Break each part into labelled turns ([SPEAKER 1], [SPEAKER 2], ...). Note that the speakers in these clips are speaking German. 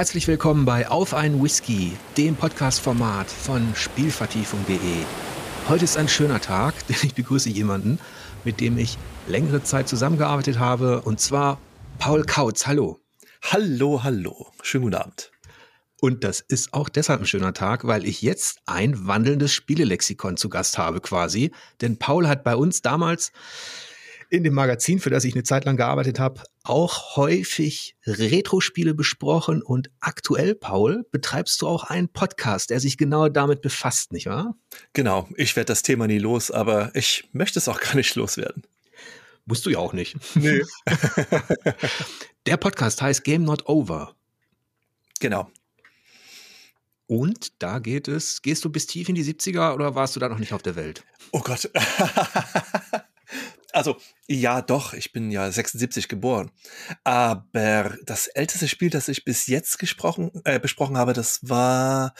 [SPEAKER 1] Herzlich willkommen bei Auf ein Whisky, dem Podcast-Format von Spielvertiefung.de. Heute ist ein schöner Tag, denn ich begrüße jemanden, mit dem ich längere Zeit zusammengearbeitet habe, und zwar Paul Kautz. Hallo.
[SPEAKER 2] Hallo, hallo. Schönen guten Abend.
[SPEAKER 1] Und das ist auch deshalb ein schöner Tag, weil ich jetzt ein wandelndes Spielelexikon zu Gast habe quasi. Denn Paul hat bei uns damals in dem Magazin, für das ich eine Zeit lang gearbeitet habe, auch häufig Retro-Spiele besprochen und aktuell, Paul, betreibst du auch einen Podcast, der sich genau damit befasst, nicht wahr?
[SPEAKER 2] Genau, ich werde das Thema nie los, aber ich möchte es auch gar nicht loswerden.
[SPEAKER 1] Musst du ja auch nicht. Nee. der Podcast heißt Game Not Over.
[SPEAKER 2] Genau.
[SPEAKER 1] Und da geht es, gehst du bis tief in die 70er oder warst du da noch nicht auf der Welt?
[SPEAKER 2] Oh Gott. Also, ja, doch, ich bin ja 76 geboren. Aber das älteste Spiel, das ich bis jetzt gesprochen, äh, besprochen habe, das war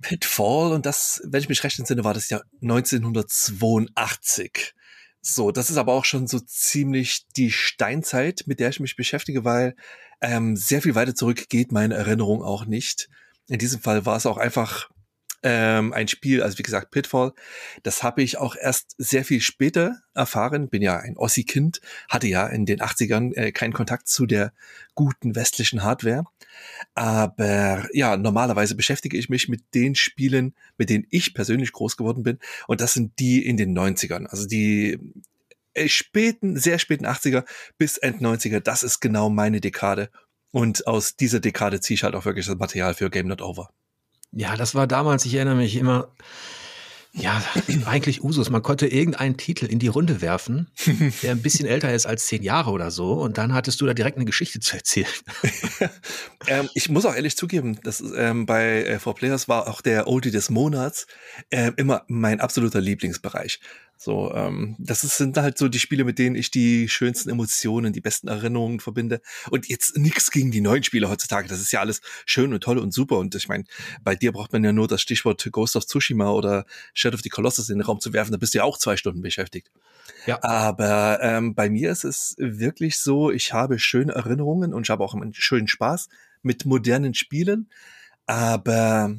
[SPEAKER 2] Pitfall und das, wenn ich mich recht entsinne, war das ja 1982. So, das ist aber auch schon so ziemlich die Steinzeit, mit der ich mich beschäftige, weil ähm, sehr viel weiter zurück geht meine Erinnerung auch nicht. In diesem Fall war es auch einfach ähm, ein Spiel, also wie gesagt, Pitfall. Das habe ich auch erst sehr viel später erfahren. Bin ja ein Ossi-Kind, hatte ja in den 80ern äh, keinen Kontakt zu der guten westlichen Hardware. Aber ja, normalerweise beschäftige ich mich mit den Spielen, mit denen ich persönlich groß geworden bin. Und das sind die in den 90ern. Also die äh, späten, sehr späten 80er bis End 90er. Das ist genau meine Dekade. Und aus dieser Dekade ziehe ich halt auch wirklich das Material für Game Not Over.
[SPEAKER 1] Ja, das war damals, ich erinnere mich immer, ja, eigentlich Usus. Man konnte irgendeinen Titel in die Runde werfen, der ein bisschen älter ist als zehn Jahre oder so, und dann hattest du da direkt eine Geschichte zu erzählen.
[SPEAKER 2] ähm, ich muss auch ehrlich zugeben, dass ähm, bei äh, For Players war auch der Oldie des Monats äh, immer mein absoluter Lieblingsbereich. So, ähm, das ist, sind halt so die Spiele, mit denen ich die schönsten Emotionen, die besten Erinnerungen verbinde. Und jetzt nichts gegen die neuen Spiele heutzutage. Das ist ja alles schön und toll und super. Und ich meine, bei dir braucht man ja nur das Stichwort Ghost of Tsushima oder Shadow of the Colossus in den Raum zu werfen. Da bist du ja auch zwei Stunden beschäftigt. Ja. Aber ähm, bei mir ist es wirklich so, ich habe schöne Erinnerungen und ich habe auch einen schönen Spaß mit modernen Spielen. Aber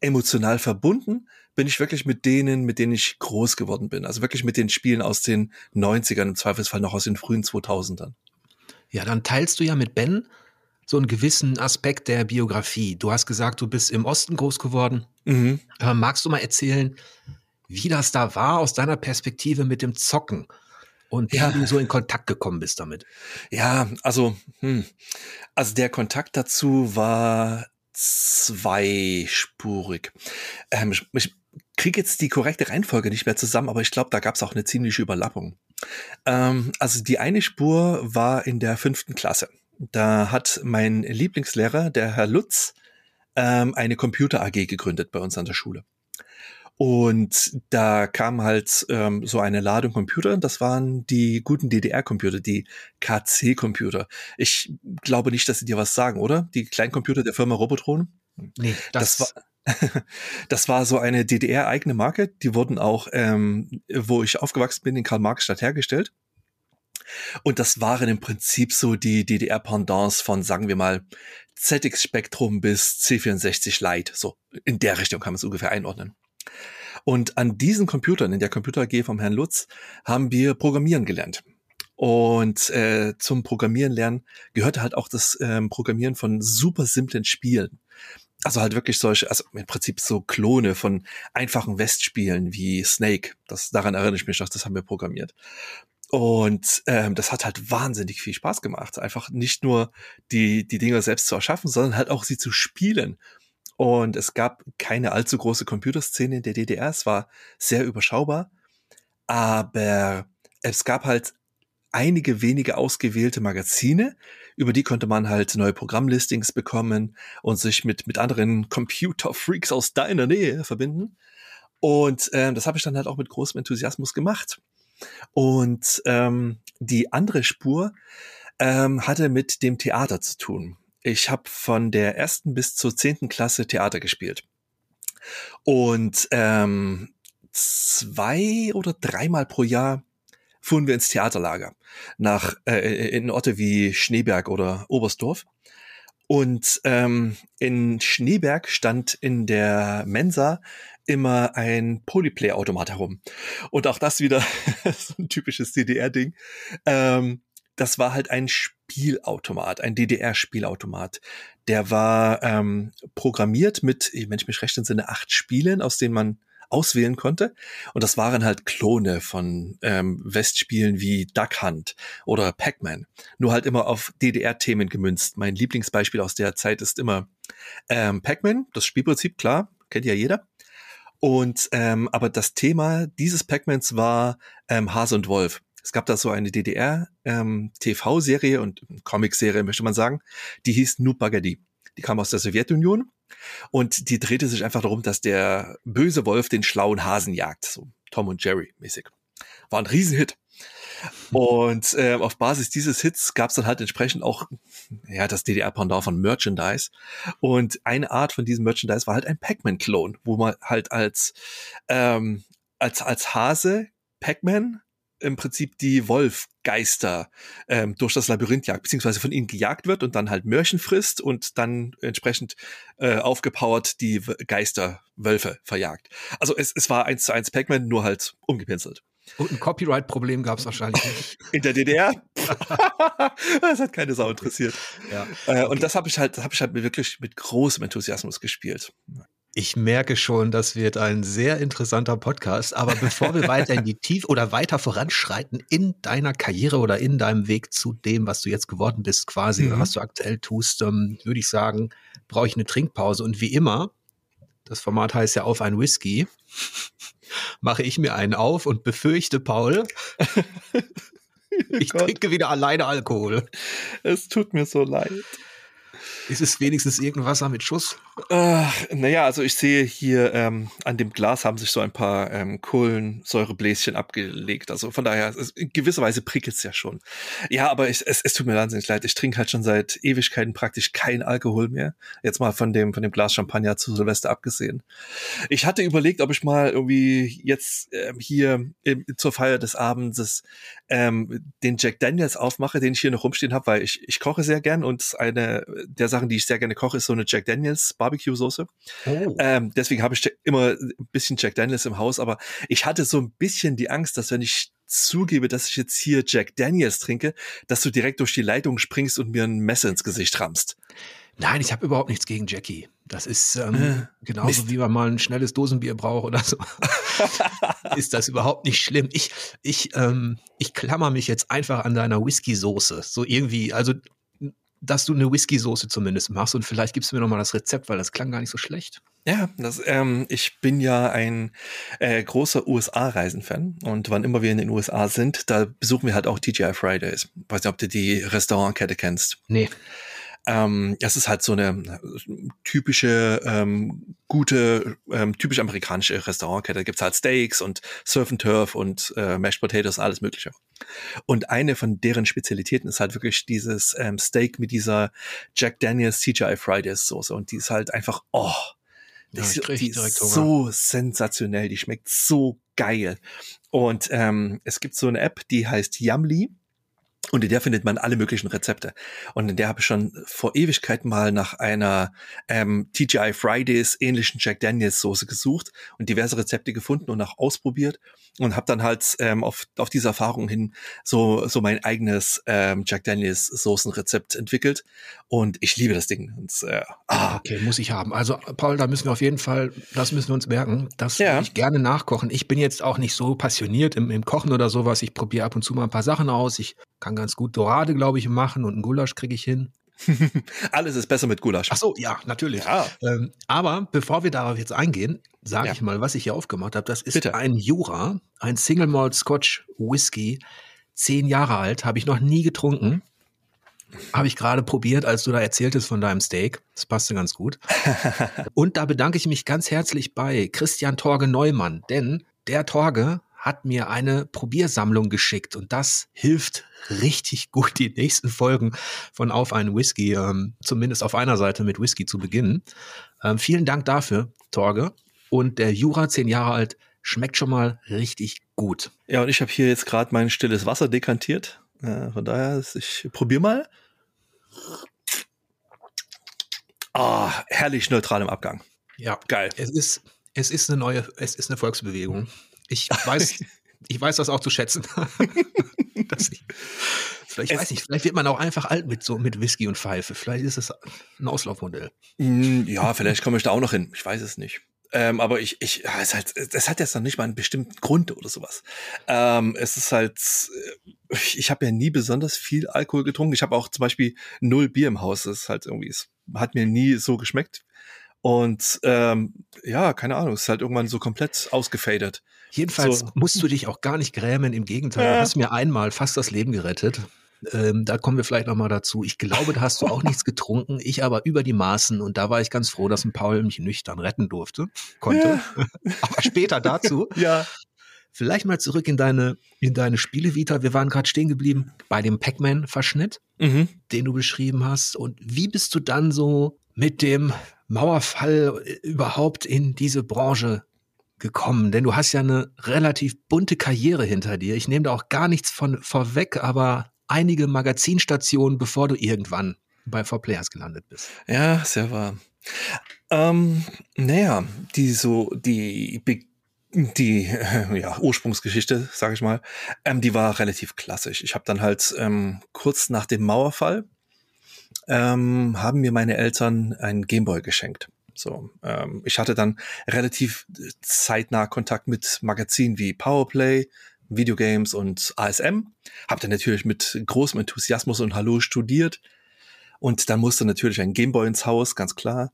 [SPEAKER 2] emotional verbunden bin ich wirklich mit denen, mit denen ich groß geworden bin. Also wirklich mit den Spielen aus den 90ern, im Zweifelsfall noch aus den frühen 2000ern.
[SPEAKER 1] Ja, dann teilst du ja mit Ben so einen gewissen Aspekt der Biografie. Du hast gesagt, du bist im Osten groß geworden. Mhm. Äh, magst du mal erzählen, wie das da war aus deiner Perspektive mit dem Zocken? und ja. wie du so in Kontakt gekommen bist damit.
[SPEAKER 2] Ja, also, hm. also der Kontakt dazu war zweispurig. Ähm, ich, ich kriege jetzt die korrekte Reihenfolge nicht mehr zusammen, aber ich glaube, da gab es auch eine ziemliche Überlappung. Ähm, also die eine Spur war in der fünften Klasse. Da hat mein Lieblingslehrer, der Herr Lutz, ähm, eine Computer AG gegründet bei uns an der Schule. Und da kam halt ähm, so eine Ladung Computer. Das waren die guten DDR-Computer, die KC-Computer. Ich glaube nicht, dass sie dir was sagen, oder? Die Kleincomputer der Firma Robotron?
[SPEAKER 1] Nee, das, das war.
[SPEAKER 2] das war so eine DDR-eigene Marke. Die wurden auch, ähm, wo ich aufgewachsen bin, in Karl-Marx-Stadt hergestellt. Und das waren im Prinzip so die DDR-Pendants von, sagen wir mal, ZX Spectrum bis C64 Lite. So in der Richtung kann man es ungefähr einordnen. Und an diesen Computern, in der Computer AG vom Herrn Lutz, haben wir Programmieren gelernt. Und äh, zum Programmieren lernen gehörte halt auch das ähm, Programmieren von super simplen Spielen. Also halt wirklich solche, also im Prinzip so Klone von einfachen Westspielen wie Snake. Das daran erinnere ich mich noch, das haben wir programmiert. Und ähm, das hat halt wahnsinnig viel Spaß gemacht. Einfach nicht nur die, die Dinger selbst zu erschaffen, sondern halt auch sie zu spielen und es gab keine allzu große Computerszene in der DDR. Es war sehr überschaubar. Aber es gab halt einige wenige ausgewählte Magazine, über die konnte man halt neue Programmlistings bekommen und sich mit, mit anderen Computer-Freaks aus deiner Nähe verbinden. Und ähm, das habe ich dann halt auch mit großem Enthusiasmus gemacht. Und ähm, die andere Spur ähm, hatte mit dem Theater zu tun. Ich habe von der ersten bis zur zehnten Klasse Theater gespielt. Und ähm, zwei oder dreimal pro Jahr fuhren wir ins Theaterlager nach äh, in Orte wie Schneeberg oder Oberstdorf. Und ähm, in Schneeberg stand in der Mensa immer ein Polyplay-Automat herum. Und auch das wieder so ein typisches DDR-Ding. Ähm, das war halt ein Spielautomat, ein DDR-Spielautomat. Der war ähm, programmiert mit, wenn ich mich recht entsinne, acht Spielen, aus denen man auswählen konnte. Und das waren halt Klone von ähm, Westspielen wie Duck Hunt oder Pac-Man. Nur halt immer auf DDR-Themen gemünzt. Mein Lieblingsbeispiel aus der Zeit ist immer ähm, Pac-Man, das Spielprinzip, klar, kennt ja jeder. Und ähm, aber das Thema dieses Pac-Mans war ähm, Hase und Wolf. Es gab da so eine DDR-TV-Serie ähm, und Comic-Serie, möchte man sagen, die hieß Noob Bagadi. Die kam aus der Sowjetunion und die drehte sich einfach darum, dass der böse Wolf den schlauen Hasen jagt. So Tom und Jerry mäßig. War ein Riesenhit. Und äh, auf Basis dieses Hits gab es dann halt entsprechend auch ja das DDR-Pendant von Merchandise. Und eine Art von diesem Merchandise war halt ein Pac-Man-Klon, wo man halt als ähm, als als Hase Pac-Man im Prinzip die Wolfgeister ähm, durch das Labyrinth jagt, beziehungsweise von ihnen gejagt wird und dann halt Mörchen frisst und dann entsprechend äh, aufgepowert die Geister, Wölfe verjagt. Also es, es war eins zu eins Pac-Man, nur halt umgepinselt.
[SPEAKER 1] Und ein Copyright-Problem gab es wahrscheinlich nicht.
[SPEAKER 2] In der DDR? das hat keine Sau interessiert. Ja. Äh, okay. Und das habe ich halt, das habe ich halt wirklich mit großem Enthusiasmus gespielt.
[SPEAKER 1] Ich merke schon, das wird ein sehr interessanter Podcast. Aber bevor wir weiter in die Tiefe oder weiter voranschreiten in deiner Karriere oder in deinem Weg zu dem, was du jetzt geworden bist, quasi, mhm. was du aktuell tust, ähm, würde ich sagen, brauche ich eine Trinkpause. Und wie immer, das Format heißt ja auf ein Whisky, mache ich mir einen auf und befürchte, Paul, ich trinke wieder alleine Alkohol.
[SPEAKER 2] Es tut mir so leid.
[SPEAKER 1] Ist es wenigstens irgendein Wasser mit Schuss?
[SPEAKER 2] Äh, naja, also ich sehe hier ähm, an dem Glas haben sich so ein paar ähm, Kohlensäurebläschen abgelegt. Also von daher, es, in gewisser Weise prickelt es ja schon. Ja, aber ich, es, es tut mir wahnsinnig leid. Ich trinke halt schon seit Ewigkeiten praktisch kein Alkohol mehr. Jetzt mal von dem, von dem Glas Champagner zu Silvester abgesehen. Ich hatte überlegt, ob ich mal irgendwie jetzt ähm, hier im, zur Feier des Abends ähm, den Jack Daniels aufmache, den ich hier noch rumstehen habe, weil ich, ich koche sehr gern und eine der Sachen, die ich sehr gerne koche, ist so eine Jack Daniels Barbecue-Soße. Oh. Ähm, deswegen habe ich immer ein bisschen Jack Daniels im Haus, aber ich hatte so ein bisschen die Angst, dass wenn ich zugebe, dass ich jetzt hier Jack Daniels trinke, dass du direkt durch die Leitung springst und mir ein Messer ins Gesicht rammst.
[SPEAKER 1] Nein, ich habe überhaupt nichts gegen Jackie. Das ist ähm, äh, genauso Mist. wie man mal ein schnelles Dosenbier braucht oder so. ist das überhaupt nicht schlimm. Ich, ich, ähm, ich klammer mich jetzt einfach an deiner Whisky-Soße. So irgendwie, also dass du eine Whisky-Soße zumindest machst und vielleicht gibst du mir noch mal das Rezept, weil das klang gar nicht so schlecht.
[SPEAKER 2] Ja, das, ähm, ich bin ja ein äh, großer USA-Reisen-Fan und wann immer wir in den USA sind, da besuchen wir halt auch TGI Fridays. Weiß nicht, ob du die Restaurantkette kennst.
[SPEAKER 1] Nee.
[SPEAKER 2] Ähm, das ist halt so eine typische, ähm, gute, ähm, typisch amerikanische Restaurantkette. Da gibt's halt Steaks und Surf and Turf und äh, Mashed Potatoes, alles mögliche. Und eine von deren Spezialitäten ist halt wirklich dieses ähm, Steak mit dieser Jack Daniels TGI Fridays Soße. Und die ist halt einfach, oh, ja, die, die ist so sensationell, die schmeckt so geil. Und ähm, es gibt so eine App, die heißt Yumly. Und in der findet man alle möglichen Rezepte. Und in der habe ich schon vor Ewigkeiten mal nach einer ähm, TGI Fridays ähnlichen Jack Daniels Soße gesucht und diverse Rezepte gefunden und auch ausprobiert und habe dann halt ähm, auf, auf diese Erfahrung hin so, so mein eigenes ähm, Jack Daniels Soßenrezept entwickelt. Und ich liebe das Ding. Und,
[SPEAKER 1] äh, ah. Okay, muss ich haben. Also Paul, da müssen wir auf jeden Fall, das müssen wir uns merken. Das ja. ich gerne nachkochen. Ich bin jetzt auch nicht so passioniert im, im Kochen oder sowas. Ich probiere ab und zu mal ein paar Sachen aus. Ich kann ganz gut Dorade, glaube ich, machen und einen Gulasch kriege ich hin.
[SPEAKER 2] Alles ist besser mit Gulasch.
[SPEAKER 1] Ach so, ja, natürlich. Ja. Ähm, aber bevor wir darauf jetzt eingehen, sage ja. ich mal, was ich hier aufgemacht habe. Das ist Bitte. ein Jura, ein Single Malt Scotch Whisky, zehn Jahre alt, habe ich noch nie getrunken. Habe ich gerade probiert, als du da erzähltest von deinem Steak. Das passte ganz gut. Und da bedanke ich mich ganz herzlich bei Christian Torge Neumann, denn der Torge hat mir eine Probiersammlung geschickt und das hilft richtig gut, die nächsten Folgen von Auf einen Whisky, ähm, zumindest auf einer Seite mit Whisky zu beginnen. Ähm, vielen Dank dafür, Torge. Und der Jura, zehn Jahre alt, schmeckt schon mal richtig gut.
[SPEAKER 2] Ja, und ich habe hier jetzt gerade mein stilles Wasser dekantiert. Äh, von daher, ich probiere mal. Ah, herrlich neutral im Abgang.
[SPEAKER 1] Ja, geil. Es ist, es ist eine neue, es ist eine Volksbewegung. Ich weiß, ich weiß das auch zu schätzen. ich, vielleicht, weiß ich, vielleicht wird man auch einfach alt mit so mit Whisky und Pfeife. Vielleicht ist es ein Auslaufmodell.
[SPEAKER 2] Mm, ja, vielleicht komme ich da auch noch hin. Ich weiß es nicht. Ähm, aber ich, ich, ja, es, halt, es hat jetzt noch nicht mal einen bestimmten Grund oder sowas. Ähm, es ist halt, äh, ich, ich habe ja nie besonders viel Alkohol getrunken. Ich habe auch zum Beispiel null Bier im Haus. Das ist halt irgendwie, es hat mir nie so geschmeckt. Und ähm, ja, keine Ahnung, es ist halt irgendwann so komplett ausgefadet.
[SPEAKER 1] Jedenfalls so. musst du dich auch gar nicht grämen. Im Gegenteil, ja. du hast mir einmal fast das Leben gerettet. Ähm, da kommen wir vielleicht noch mal dazu. Ich glaube, da hast du auch nichts getrunken, ich aber über die Maßen und da war ich ganz froh, dass ein Paul mich nüchtern retten durfte, konnte. Ja. aber später dazu.
[SPEAKER 2] ja.
[SPEAKER 1] Vielleicht mal zurück in deine, in deine Spielevita. Wir waren gerade stehen geblieben bei dem Pac-Man-Verschnitt, mhm. den du beschrieben hast. Und wie bist du dann so mit dem Mauerfall überhaupt in diese Branche gekommen? Denn du hast ja eine relativ bunte Karriere hinter dir. Ich nehme da auch gar nichts von vorweg, aber einige Magazinstationen, bevor du irgendwann bei 4Players gelandet bist.
[SPEAKER 2] Ja, sehr wahr. Ähm, naja, die so, die, die ja, Ursprungsgeschichte, sage ich mal, ähm, die war relativ klassisch. Ich habe dann halt ähm, kurz nach dem Mauerfall ähm, haben mir meine Eltern einen Gameboy geschenkt. So, ähm, ich hatte dann relativ zeitnah Kontakt mit Magazinen wie Powerplay, Videogames und ASM. Hab dann natürlich mit großem Enthusiasmus und Hallo studiert. Und dann musste natürlich ein Gameboy ins Haus, ganz klar.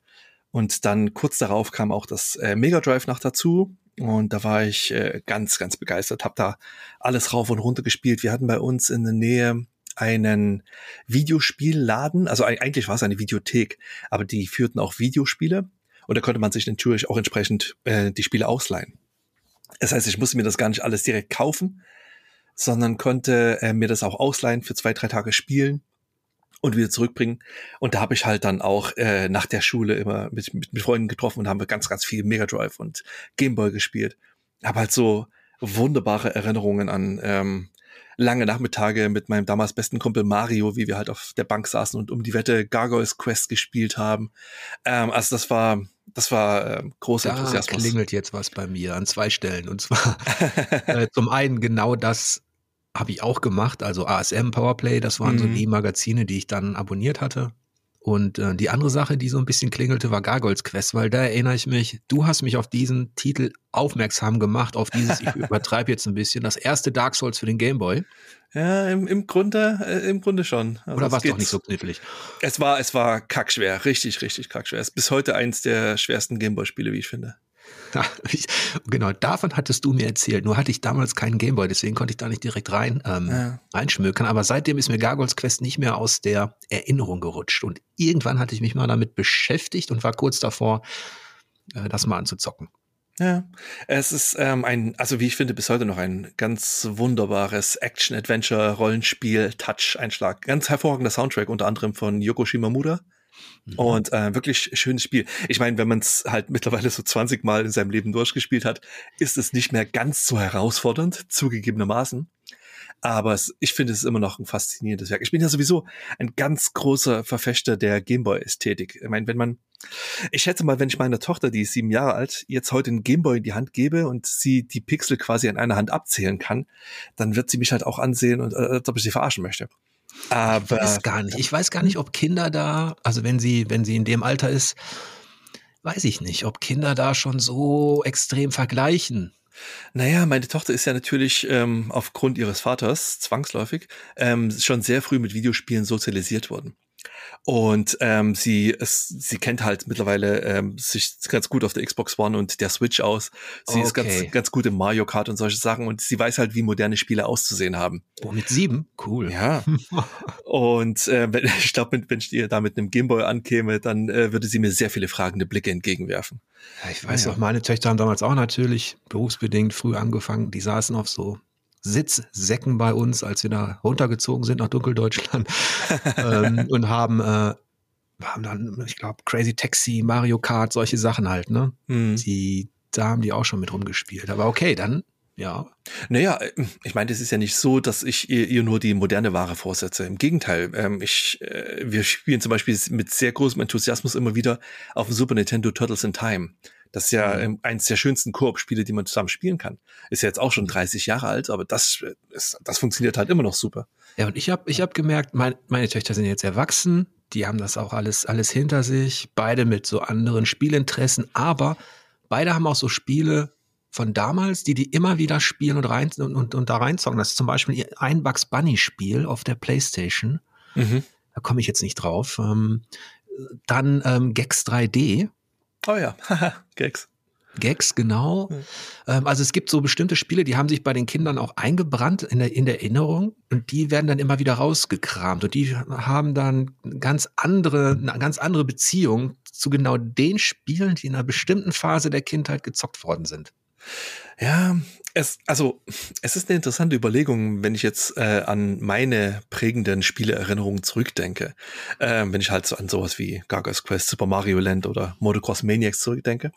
[SPEAKER 2] Und dann kurz darauf kam auch das äh, Mega Drive noch dazu. Und da war ich äh, ganz, ganz begeistert, hab da alles rauf und runter gespielt. Wir hatten bei uns in der Nähe einen Videospielladen, also eigentlich war es eine Videothek, aber die führten auch Videospiele und da konnte man sich natürlich auch entsprechend äh, die Spiele ausleihen. Das heißt, ich musste mir das gar nicht alles direkt kaufen, sondern konnte äh, mir das auch ausleihen für zwei, drei Tage spielen und wieder zurückbringen. Und da habe ich halt dann auch äh, nach der Schule immer mit, mit, mit Freunden getroffen und haben wir ganz, ganz viel Mega Drive und Gameboy gespielt. Habe halt so wunderbare Erinnerungen an ähm, lange Nachmittage mit meinem damals besten Kumpel Mario, wie wir halt auf der Bank saßen und um die Wette Gargoyles Quest gespielt haben. Ähm, also das war das war äh, großer da Enthusiasmus.
[SPEAKER 1] klingelt jetzt was bei mir an zwei Stellen. Und zwar äh, zum einen genau das habe ich auch gemacht, also ASM Powerplay, das waren mhm. so die Magazine, die ich dann abonniert hatte. Und äh, die andere Sache, die so ein bisschen klingelte, war Gargoyles Quest, weil da erinnere ich mich, du hast mich auf diesen Titel aufmerksam gemacht, auf dieses, ich übertreibe jetzt ein bisschen, das erste Dark Souls für den Gameboy.
[SPEAKER 2] Ja, im, im Grunde, äh, im Grunde schon.
[SPEAKER 1] Also Oder war es doch nicht so knifflig?
[SPEAKER 2] Es war, es war kackschwer, richtig, richtig kackschwer. Es ist bis heute eins der schwersten Gameboy-Spiele, wie ich finde.
[SPEAKER 1] Genau, davon hattest du mir erzählt. Nur hatte ich damals keinen Gameboy, deswegen konnte ich da nicht direkt rein ähm, ja. reinschmökern. Aber seitdem ist mir Gargoyles Quest nicht mehr aus der Erinnerung gerutscht. Und irgendwann hatte ich mich mal damit beschäftigt und war kurz davor, äh, das mal anzuzocken.
[SPEAKER 2] Ja, es ist ähm, ein, also wie ich finde, bis heute noch ein ganz wunderbares Action-Adventure-Rollenspiel, Touch-Einschlag. Ganz hervorragender Soundtrack, unter anderem von Yoko Shimamura. Mhm. Und äh, wirklich schönes Spiel. Ich meine, wenn man es halt mittlerweile so 20 Mal in seinem Leben durchgespielt hat, ist es nicht mehr ganz so herausfordernd, zugegebenermaßen. Aber es, ich finde, es ist immer noch ein faszinierendes Werk. Ich bin ja sowieso ein ganz großer Verfechter der Gameboy-Ästhetik. Ich meine, wenn man, ich schätze mal, wenn ich meiner Tochter, die ist sieben Jahre alt, jetzt heute einen Gameboy in die Hand gebe und sie die Pixel quasi an einer Hand abzählen kann, dann wird sie mich halt auch ansehen und äh, als ob ich sie verarschen möchte.
[SPEAKER 1] Aber ich weiß gar nicht. Ich weiß gar nicht, ob Kinder da, also wenn sie, wenn sie in dem Alter ist, weiß ich nicht, ob Kinder da schon so extrem vergleichen.
[SPEAKER 2] Naja, meine Tochter ist ja natürlich ähm, aufgrund ihres Vaters zwangsläufig ähm, schon sehr früh mit Videospielen sozialisiert worden. Und ähm, sie, es, sie kennt halt mittlerweile ähm, sich ganz gut auf der Xbox One und der Switch aus. Sie okay. ist ganz, ganz gut im Mario Kart und solche Sachen und sie weiß halt, wie moderne Spiele auszusehen haben.
[SPEAKER 1] Oh, mit sieben? Cool.
[SPEAKER 2] Ja. und äh, wenn, ich glaube, wenn ich ihr da mit einem Gameboy ankäme, dann äh, würde sie mir sehr viele fragende Blicke entgegenwerfen.
[SPEAKER 1] Ja, ich weiß ja. auch, meine Töchter haben damals auch natürlich berufsbedingt früh angefangen. Die saßen auf so Sitzsäcken bei uns, als wir da runtergezogen sind nach Dunkeldeutschland ähm, und haben, äh, haben dann, ich glaube, Crazy Taxi, Mario Kart, solche Sachen halt, ne? Mhm. Die, da haben die auch schon mit rumgespielt. Aber okay, dann ja.
[SPEAKER 2] Naja, ich meine, es ist ja nicht so, dass ich ihr, ihr nur die moderne Ware vorsetze. Im Gegenteil, ähm, ich, äh, wir spielen zum Beispiel mit sehr großem Enthusiasmus immer wieder auf dem Super Nintendo Turtles in Time. Das ist ja mhm. eins der schönsten Koop-Spiele, die man zusammen spielen kann. Ist ja jetzt auch schon 30 Jahre alt, aber das, ist, das funktioniert halt immer noch super.
[SPEAKER 1] Ja, und ich habe ich hab gemerkt, mein, meine Töchter sind jetzt erwachsen, die haben das auch alles, alles hinter sich, beide mit so anderen Spielinteressen, aber beide haben auch so Spiele, von damals, die die immer wieder spielen und rein und, und, und da reinzocken. Das ist zum Beispiel ein Bugs Bunny Spiel auf der Playstation. Mhm. Da komme ich jetzt nicht drauf. Ähm, dann ähm, Gex 3D.
[SPEAKER 2] Oh ja, Gex.
[SPEAKER 1] Gags, genau. Mhm. also es gibt so bestimmte Spiele, die haben sich bei den Kindern auch eingebrannt in der, in der Erinnerung und die werden dann immer wieder rausgekramt und die haben dann ganz andere, eine ganz andere Beziehung zu genau den Spielen, die in einer bestimmten Phase der Kindheit gezockt worden sind.
[SPEAKER 2] Ja, es, also, es ist eine interessante Überlegung, wenn ich jetzt äh, an meine prägenden Spieleerinnerungen zurückdenke. Äh, wenn ich halt so an sowas wie Gargoyles Quest, Super Mario Land oder Motocross Maniacs zurückdenke.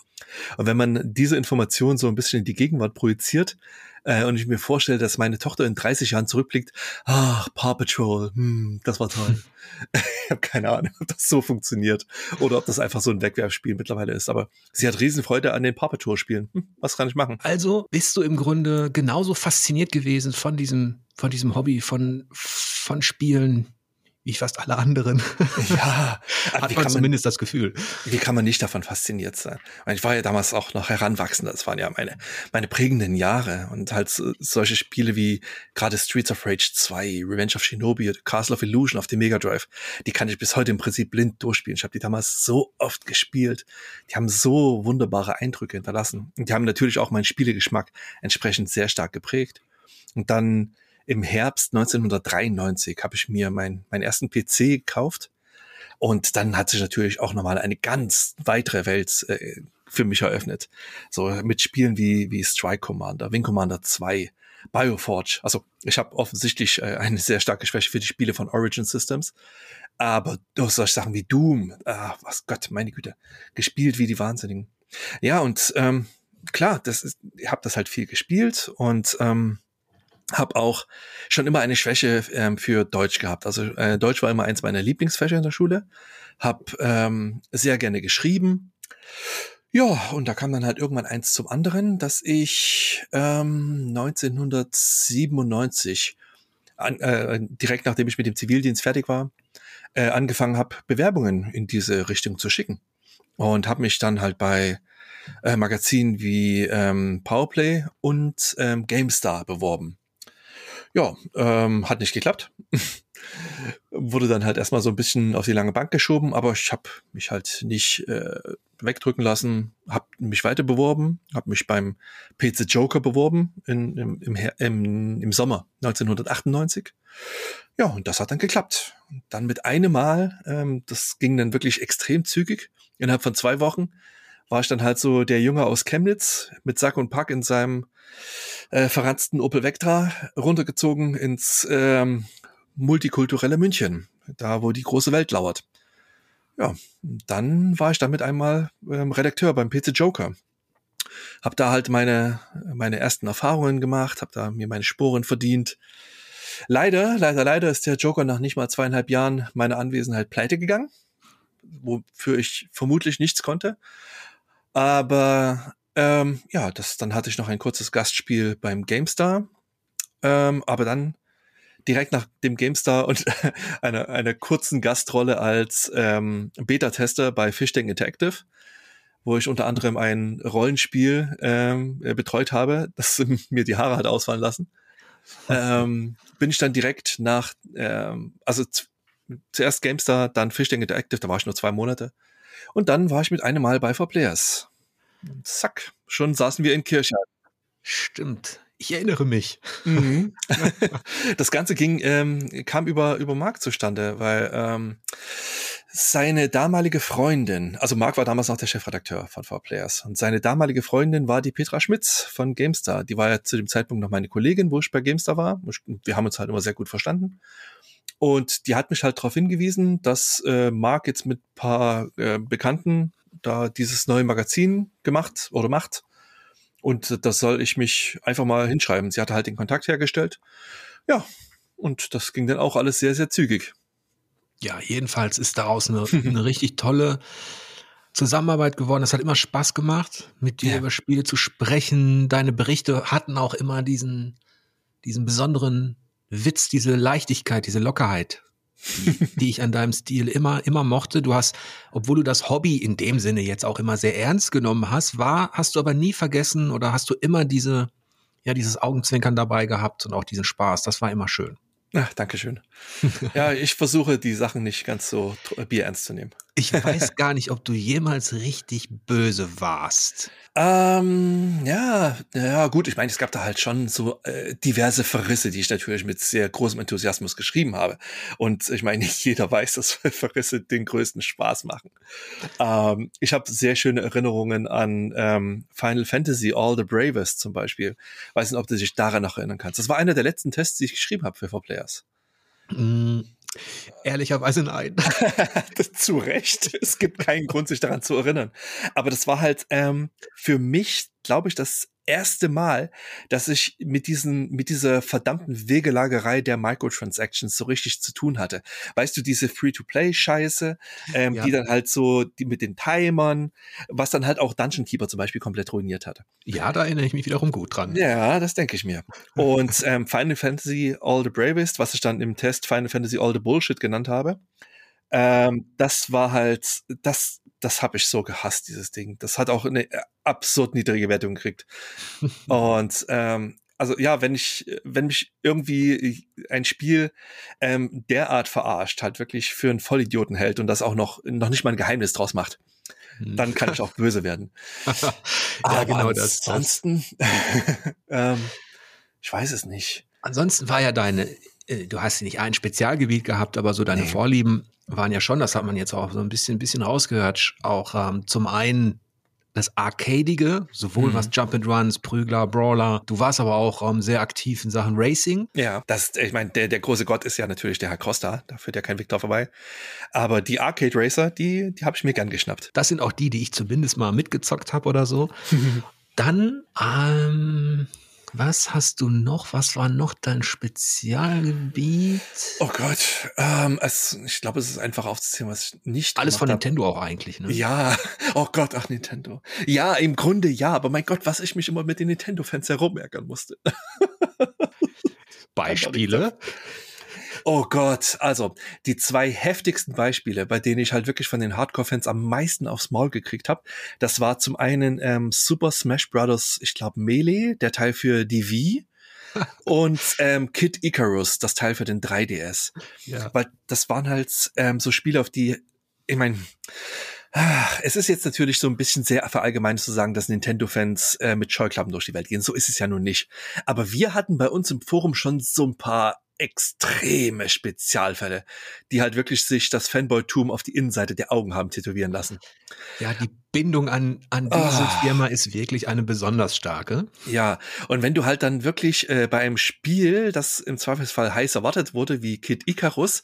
[SPEAKER 2] Und wenn man diese Information so ein bisschen in die Gegenwart projiziert, äh, und ich mir vorstelle, dass meine Tochter in 30 Jahren zurückblickt, ach, Paw Patrol, hm, das war toll. ich habe keine Ahnung, ob das so funktioniert oder ob das einfach so ein Wegwerfspiel mittlerweile ist. Aber sie hat Riesenfreude an den Paw Patrol Spielen. Hm, was kann ich machen?
[SPEAKER 1] Also bist du im Grunde genauso fasziniert gewesen von diesem, von diesem Hobby, von, von Spielen, wie fast alle anderen.
[SPEAKER 2] Ja,
[SPEAKER 1] hat man zumindest das Gefühl.
[SPEAKER 2] Wie kann man nicht davon fasziniert sein? Ich war ja damals auch noch heranwachsend, das waren ja meine, meine prägenden Jahre und halt solche Spiele wie gerade Streets of Rage 2, Revenge of Shinobi, Castle of Illusion auf dem Mega Drive, die kann ich bis heute im Prinzip blind durchspielen. Ich habe die damals so oft gespielt. Die haben so wunderbare Eindrücke hinterlassen. Und die haben natürlich auch meinen Spielegeschmack entsprechend sehr stark geprägt. Und dann im Herbst 1993 habe ich mir mein, meinen ersten PC gekauft. Und dann hat sich natürlich auch nochmal eine ganz weitere Welt äh, für mich eröffnet. So mit Spielen wie, wie Strike Commander, Wing Commander 2, Bioforge. Also ich habe offensichtlich äh, eine sehr starke Schwäche für die Spiele von Origin Systems. Aber durch solche Sachen wie Doom, ah, was Gott, meine Güte, gespielt wie die Wahnsinnigen. Ja, und ähm, klar, das ist, ich habe das halt viel gespielt und ähm, habe auch schon immer eine Schwäche ähm, für Deutsch gehabt. Also äh, Deutsch war immer eins meiner Lieblingsfächer in der Schule. Hab ähm, sehr gerne geschrieben. Ja, und da kam dann halt irgendwann eins zum anderen, dass ich ähm, 1997, an, äh, direkt nachdem ich mit dem Zivildienst fertig war, äh, angefangen habe, Bewerbungen in diese Richtung zu schicken. Und habe mich dann halt bei äh, Magazinen wie ähm, Powerplay und ähm, GameStar beworben. Ja, ähm, hat nicht geklappt. Wurde dann halt erstmal so ein bisschen auf die lange Bank geschoben, aber ich habe mich halt nicht äh, wegdrücken lassen, habe mich weiter beworben, habe mich beim PC Joker beworben in, im, im, im, im Sommer 1998. Ja, und das hat dann geklappt. Und dann mit einem Mal, ähm, das ging dann wirklich extrem zügig. Innerhalb von zwei Wochen war ich dann halt so der Junge aus Chemnitz mit Sack und Pack in seinem äh, verranzten Opel Vectra runtergezogen ins ähm, multikulturelle München, da wo die große Welt lauert. Ja, dann war ich damit einmal ähm, Redakteur beim PC Joker. Hab da halt meine, meine ersten Erfahrungen gemacht, hab da mir meine Sporen verdient. Leider, leider, leider ist der Joker nach nicht mal zweieinhalb Jahren meiner Anwesenheit pleite gegangen, wofür ich vermutlich nichts konnte. Aber ähm, ja, das, dann hatte ich noch ein kurzes Gastspiel beim GameStar. Ähm, aber dann direkt nach dem GameStar und einer eine kurzen Gastrolle als ähm, Beta-Tester bei Fishtank Interactive, wo ich unter anderem ein Rollenspiel ähm, äh, betreut habe, das mir die Haare hat ausfallen lassen. ähm, bin ich dann direkt nach, ähm, also zuerst GameStar, dann Fishtank Interactive, da war ich nur zwei Monate. Und dann war ich mit einem Mal bei 4Players. Und zack, schon saßen wir in Kirche.
[SPEAKER 1] Stimmt. Ich erinnere mich.
[SPEAKER 2] Mhm. das Ganze ging, ähm, kam über, über Mark zustande, weil ähm, seine damalige Freundin, also Mark war damals noch der Chefredakteur von 4Players und seine damalige Freundin war die Petra Schmitz von GameStar. Die war ja zu dem Zeitpunkt noch meine Kollegin, wo ich bei GameStar war. Wir haben uns halt immer sehr gut verstanden. Und die hat mich halt darauf hingewiesen, dass äh, Mark jetzt mit paar äh, Bekannten da dieses neue Magazin gemacht oder macht. Und das soll ich mich einfach mal hinschreiben. Sie hatte halt den Kontakt hergestellt. Ja, und das ging dann auch alles sehr, sehr zügig.
[SPEAKER 1] Ja, jedenfalls ist daraus eine, eine richtig tolle Zusammenarbeit geworden. Es hat immer Spaß gemacht, mit dir ja. über Spiele zu sprechen. Deine Berichte hatten auch immer diesen, diesen besonderen Witz, diese Leichtigkeit, diese Lockerheit, die, die ich an deinem Stil immer, immer mochte. Du hast, obwohl du das Hobby in dem Sinne jetzt auch immer sehr ernst genommen hast, war, hast du aber nie vergessen oder hast du immer diese, ja, dieses Augenzwinkern dabei gehabt und auch diesen Spaß. Das war immer schön.
[SPEAKER 2] Ach, Dankeschön. ja, ich versuche die Sachen nicht ganz so bierernst zu nehmen.
[SPEAKER 1] Ich weiß gar nicht, ob du jemals richtig böse warst.
[SPEAKER 2] Ähm, ja, ja, gut. Ich meine, es gab da halt schon so äh, diverse Verrisse, die ich natürlich mit sehr großem Enthusiasmus geschrieben habe. Und ich meine, nicht jeder weiß, dass Verrisse den größten Spaß machen. Ähm, ich habe sehr schöne Erinnerungen an ähm, Final Fantasy All the Bravest zum Beispiel. Weiß nicht, ob du dich daran noch erinnern kannst. Das war einer der letzten Tests, die ich geschrieben habe für 4Players.
[SPEAKER 1] Mm, Ehrlicherweise nein.
[SPEAKER 2] Zu Recht. Es gibt keinen Grund, sich daran zu erinnern. Aber das war halt ähm, für mich, glaube ich, das erste Mal, dass ich mit diesen, mit dieser verdammten Wegelagerei der Microtransactions so richtig zu tun hatte. Weißt du, diese Free-to-Play-Scheiße, ähm, ja. die dann halt so, die mit den Timern, was dann halt auch Dungeon Keeper zum Beispiel komplett ruiniert hatte.
[SPEAKER 1] Ja, da erinnere ich mich wiederum gut dran.
[SPEAKER 2] Ja, das denke ich mir. Und ähm, Final Fantasy All the Bravest, was ich dann im Test Final Fantasy All the Bullshit genannt habe, ähm, das war halt, das, das habe ich so gehasst, dieses Ding. Das hat auch eine absurd niedrige Wertung gekriegt. Und ähm, also ja, wenn ich, wenn mich irgendwie ein Spiel ähm, derart verarscht, halt wirklich für einen Vollidioten hält und das auch noch, noch nicht mal ein Geheimnis draus macht, hm. dann kann ich auch böse werden.
[SPEAKER 1] ja, Aber genau das.
[SPEAKER 2] Ansonsten, ähm, ich weiß es nicht.
[SPEAKER 1] Ansonsten war ja deine, äh, du hast nicht ein Spezialgebiet gehabt, aber so deine nee. Vorlieben waren ja schon, das hat man jetzt auch so ein bisschen, ein bisschen rausgehört, auch ähm, zum einen das Arcadige, sowohl mhm. was Jump and Runs, Prügler, Brawler. Du warst aber auch ähm, sehr aktiv in Sachen Racing.
[SPEAKER 2] Ja, das, ich meine, der, der große Gott ist ja natürlich der Herr Costa, da führt ja kein Weg drauf vorbei. Aber die Arcade Racer, die, die habe ich mir gern geschnappt.
[SPEAKER 1] Das sind auch die, die ich zumindest mal mitgezockt habe oder so. Dann, ähm, was hast du noch? Was war noch dein Spezialgebiet?
[SPEAKER 2] Oh Gott, ähm, es, ich glaube, es ist einfach aufzuzählen, was ich nicht.
[SPEAKER 1] Alles von hab. Nintendo auch eigentlich, ne?
[SPEAKER 2] Ja, oh Gott, ach Nintendo. Ja, im Grunde ja, aber mein Gott, was ich mich immer mit den Nintendo-Fans herumärgern musste.
[SPEAKER 1] Beispiele?
[SPEAKER 2] Oh Gott, also die zwei heftigsten Beispiele, bei denen ich halt wirklich von den Hardcore-Fans am meisten aufs Maul gekriegt habe, das war zum einen ähm, Super Smash Bros., ich glaube Melee, der Teil für die Wii, und ähm, Kid Icarus, das Teil für den 3DS. Ja. Weil das waren halt ähm, so Spiele, auf die, ich meine, es ist jetzt natürlich so ein bisschen sehr verallgemein zu sagen, dass Nintendo-Fans äh, mit Scheuklappen durch die Welt gehen. So ist es ja nun nicht. Aber wir hatten bei uns im Forum schon so ein paar extreme Spezialfälle, die halt wirklich sich das Fanboy-Tum auf die Innenseite der Augen haben tätowieren lassen.
[SPEAKER 1] Ja, die Bindung an, an diese oh. Firma ist wirklich eine besonders starke.
[SPEAKER 2] Ja, und wenn du halt dann wirklich äh, bei einem Spiel, das im Zweifelsfall heiß erwartet wurde, wie Kid Icarus,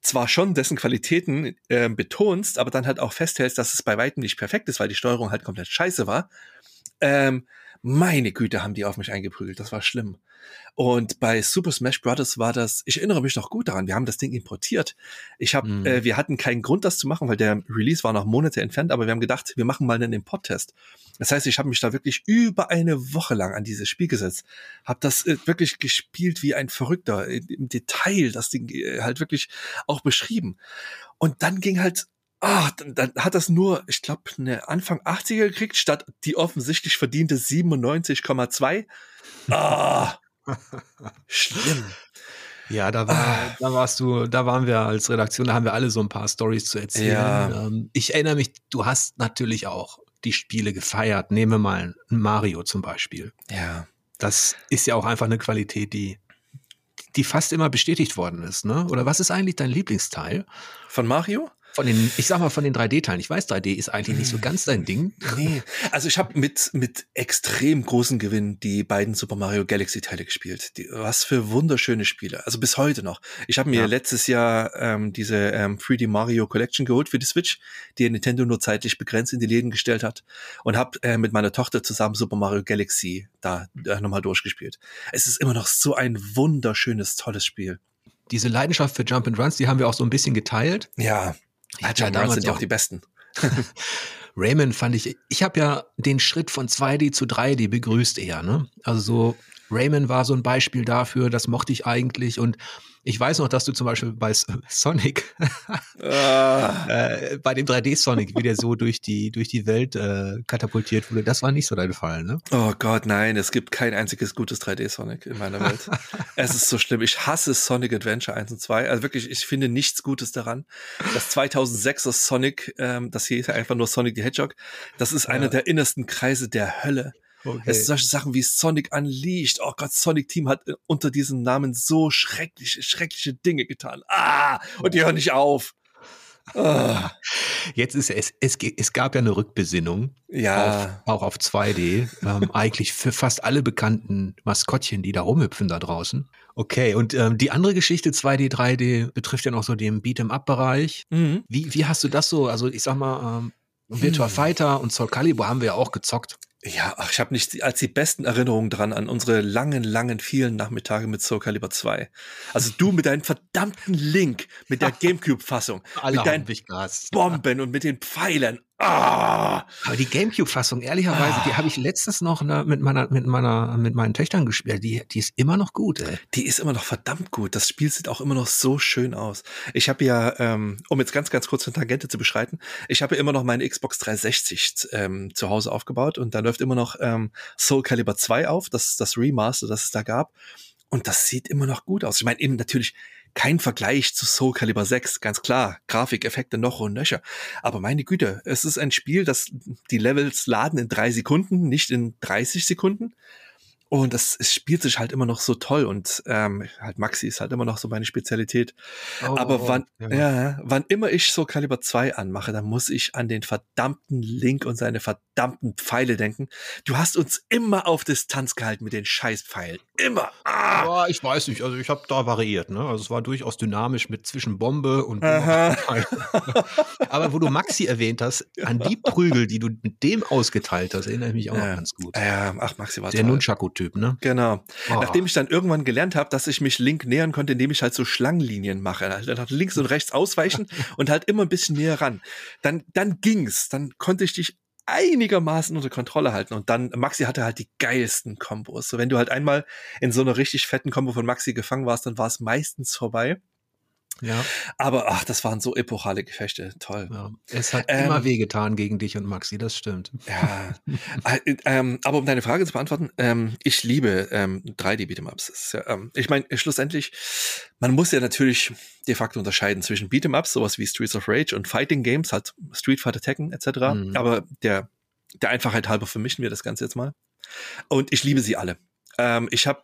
[SPEAKER 2] zwar schon dessen Qualitäten äh, betonst, aber dann halt auch festhältst, dass es bei weitem nicht perfekt ist, weil die Steuerung halt komplett scheiße war, ähm, meine Güte, haben die auf mich eingeprügelt. Das war schlimm. Und bei Super Smash Bros. war das, ich erinnere mich noch gut daran, wir haben das Ding importiert. Ich habe, mhm. äh, wir hatten keinen Grund, das zu machen, weil der Release war noch Monate entfernt, aber wir haben gedacht, wir machen mal einen Import-Test. Das heißt, ich habe mich da wirklich über eine Woche lang an dieses Spiel gesetzt, habe das äh, wirklich gespielt wie ein Verrückter, im Detail, das Ding äh, halt wirklich auch beschrieben. Und dann ging halt Ah, dann, dann hat das nur, ich glaube, eine Anfang 80er gekriegt, statt die offensichtlich verdiente 97,2. Ah, schlimm.
[SPEAKER 1] Ja, da, war, ah. da warst du, da waren wir als Redaktion, da haben wir alle so ein paar Stories zu erzählen. Ja. Ähm, ich erinnere mich, du hast natürlich auch die Spiele gefeiert. Nehme mal Mario zum Beispiel.
[SPEAKER 2] Ja.
[SPEAKER 1] Das ist ja auch einfach eine Qualität, die, die fast immer bestätigt worden ist, ne? Oder was ist eigentlich dein Lieblingsteil?
[SPEAKER 2] Von Mario?
[SPEAKER 1] Von den, ich sag mal, von den 3D-Teilen. Ich weiß, 3D ist eigentlich nicht so ganz dein Ding.
[SPEAKER 2] Nee, also ich habe mit, mit extrem großen Gewinn die beiden Super Mario Galaxy-Teile gespielt. Die, was für wunderschöne Spiele. Also bis heute noch. Ich habe mir ja. letztes Jahr ähm, diese ähm, 3D Mario Collection geholt für die Switch, die Nintendo nur zeitlich begrenzt in die Läden gestellt hat. Und habe äh, mit meiner Tochter zusammen Super Mario Galaxy da äh, nochmal durchgespielt. Es ist immer noch so ein wunderschönes, tolles Spiel.
[SPEAKER 1] Diese Leidenschaft für Jump and Runs, die haben wir auch so ein bisschen geteilt.
[SPEAKER 2] Ja.
[SPEAKER 1] Ich hatte ja damals sind ja auch die besten. Rayman fand ich, ich habe ja den Schritt von 2D zu 3D begrüßt eher, ne? Also so Rayman war so ein Beispiel dafür, das mochte ich eigentlich und ich weiß noch, dass du zum Beispiel bei Sonic, ah. äh, bei dem 3D-Sonic, wie der so durch die, durch die Welt äh, katapultiert wurde, das war nicht so dein Fall, ne?
[SPEAKER 2] Oh Gott, nein, es gibt kein einziges gutes 3D-Sonic in meiner Welt. es ist so schlimm. Ich hasse Sonic Adventure 1 und 2. Also wirklich, ich finde nichts Gutes daran. Das 2006er Sonic, ähm, das hier ist ja einfach nur Sonic the Hedgehog, das ist ja. einer der innersten Kreise der Hölle. Okay. Es solche Sachen wie Sonic Unleashed. Oh Gott, Sonic Team hat äh, unter diesem Namen so schreckliche, schreckliche Dinge getan. Ah, und die hören nicht auf.
[SPEAKER 1] Ah. Jetzt ist es, es, es gab ja eine Rückbesinnung.
[SPEAKER 2] Ja.
[SPEAKER 1] Auf, auch auf 2D. ähm, eigentlich für fast alle bekannten Maskottchen, die da rumhüpfen da draußen. Okay, und ähm, die andere Geschichte 2D, 3D betrifft ja noch so den Beat'em-up-Bereich. Mhm. Wie, wie hast du das so? Also ich sag mal, ähm, Virtua hm. Fighter und Soul Calibur haben wir ja auch gezockt.
[SPEAKER 2] Ja, ach, ich habe nicht als die besten Erinnerungen dran an unsere langen, langen, vielen Nachmittage mit Soul Calibur 2. Also du mit deinem verdammten Link, mit der Gamecube-Fassung, mit deinen Bomben und mit den Pfeilen. Ah!
[SPEAKER 1] Aber die Gamecube-Fassung, ehrlicherweise, ah. die habe ich letztens noch ne, mit meiner, mit meiner, mit meinen Töchtern gespielt. Die, die ist immer noch gut. Ey.
[SPEAKER 2] Die ist immer noch verdammt gut. Das Spiel sieht auch immer noch so schön aus. Ich habe ja, ähm, um jetzt ganz, ganz kurz eine Tangente zu beschreiten, ich habe ja immer noch meine Xbox 360 ähm, zu Hause aufgebaut und da läuft immer noch ähm, Soul Calibur 2 auf, das das Remaster, das es da gab. Und das sieht immer noch gut aus. Ich meine, eben natürlich kein Vergleich zu Soul Calibur 6, ganz klar. Grafikeffekte noch und nöcher. Aber meine Güte, es ist ein Spiel, das die Levels laden in drei Sekunden, nicht in 30 Sekunden. Und das es spielt sich halt immer noch so toll und ähm, halt Maxi ist halt immer noch so meine Spezialität. Oh, Aber oh, wann, ja. ja. wann immer ich so Kaliber 2 anmache, dann muss ich an den verdammten Link und seine verdammten Pfeile denken. Du hast uns immer auf Distanz gehalten mit den Scheißpfeilen. Immer.
[SPEAKER 1] Ah. Ja, ich weiß nicht. Also ich habe da variiert. Ne? Also es war durchaus dynamisch mit zwischen Bombe und Aber wo du Maxi erwähnt hast, an die Prügel, die du mit dem ausgeteilt hast, erinnere ich mich auch ja. noch ganz gut.
[SPEAKER 2] Ja, ach Maxi war
[SPEAKER 1] Der Nunchaku Typ, ne?
[SPEAKER 2] Genau. Oh. Nachdem ich dann irgendwann gelernt habe, dass ich mich Link nähern konnte, indem ich halt so Schlangenlinien mache. Also nach links und rechts ausweichen und halt immer ein bisschen näher ran. Dann, dann ging's. Dann konnte ich dich einigermaßen unter Kontrolle halten. Und dann, Maxi hatte halt die geilsten Kombos. So, wenn du halt einmal in so einer richtig fetten Kombo von Maxi gefangen warst, dann war es meistens vorbei.
[SPEAKER 1] Ja.
[SPEAKER 2] Aber ach, das waren so epochale Gefechte. Toll.
[SPEAKER 1] Ja. Es hat ähm, immer wehgetan gegen dich und Maxi, das stimmt.
[SPEAKER 2] Ja. Äh, ähm, aber um deine Frage zu beantworten, ähm, ich liebe ähm, 3D Beat'em-Ups. Ja, ähm, ich meine, schlussendlich, man muss ja natürlich de facto unterscheiden zwischen Beat'em-Ups, sowas wie Streets of Rage und Fighting Games, halt Street Fighter Tekken etc. Mhm. Aber der, der Einfachheit halber vermischen wir das Ganze jetzt mal. Und ich liebe sie alle. Ähm, ich habe,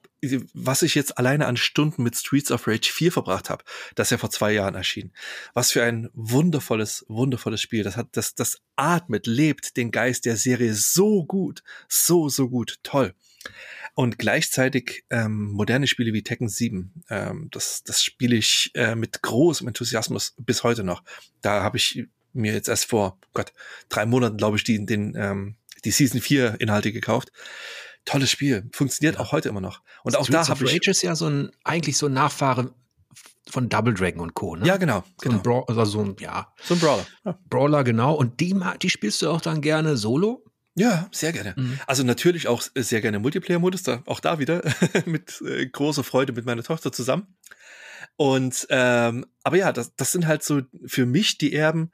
[SPEAKER 2] was ich jetzt alleine an Stunden mit Streets of Rage 4 verbracht habe, das ja vor zwei Jahren erschien. Was für ein wundervolles, wundervolles Spiel. Das hat, das, das atmet, lebt den Geist der Serie so gut, so, so gut, toll. Und gleichzeitig ähm, moderne Spiele wie Tekken 7, ähm, das, das spiele ich äh, mit großem Enthusiasmus bis heute noch. Da habe ich mir jetzt erst vor Gott drei Monaten, glaube ich, die, den, ähm, die Season 4 Inhalte gekauft tolles Spiel. Funktioniert ja. auch heute immer noch. Und Streets auch da habe ich.
[SPEAKER 1] Rage ist ja so ein, eigentlich so ein Nachfahre von Double Dragon und Co. Ne?
[SPEAKER 2] Ja, genau.
[SPEAKER 1] So genau. ein Bra also so ein, ja.
[SPEAKER 2] So ein Brawler.
[SPEAKER 1] Ja. Brawler, genau. Und die, die spielst du auch dann gerne solo?
[SPEAKER 2] Ja, sehr gerne. Mhm. Also natürlich auch sehr gerne Multiplayer-Modus, da, auch da wieder mit äh, großer Freude mit meiner Tochter zusammen. Und ähm, aber ja, das, das sind halt so für mich die Erben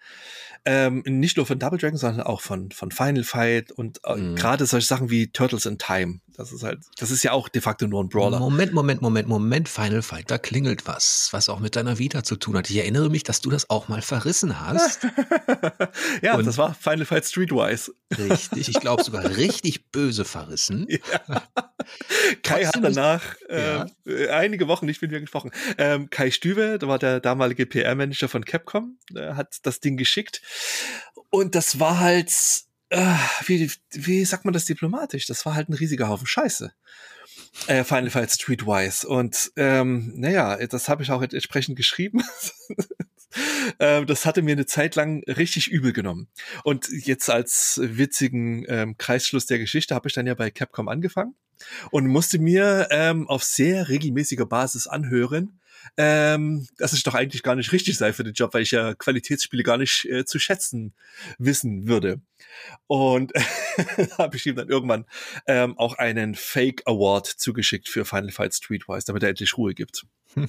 [SPEAKER 2] ähm, nicht nur von Double Dragon, sondern auch von von Final Fight und äh, mhm. gerade solche Sachen wie Turtles in Time. Das ist halt, das ist ja auch de facto nur ein Brawler.
[SPEAKER 1] Moment, Moment, Moment, Moment, Final Fight, da klingelt was, was auch mit deiner Vita zu tun hat. Ich erinnere mich, dass du das auch mal verrissen hast.
[SPEAKER 2] ja, und das war Final Fight Streetwise.
[SPEAKER 1] richtig, ich glaube sogar richtig böse verrissen. Ja.
[SPEAKER 2] Kai hat danach ja. äh, einige Wochen nicht mit mir gesprochen. Ähm, Kai Stübe, da war der damalige PR-Manager von Capcom, äh, hat das Ding geschickt. Und das war halt, äh, wie, wie sagt man das diplomatisch? Das war halt ein riesiger Haufen Scheiße. Äh, Final Fight Streetwise. Und ähm, naja, das habe ich auch entsprechend geschrieben. ähm, das hatte mir eine Zeit lang richtig übel genommen. Und jetzt als witzigen ähm, Kreisschluss der Geschichte habe ich dann ja bei Capcom angefangen und musste mir ähm, auf sehr regelmäßiger Basis anhören, ähm, dass es doch eigentlich gar nicht richtig sei für den Job, weil ich ja Qualitätsspiele gar nicht äh, zu schätzen wissen würde. Und habe ich ihm dann irgendwann ähm, auch einen Fake Award zugeschickt für Final Fight Streetwise, damit er endlich Ruhe gibt.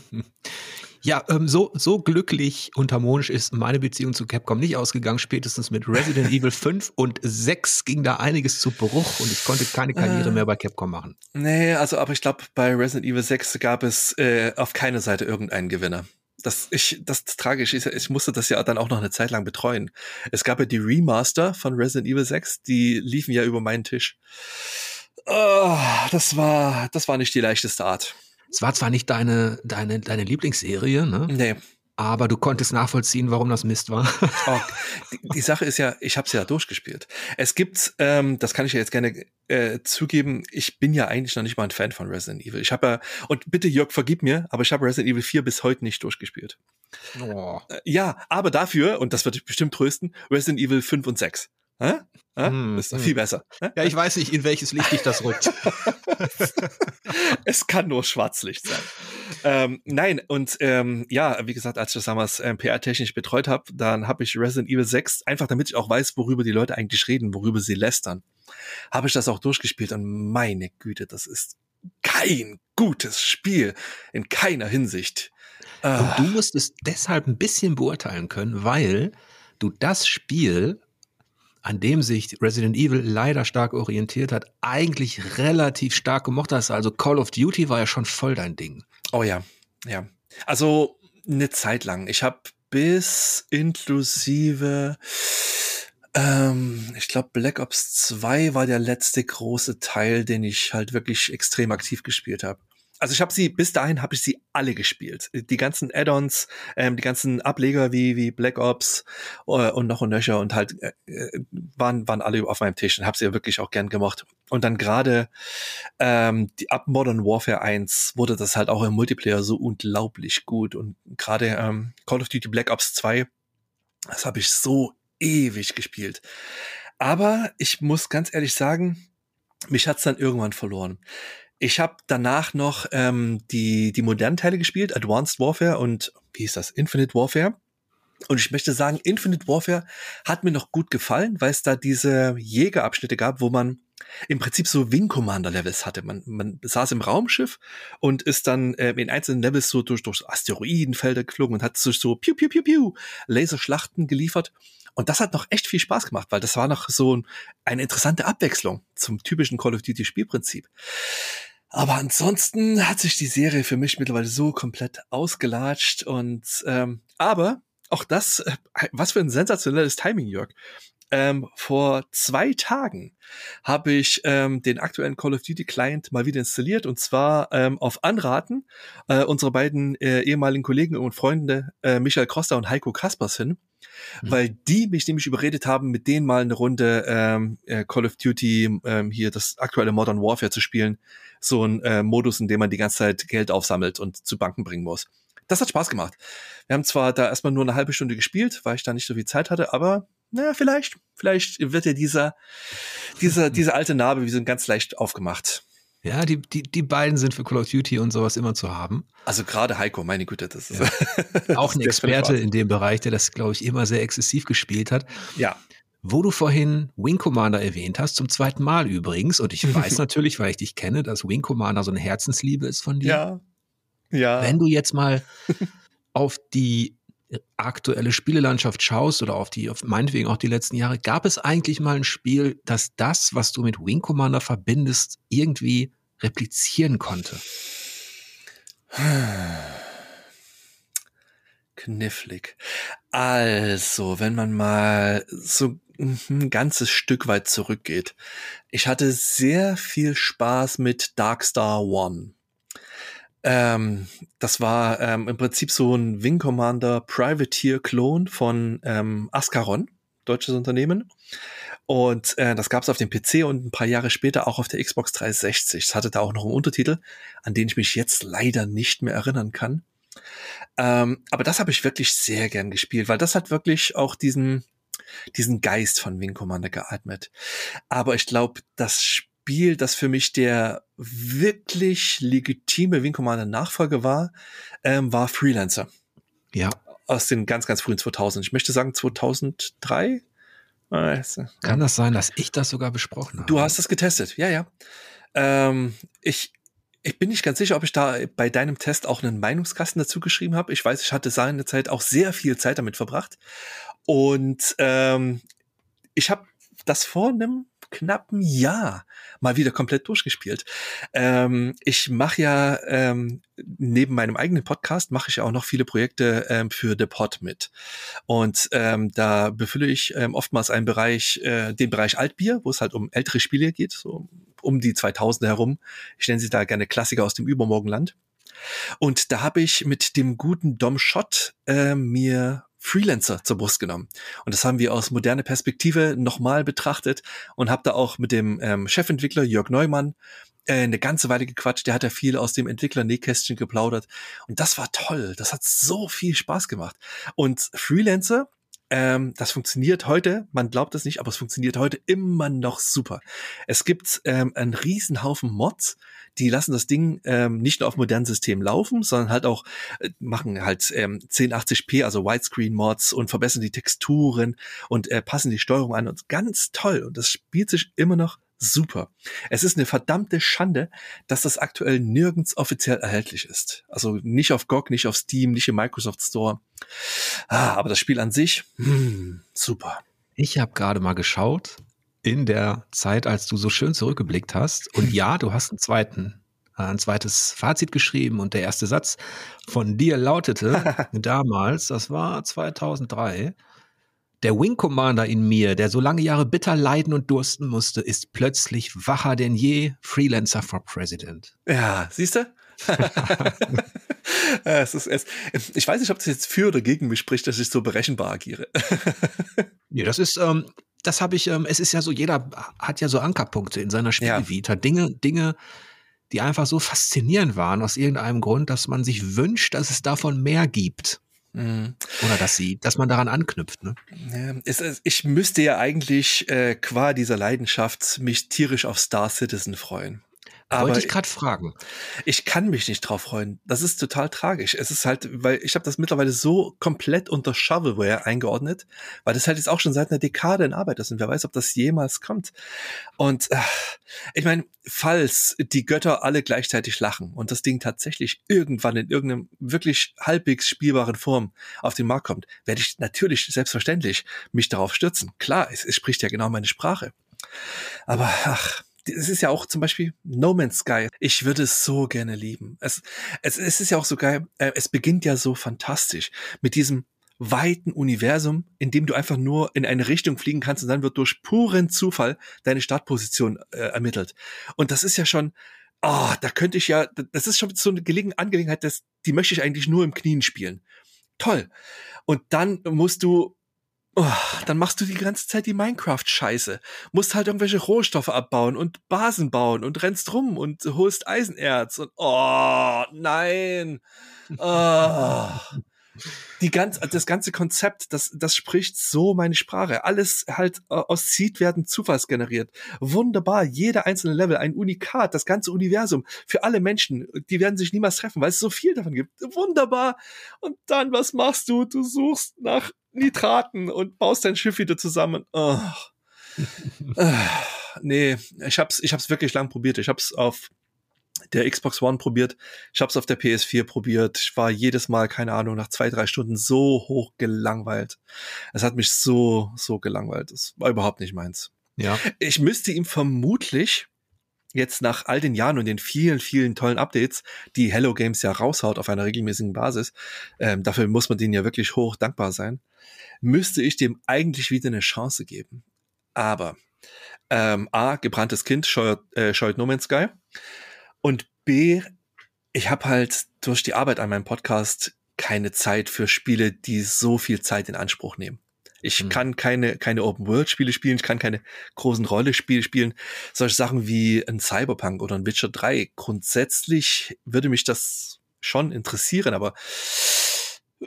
[SPEAKER 1] Ja, ähm, so, so glücklich und harmonisch ist meine Beziehung zu Capcom nicht ausgegangen. Spätestens mit Resident Evil 5 und 6 ging da einiges zu Bruch und ich konnte keine Karriere äh, mehr bei Capcom machen.
[SPEAKER 2] Nee, also aber ich glaube, bei Resident Evil 6 gab es äh, auf keiner Seite irgendeinen Gewinner. Das, ich, das tragisch ist, ich musste das ja dann auch noch eine Zeit lang betreuen. Es gab ja die Remaster von Resident Evil 6, die liefen ja über meinen Tisch. Oh, das war, das war nicht die leichteste Art.
[SPEAKER 1] Es war zwar nicht deine, deine, deine Lieblingsserie, ne?
[SPEAKER 2] Nee.
[SPEAKER 1] Aber du konntest nachvollziehen, warum das Mist war.
[SPEAKER 2] oh, die, die, Sache ist ja, ich habe es ja durchgespielt. Es gibt, ähm, das kann ich ja jetzt gerne äh, zugeben, ich bin ja eigentlich noch nicht mal ein Fan von Resident Evil. Ich habe ja, und bitte Jörg, vergib mir, aber ich habe Resident Evil 4 bis heute nicht durchgespielt. Oh. Äh, ja, aber dafür, und das wird dich bestimmt trösten, Resident Evil 5 und 6. Hä? Hä? Hm, ist hm. viel besser.
[SPEAKER 1] Hä? Ja, ich weiß nicht, in welches Licht dich das rückt.
[SPEAKER 2] es kann nur Schwarzlicht sein. Ähm, nein, und ähm, ja, wie gesagt, als ich das damals ähm, PR-technisch betreut habe, dann habe ich Resident Evil 6, einfach damit ich auch weiß, worüber die Leute eigentlich reden, worüber sie lästern, habe ich das auch durchgespielt und meine Güte, das ist kein gutes Spiel in keiner Hinsicht.
[SPEAKER 1] Und du musst es deshalb ein bisschen beurteilen können, weil du das Spiel an dem sich Resident Evil leider stark orientiert hat, eigentlich relativ stark gemocht hast. Also Call of Duty war ja schon voll dein Ding.
[SPEAKER 2] Oh ja, ja. Also eine Zeit lang. Ich habe bis inklusive, ähm, ich glaube, Black Ops 2 war der letzte große Teil, den ich halt wirklich extrem aktiv gespielt habe also ich habe sie, bis dahin habe ich sie alle gespielt. Die ganzen Add-ons, ähm, die ganzen Ableger wie, wie Black Ops äh, und noch und nöcher und halt äh, äh, waren, waren alle auf meinem Tisch und habe sie ja wirklich auch gern gemacht. Und dann gerade ähm, die ab Modern Warfare 1 wurde das halt auch im Multiplayer so unglaublich gut. Und gerade ähm, Call of Duty Black Ops 2, das habe ich so ewig gespielt. Aber ich muss ganz ehrlich sagen, mich hat's dann irgendwann verloren. Ich habe danach noch ähm, die, die modernen Teile gespielt, Advanced Warfare und wie hieß das, Infinite Warfare. Und ich möchte sagen, Infinite Warfare hat mir noch gut gefallen, weil es da diese Jägerabschnitte gab, wo man im Prinzip so Wing Commander Levels hatte. Man, man saß im Raumschiff und ist dann äh, in einzelnen Levels so durch, durch Asteroidenfelder geflogen und hat sich so piu, piu, piu, piu, Laserschlachten geliefert. Und das hat noch echt viel Spaß gemacht, weil das war noch so ein, eine interessante Abwechslung zum typischen Call of Duty Spielprinzip. Aber ansonsten hat sich die Serie für mich mittlerweile so komplett ausgelatscht und ähm, aber auch das, äh, was für ein sensationelles Timing, Jörg. Ähm, vor zwei Tagen habe ich ähm, den aktuellen Call of Duty Client mal wieder installiert und zwar ähm, auf Anraten äh, unserer beiden äh, ehemaligen Kollegen und Freunde äh, Michael Costa und Heiko Kaspers hin mhm. weil die mich nämlich überredet haben, mit denen mal eine Runde ähm, äh, Call of Duty ähm, hier das aktuelle Modern Warfare zu spielen. So ein äh, Modus, in dem man die ganze Zeit Geld aufsammelt und zu Banken bringen muss. Das hat Spaß gemacht. Wir haben zwar da erstmal nur eine halbe Stunde gespielt, weil ich da nicht so viel Zeit hatte, aber naja, vielleicht, vielleicht wird ja dieser, dieser, diese alte Narbe wie so ganz leicht aufgemacht.
[SPEAKER 1] Ja, die, die, die beiden sind für Call of Duty und sowas immer zu haben.
[SPEAKER 2] Also gerade Heiko, meine Güte, das ist
[SPEAKER 1] ja. auch ein Experte in dem Bereich, der das, glaube ich, immer sehr exzessiv gespielt hat.
[SPEAKER 2] Ja.
[SPEAKER 1] Wo du vorhin Wing Commander erwähnt hast, zum zweiten Mal übrigens, und ich weiß natürlich, weil ich dich kenne, dass Wing Commander so eine Herzensliebe ist von dir.
[SPEAKER 2] Ja. Ja.
[SPEAKER 1] Wenn du jetzt mal auf die aktuelle Spielelandschaft schaust oder auf die, auf meinetwegen auch die letzten Jahre, gab es eigentlich mal ein Spiel, das das, was du mit Wing Commander verbindest, irgendwie replizieren konnte?
[SPEAKER 2] Knifflig. Also, wenn man mal so ein ganzes Stück weit zurückgeht. Ich hatte sehr viel Spaß mit Darkstar One. Ähm, das war ähm, im Prinzip so ein Wing Commander Privateer-Klon von ähm, Ascaron, deutsches Unternehmen. Und äh, das gab es auf dem PC und ein paar Jahre später auch auf der Xbox 360. Es hatte da auch noch einen Untertitel, an den ich mich jetzt leider nicht mehr erinnern kann. Ähm, aber das habe ich wirklich sehr gern gespielt, weil das hat wirklich auch diesen, diesen Geist von Wing Commander geatmet. Aber ich glaube, das Spiel, das für mich der wirklich legitime Wing Commander Nachfolger war, ähm, war Freelancer.
[SPEAKER 1] Ja.
[SPEAKER 2] Aus den ganz, ganz frühen 2000. Ich möchte sagen 2003.
[SPEAKER 1] Also, Kann das sein, dass ich das sogar besprochen habe?
[SPEAKER 2] Du hast das getestet, ja, ja. Ähm, ich, ich bin nicht ganz sicher, ob ich da bei deinem Test auch einen Meinungskasten dazu geschrieben habe. Ich weiß, ich hatte seine Zeit auch sehr viel Zeit damit verbracht. Und ähm, ich habe das vor einem knappen Jahr mal wieder komplett durchgespielt. Ähm, ich mache ja ähm, neben meinem eigenen Podcast mache ich ja auch noch viele Projekte ähm, für The Pod mit. Und ähm, da befülle ich ähm, oftmals einen Bereich, äh, den Bereich Altbier, wo es halt um ältere Spiele geht, so um die 2000er herum. Ich nenne sie da gerne Klassiker aus dem Übermorgenland. Und da habe ich mit dem guten Dom Schott äh, mir Freelancer zur Brust genommen. Und das haben wir aus moderner Perspektive nochmal betrachtet und habe da auch mit dem ähm, Chefentwickler Jörg Neumann äh, eine ganze Weile gequatscht. Der hat ja viel aus dem Entwickler-Nähkästchen geplaudert. Und das war toll. Das hat so viel Spaß gemacht. Und Freelancer, ähm, das funktioniert heute, man glaubt es nicht, aber es funktioniert heute immer noch super. Es gibt ähm, einen riesen Haufen Mods, die lassen das Ding ähm, nicht nur auf modernen Systemen laufen, sondern halt auch äh, machen halt ähm, 1080p, also Widescreen-Mods und verbessern die Texturen und äh, passen die Steuerung an und ganz toll. Und das spielt sich immer noch super. Es ist eine verdammte Schande, dass das aktuell nirgends offiziell erhältlich ist. Also nicht auf GOG, nicht auf Steam, nicht im Microsoft Store. Ah, aber das Spiel an sich, hm, super.
[SPEAKER 1] Ich habe gerade mal geschaut in der Zeit, als du so schön zurückgeblickt hast. Und ja, du hast einen zweiten, äh, ein zweites Fazit geschrieben und der erste Satz von dir lautete damals, das war 2003, der Wing Commander in mir, der so lange Jahre bitter leiden und dursten musste, ist plötzlich wacher denn je Freelancer for President.
[SPEAKER 2] Ja, siehst du? es ist, es, ich weiß nicht, ob das jetzt für oder gegen mich spricht, dass ich so berechenbar agiere.
[SPEAKER 1] ja, das ist, ähm, das habe ich, ähm, es ist ja so, jeder hat ja so Ankerpunkte in seiner Spielvita. Ja. Dinge, Dinge, die einfach so faszinierend waren aus irgendeinem Grund, dass man sich wünscht, dass es davon mehr gibt. Mhm. Oder dass sie, dass man daran anknüpft. Ne?
[SPEAKER 2] Ja, es, ich müsste ja eigentlich äh, qua dieser Leidenschaft mich tierisch auf Star Citizen freuen.
[SPEAKER 1] Aber Wollte ich gerade fragen.
[SPEAKER 2] Ich kann mich nicht drauf freuen. Das ist total tragisch. Es ist halt, weil ich habe das mittlerweile so komplett unter Shovelware eingeordnet, weil das halt jetzt auch schon seit einer Dekade in Arbeit ist und wer weiß, ob das jemals kommt. Und äh, ich meine, falls die Götter alle gleichzeitig lachen und das Ding tatsächlich irgendwann in irgendeinem wirklich halbwegs spielbaren Form auf den Markt kommt, werde ich natürlich selbstverständlich mich darauf stürzen. Klar, es, es spricht ja genau meine Sprache. Aber ach, es ist ja auch zum Beispiel No Man's Sky. Ich würde es so gerne lieben. Es, es, es ist ja auch so geil. Äh, es beginnt ja so fantastisch mit diesem weiten Universum, in dem du einfach nur in eine Richtung fliegen kannst und dann wird durch puren Zufall deine Startposition äh, ermittelt. Und das ist ja schon, oh, da könnte ich ja, das ist schon so eine Gelegen Angelegenheit, das, die möchte ich eigentlich nur im Knien spielen. Toll. Und dann musst du Oh, dann machst du die ganze Zeit die Minecraft-Scheiße. Musst halt irgendwelche Rohstoffe abbauen und Basen bauen und rennst rum und holst Eisenerz und oh, nein. Oh. Die ganz, das ganze Konzept, das, das spricht so meine Sprache. Alles halt aus Seed-Werten zufallsgeneriert. Wunderbar. Jeder einzelne Level, ein Unikat, das ganze Universum für alle Menschen. Die werden sich niemals treffen, weil es so viel davon gibt. Wunderbar. Und dann, was machst du? Du suchst nach Nitraten und baust dein Schiff wieder zusammen. Oh. nee, ich hab's, ich hab's wirklich lang probiert. Ich hab's auf der Xbox One probiert. Ich hab's auf der PS4 probiert. Ich war jedes Mal, keine Ahnung, nach zwei, drei Stunden so hoch gelangweilt. Es hat mich so, so gelangweilt. Das war überhaupt nicht meins.
[SPEAKER 1] Ja.
[SPEAKER 2] Ich müsste ihm vermutlich jetzt nach all den Jahren und den vielen, vielen tollen Updates, die Hello Games ja raushaut auf einer regelmäßigen Basis, ähm, dafür muss man denen ja wirklich hoch dankbar sein, müsste ich dem eigentlich wieder eine Chance geben. Aber ähm, A, gebranntes Kind scheut, äh, scheut No Man's Sky und B, ich habe halt durch die Arbeit an meinem Podcast keine Zeit für Spiele, die so viel Zeit in Anspruch nehmen. Ich mhm. kann keine, keine Open-World-Spiele spielen, ich kann keine großen Rollenspiele spielen. Solche Sachen wie ein Cyberpunk oder ein Witcher 3. Grundsätzlich würde mich das schon interessieren, aber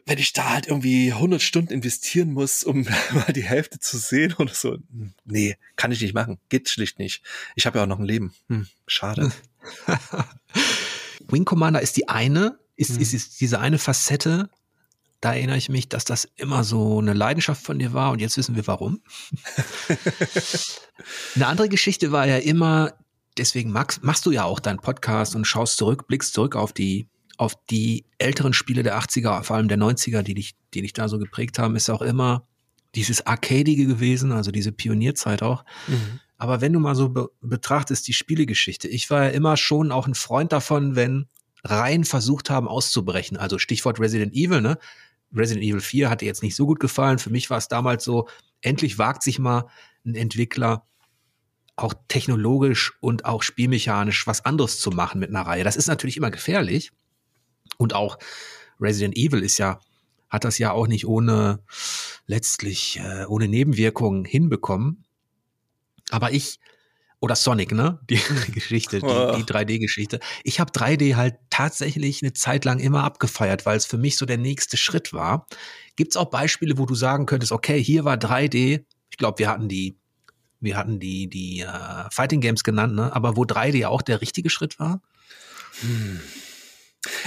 [SPEAKER 2] wenn ich da halt irgendwie 100 Stunden investieren muss, um mal die Hälfte zu sehen oder so, nee, kann ich nicht machen. Geht schlicht nicht. Ich habe ja auch noch ein Leben. Hm, schade.
[SPEAKER 1] Wing Commander ist die eine, ist, hm. ist, ist diese eine Facette da erinnere ich mich, dass das immer so eine Leidenschaft von dir war und jetzt wissen wir warum. eine andere Geschichte war ja immer, deswegen machst, machst du ja auch deinen Podcast und schaust zurück, blickst zurück auf die auf die älteren Spiele der 80er, vor allem der 90er, die dich, die dich da so geprägt haben, ist auch immer dieses Arcadige gewesen, also diese Pionierzeit auch. Mhm. Aber wenn du mal so be betrachtest, die Spielegeschichte, ich war ja immer schon auch ein Freund davon, wenn Reihen versucht haben auszubrechen. Also Stichwort Resident Evil, ne? Resident Evil 4 hatte jetzt nicht so gut gefallen. Für mich war es damals so, endlich wagt sich mal ein Entwickler auch technologisch und auch spielmechanisch was anderes zu machen mit einer Reihe. Das ist natürlich immer gefährlich. Und auch Resident Evil ist ja, hat das ja auch nicht ohne letztlich, äh, ohne Nebenwirkungen hinbekommen. Aber ich oder Sonic, ne? Die Geschichte, die, die 3D-Geschichte. Ich habe 3D halt tatsächlich eine Zeit lang immer abgefeiert, weil es für mich so der nächste Schritt war. Gibt es auch Beispiele, wo du sagen könntest, okay, hier war 3D, ich glaube, wir hatten die, wir hatten die, die uh, Fighting Games genannt, ne? Aber wo 3D auch der richtige Schritt war? Hm.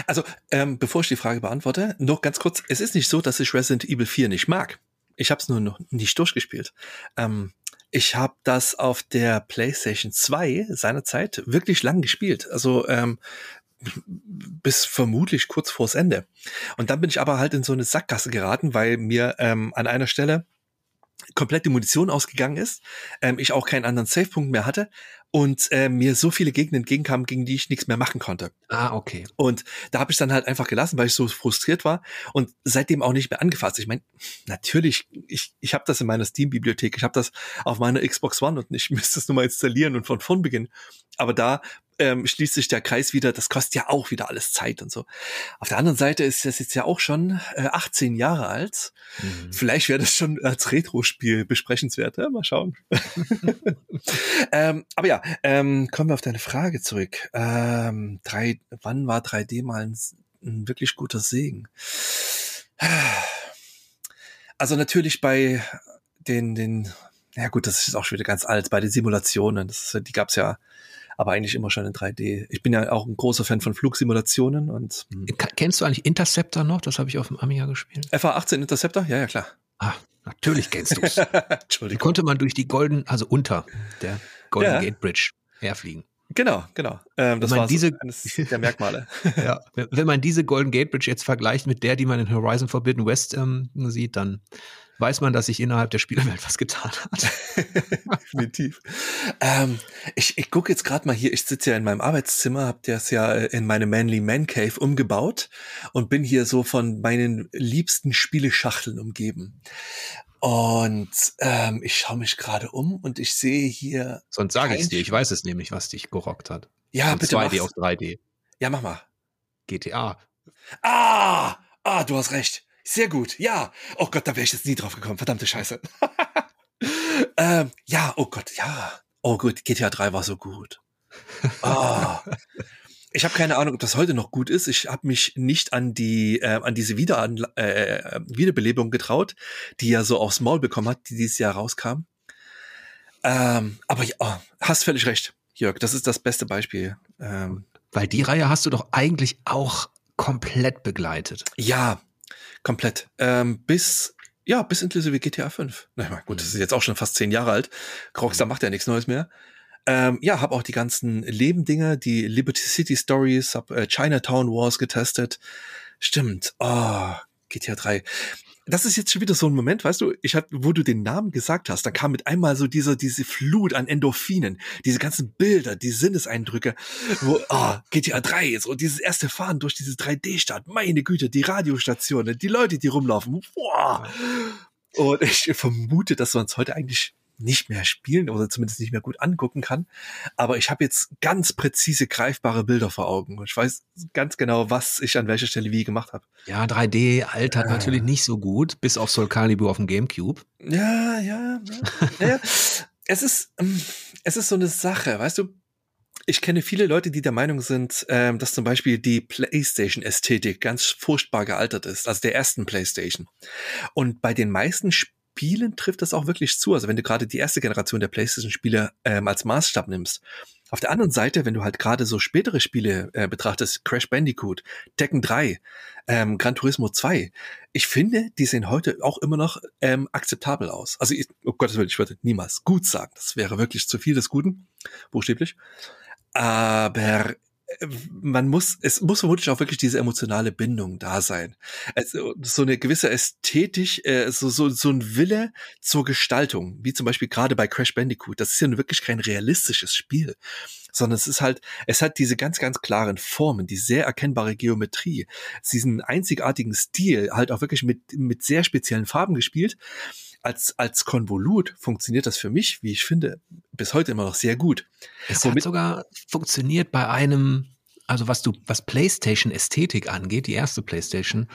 [SPEAKER 2] Also, ähm, bevor ich die Frage beantworte, noch ganz kurz, es ist nicht so, dass ich Resident Evil 4 nicht mag. Ich habe es nur noch nicht durchgespielt. Ähm, ich habe das auf der PlayStation 2 seinerzeit wirklich lang gespielt. Also ähm, bis vermutlich kurz vors Ende. Und dann bin ich aber halt in so eine Sackgasse geraten, weil mir ähm, an einer Stelle komplett die Munition ausgegangen ist, ähm, ich auch keinen anderen Savepunkt mehr hatte und äh, mir so viele Gegner entgegenkamen, gegen die ich nichts mehr machen konnte.
[SPEAKER 1] Ah, okay.
[SPEAKER 2] Und da habe ich dann halt einfach gelassen, weil ich so frustriert war und seitdem auch nicht mehr angefasst. Ich meine, natürlich, ich, ich habe das in meiner Steam-Bibliothek, ich habe das auf meiner Xbox One und ich müsste es nur mal installieren und von vorn beginnen. Aber da ähm, schließt sich der Kreis wieder, das kostet ja auch wieder alles Zeit und so. Auf der anderen Seite ist das jetzt ja auch schon äh, 18 Jahre alt. Mhm. Vielleicht wäre das schon als Retro-Spiel besprechenswert. Ja, mal schauen. ähm, aber ja, ähm, kommen wir auf deine Frage zurück. Ähm, drei, wann war 3D mal ein, ein wirklich guter Segen? Also natürlich bei den, den, ja gut, das ist auch schon wieder ganz alt, bei den Simulationen, das, die gab's ja aber eigentlich immer schon in 3D. Ich bin ja auch ein großer Fan von Flugsimulationen und.
[SPEAKER 1] Hm. Kennst du eigentlich Interceptor noch? Das habe ich auf dem Amiga gespielt.
[SPEAKER 2] FA18 Interceptor? Ja, ja, klar.
[SPEAKER 1] Ah, natürlich kennst du es. Entschuldigung. konnte man durch die Golden, also unter der Golden ja. Gate Bridge herfliegen.
[SPEAKER 2] Genau, genau. Ähm, das war diese, eines der Merkmale.
[SPEAKER 1] ja, wenn man diese Golden Gate Bridge jetzt vergleicht mit der, die man in Horizon Forbidden West ähm, sieht, dann weiß man, dass sich innerhalb der Spielewelt was getan hat.
[SPEAKER 2] Definitiv. Ähm, ich ich gucke jetzt gerade mal hier, ich sitze ja in meinem Arbeitszimmer, habe das ja äh, in meine Manly Man Cave umgebaut und bin hier so von meinen liebsten Spieleschachteln umgeben. Und ähm, ich schaue mich gerade um und ich sehe hier.
[SPEAKER 1] Sonst sage ich dir, ich weiß es nämlich, was dich gerockt hat.
[SPEAKER 2] Ja,
[SPEAKER 1] Von
[SPEAKER 2] bitte.
[SPEAKER 1] 2D mach's. auf 3D.
[SPEAKER 2] Ja, mach mal.
[SPEAKER 1] GTA.
[SPEAKER 2] Ah! Ah, du hast recht. Sehr gut, ja. Oh Gott, da wäre ich jetzt nie drauf gekommen. Verdammte Scheiße. ähm, ja, oh Gott, ja. Oh gut, GTA 3 war so gut. Oh. Ich habe keine Ahnung, ob das heute noch gut ist. Ich habe mich nicht an die äh, an diese Wiederan äh, Wiederbelebung getraut, die ja so aufs Maul bekommen hat, die dieses Jahr rauskam. Ähm, aber ja, oh, hast völlig recht, Jörg. Das ist das beste Beispiel. Ähm,
[SPEAKER 1] Weil die Reihe hast du doch eigentlich auch komplett begleitet.
[SPEAKER 2] Ja, Komplett. Ähm, bis, ja, bis inklusive GTA 5. Na ja, gut, das ist jetzt auch schon fast zehn Jahre alt. Rockstar macht ja nichts Neues mehr. Ähm, ja, habe auch die ganzen Lebendinger, die Liberty City Stories, hab äh, Chinatown Wars getestet. Stimmt. Oh, GTA 3. das ist jetzt schon wieder so ein Moment, weißt du, ich hab, wo du den Namen gesagt hast, dann kam mit einmal so dieser, diese Flut an Endorphinen, diese ganzen Bilder, die Sinneseindrücke, wo, ah, GTA 3, so dieses erste Fahren durch diese 3D-Stadt, meine Güte, die Radiostationen, die Leute, die rumlaufen, boah. Und ich vermute, dass wir uns heute eigentlich nicht mehr spielen oder zumindest nicht mehr gut angucken kann. Aber ich habe jetzt ganz präzise greifbare Bilder vor Augen. Ich weiß ganz genau, was ich an welcher Stelle wie gemacht habe.
[SPEAKER 1] Ja, 3D altert äh. natürlich nicht so gut, bis auf Soul Calibur auf dem Gamecube.
[SPEAKER 2] Ja, ja, ja. ja. es ist, ähm, es ist so eine Sache, weißt du, ich kenne viele Leute, die der Meinung sind, ähm, dass zum Beispiel die PlayStation-Ästhetik ganz furchtbar gealtert ist, also der ersten PlayStation. Und bei den meisten Spielen Spielen trifft das auch wirklich zu. Also wenn du gerade die erste Generation der PlayStation-Spiele ähm, als Maßstab nimmst. Auf der anderen Seite, wenn du halt gerade so spätere Spiele äh, betrachtest, Crash Bandicoot, Tekken 3, ähm, Gran Turismo 2, ich finde, die sehen heute auch immer noch ähm, akzeptabel aus. Also, ich, oh Gottes Willen, ich würde niemals gut sagen. Das wäre wirklich zu viel des Guten, buchstäblich. Aber man muss, es muss vermutlich auch wirklich diese emotionale Bindung da sein. Also so eine gewisse Ästhetik, äh, so, so, so ein Wille zur Gestaltung, wie zum Beispiel gerade bei Crash Bandicoot. Das ist ja wirklich kein realistisches Spiel, sondern es ist halt, es hat diese ganz, ganz klaren Formen, die sehr erkennbare Geometrie, diesen einzigartigen Stil, halt auch wirklich mit, mit sehr speziellen Farben gespielt als, als Konvolut funktioniert das für mich, wie ich finde, bis heute immer noch sehr gut.
[SPEAKER 1] Es Womit hat sogar funktioniert bei einem, also was du, was PlayStation Ästhetik angeht, die erste PlayStation,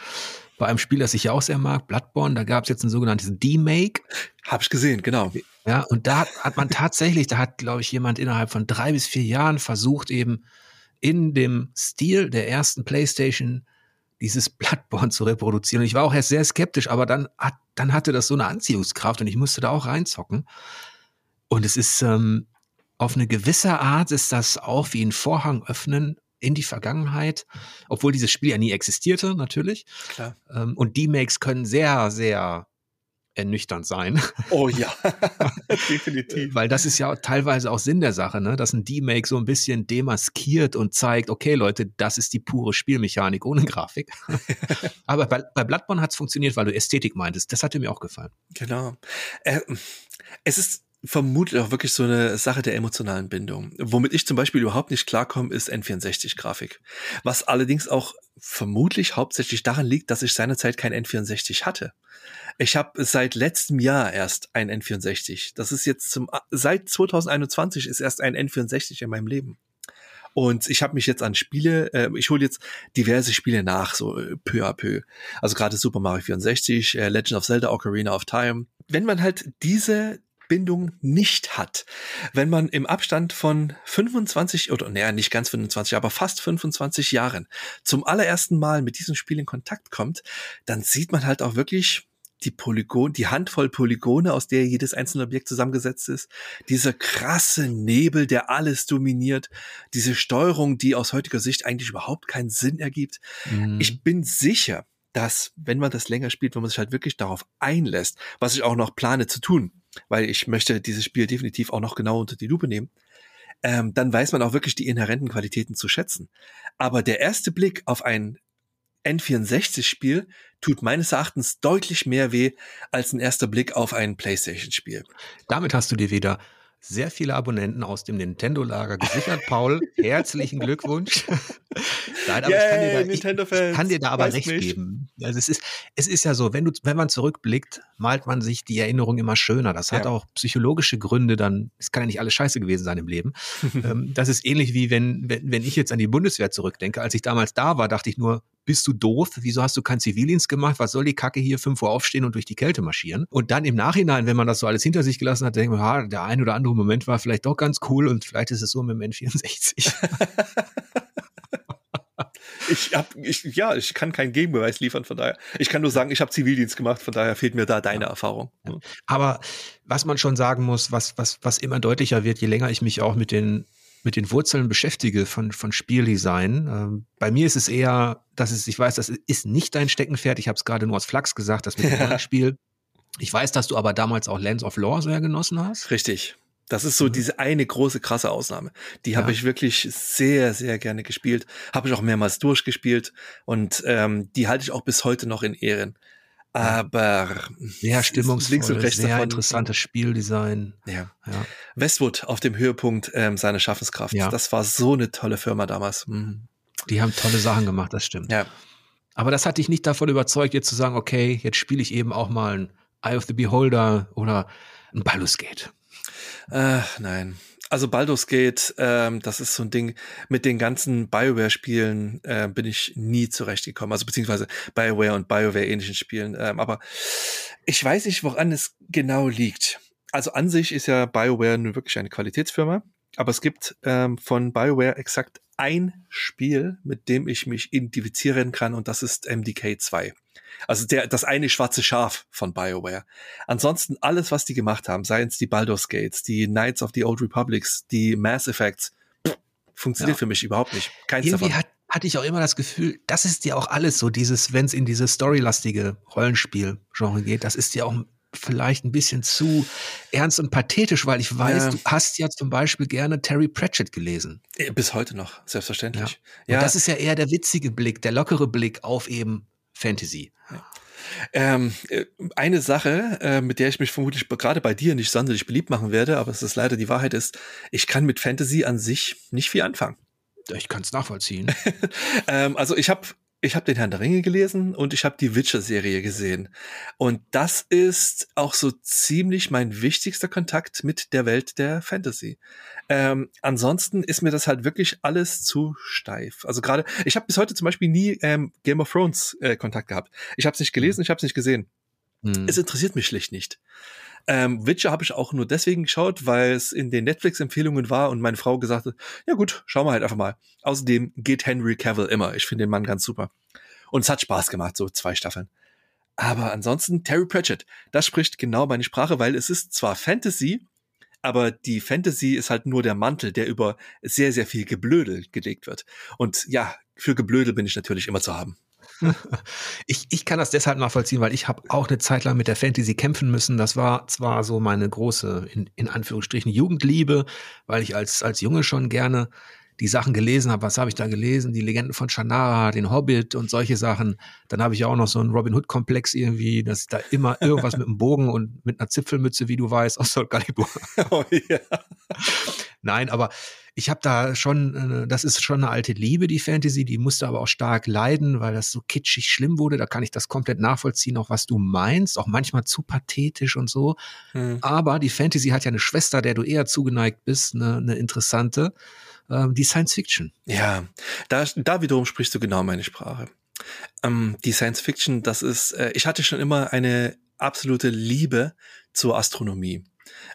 [SPEAKER 1] bei einem Spiel, das ich ja auch sehr mag, Bloodborne, da gab es jetzt ein sogenanntes D-Make.
[SPEAKER 2] Hab ich gesehen, genau.
[SPEAKER 1] Ja, und da hat man tatsächlich, da hat, glaube ich, jemand innerhalb von drei bis vier Jahren versucht, eben in dem Stil der ersten PlayStation dieses Bloodborne zu reproduzieren. Und ich war auch erst sehr skeptisch, aber dann, hat, dann hatte das so eine Anziehungskraft und ich musste da auch reinzocken. Und es ist ähm, auf eine gewisse Art ist das auch wie ein Vorhang öffnen in die Vergangenheit, obwohl dieses Spiel ja nie existierte, natürlich. Klar. Ähm, und die Makes können sehr, sehr ernüchternd sein.
[SPEAKER 2] Oh ja, definitiv.
[SPEAKER 1] Weil das ist ja teilweise auch Sinn der Sache, ne? dass ein D-Make so ein bisschen demaskiert und zeigt, okay Leute, das ist die pure Spielmechanik ohne Grafik. Aber bei, bei Bloodborne hat es funktioniert, weil du Ästhetik meintest. Das hatte mir auch gefallen.
[SPEAKER 2] Genau. Äh, es ist vermutlich auch wirklich so eine Sache der emotionalen Bindung. Womit ich zum Beispiel überhaupt nicht klarkomme, ist N64-Grafik. Was allerdings auch vermutlich hauptsächlich daran liegt, dass ich seinerzeit kein N64 hatte. Ich habe seit letztem Jahr erst ein N64. Das ist jetzt zum seit 2021 ist erst ein N64 in meinem Leben. Und ich habe mich jetzt an Spiele, äh, ich hole jetzt diverse Spiele nach, so äh, peu à peu. Also gerade Super Mario 64, äh, Legend of Zelda, Ocarina of Time. Wenn man halt diese Bindung nicht hat. Wenn man im Abstand von 25 oder naja, nicht ganz 25, aber fast 25 Jahren zum allerersten Mal mit diesem Spiel in Kontakt kommt, dann sieht man halt auch wirklich die Polygon, die Handvoll Polygone, aus der jedes einzelne Objekt zusammengesetzt ist, dieser krasse Nebel, der alles dominiert, diese Steuerung, die aus heutiger Sicht eigentlich überhaupt keinen Sinn ergibt. Mhm. Ich bin sicher, dass, wenn man das länger spielt, wenn man sich halt wirklich darauf einlässt, was ich auch noch plane zu tun, weil ich möchte dieses Spiel definitiv auch noch genau unter die Lupe nehmen, ähm, dann weiß man auch wirklich die inhärenten Qualitäten zu schätzen. Aber der erste Blick auf ein N64-Spiel tut meines Erachtens deutlich mehr weh als ein erster Blick auf ein PlayStation-Spiel.
[SPEAKER 1] Damit hast du dir wieder sehr viele Abonnenten aus dem Nintendo-Lager gesichert. Paul, herzlichen Glückwunsch.
[SPEAKER 2] Nein, aber Yay, ich, kann da,
[SPEAKER 1] ich, ich, kann dir da, aber recht mich. geben. Also es ist, es ist ja so, wenn du, wenn man zurückblickt, malt man sich die Erinnerung immer schöner. Das hat ja. auch psychologische Gründe, dann, es kann ja nicht alles scheiße gewesen sein im Leben. Ähm, das ist ähnlich wie wenn, wenn, wenn ich jetzt an die Bundeswehr zurückdenke. Als ich damals da war, dachte ich nur, bist du doof? Wieso hast du keinen Zivildienst gemacht? Was soll die Kacke hier fünf Uhr aufstehen und durch die Kälte marschieren? Und dann im Nachhinein, wenn man das so alles hinter sich gelassen hat, denkt man, ha, der ein oder andere Moment war vielleicht doch ganz cool und vielleicht ist es so mit dem N64.
[SPEAKER 2] ich hab, ich, ja, ich kann keinen Gegenbeweis liefern, von daher. Ich kann nur sagen, ich habe Zivildienst gemacht, von daher fehlt mir da deine ja. Erfahrung.
[SPEAKER 1] Aber was man schon sagen muss, was, was, was immer deutlicher wird, je länger ich mich auch mit den mit den Wurzeln beschäftige von, von Spieldesign. Ähm, bei mir ist es eher, dass es, ich weiß, das ist nicht dein Steckenpferd. Ich habe es gerade nur aus Flachs gesagt, das mit dem Spiel. Ich weiß, dass du aber damals auch Lands of Lore sehr genossen hast.
[SPEAKER 2] Richtig. Das ist so mhm. diese eine große, krasse Ausnahme. Die ja. habe ich wirklich sehr, sehr gerne gespielt. Habe ich auch mehrmals durchgespielt und ähm, die halte ich auch bis heute noch in Ehren. Aber
[SPEAKER 1] sehr stimmungsvoll, links und rechts sehr davon. interessantes Spieldesign.
[SPEAKER 2] Ja. ja. Westwood auf dem Höhepunkt ähm, seiner Schaffenskraft. Ja. Das war so eine tolle Firma damals. Mhm.
[SPEAKER 1] Die haben tolle Sachen gemacht, das stimmt.
[SPEAKER 2] Ja.
[SPEAKER 1] Aber das hat dich nicht davon überzeugt, jetzt zu sagen, okay, jetzt spiele ich eben auch mal ein Eye of the Beholder oder ein Baldur's Gate.
[SPEAKER 2] Äh, nein. Also Baldur's Gate, ähm, das ist so ein Ding, mit den ganzen Bioware-Spielen äh, bin ich nie zurechtgekommen. Also beziehungsweise Bioware und Bioware-ähnlichen Spielen. Ähm, aber ich weiß nicht, woran es genau liegt. Also an sich ist ja Bioware nun wirklich eine Qualitätsfirma. Aber es gibt ähm, von BioWare exakt ein Spiel, mit dem ich mich identifizieren kann und das ist MDK 2. Also der, das eine schwarze Schaf von BioWare. Ansonsten alles, was die gemacht haben, seien es die Baldur's Gates, die Knights of the Old Republics, die Mass Effects, pff, funktioniert ja. für mich überhaupt nicht.
[SPEAKER 1] Keins Irgendwie davon. Hat, hatte ich auch immer das Gefühl, das ist ja auch alles so, dieses, wenn es in diese storylastige Rollenspiel-Genre geht, das ist ja auch vielleicht ein bisschen zu ernst und pathetisch, weil ich weiß, ja. du hast ja zum Beispiel gerne Terry Pratchett gelesen.
[SPEAKER 2] Bis heute noch, selbstverständlich.
[SPEAKER 1] Ja. ja. das ist ja eher der witzige Blick, der lockere Blick auf eben Fantasy. Ja.
[SPEAKER 2] Ähm, äh, eine Sache, äh, mit der ich mich vermutlich gerade bei dir nicht sonderlich beliebt machen werde, aber es ist leider die Wahrheit ist, ich kann mit Fantasy an sich nicht viel anfangen.
[SPEAKER 1] Ich kann es nachvollziehen.
[SPEAKER 2] ähm, also ich habe ich habe den Herrn der Ringe gelesen und ich habe die Witcher-Serie gesehen. Und das ist auch so ziemlich mein wichtigster Kontakt mit der Welt der Fantasy. Ähm, ansonsten ist mir das halt wirklich alles zu steif. Also gerade, ich habe bis heute zum Beispiel nie ähm, Game of Thrones äh, Kontakt gehabt. Ich habe es nicht gelesen, ich habe es nicht gesehen. Hm. Es interessiert mich schlicht nicht. Ähm, Witcher habe ich auch nur deswegen geschaut, weil es in den Netflix-Empfehlungen war und meine Frau gesagt hat, ja gut, schauen wir halt einfach mal. Außerdem geht Henry Cavill immer. Ich finde den Mann ganz super. Und es hat Spaß gemacht, so zwei Staffeln. Aber ansonsten Terry Pratchett, das spricht genau meine Sprache, weil es ist zwar Fantasy, aber die Fantasy ist halt nur der Mantel, der über sehr, sehr viel Geblödel gelegt wird. Und ja, für Geblödel bin ich natürlich immer zu haben.
[SPEAKER 1] Ich, ich kann das deshalb nachvollziehen, weil ich habe auch eine Zeit lang mit der Fantasy kämpfen müssen. Das war zwar so meine große, in, in Anführungsstrichen, Jugendliebe, weil ich als, als Junge schon gerne die Sachen gelesen habe. Was habe ich da gelesen? Die Legenden von Shannara, den Hobbit und solche Sachen. Dann habe ich auch noch so einen Robin Hood-Komplex irgendwie, dass da immer irgendwas mit einem Bogen und mit einer Zipfelmütze, wie du weißt, aus Soul Calibur. Oh, ja. Nein, aber ich habe da schon, äh, das ist schon eine alte Liebe, die Fantasy, die musste aber auch stark leiden, weil das so kitschig schlimm wurde. Da kann ich das komplett nachvollziehen, auch was du meinst, auch manchmal zu pathetisch und so. Hm. Aber die Fantasy hat ja eine Schwester, der du eher zugeneigt bist, eine, eine interessante, äh, die Science Fiction.
[SPEAKER 2] Ja, da, da wiederum sprichst du genau meine Sprache. Ähm, die Science Fiction, das ist, äh, ich hatte schon immer eine absolute Liebe zur Astronomie.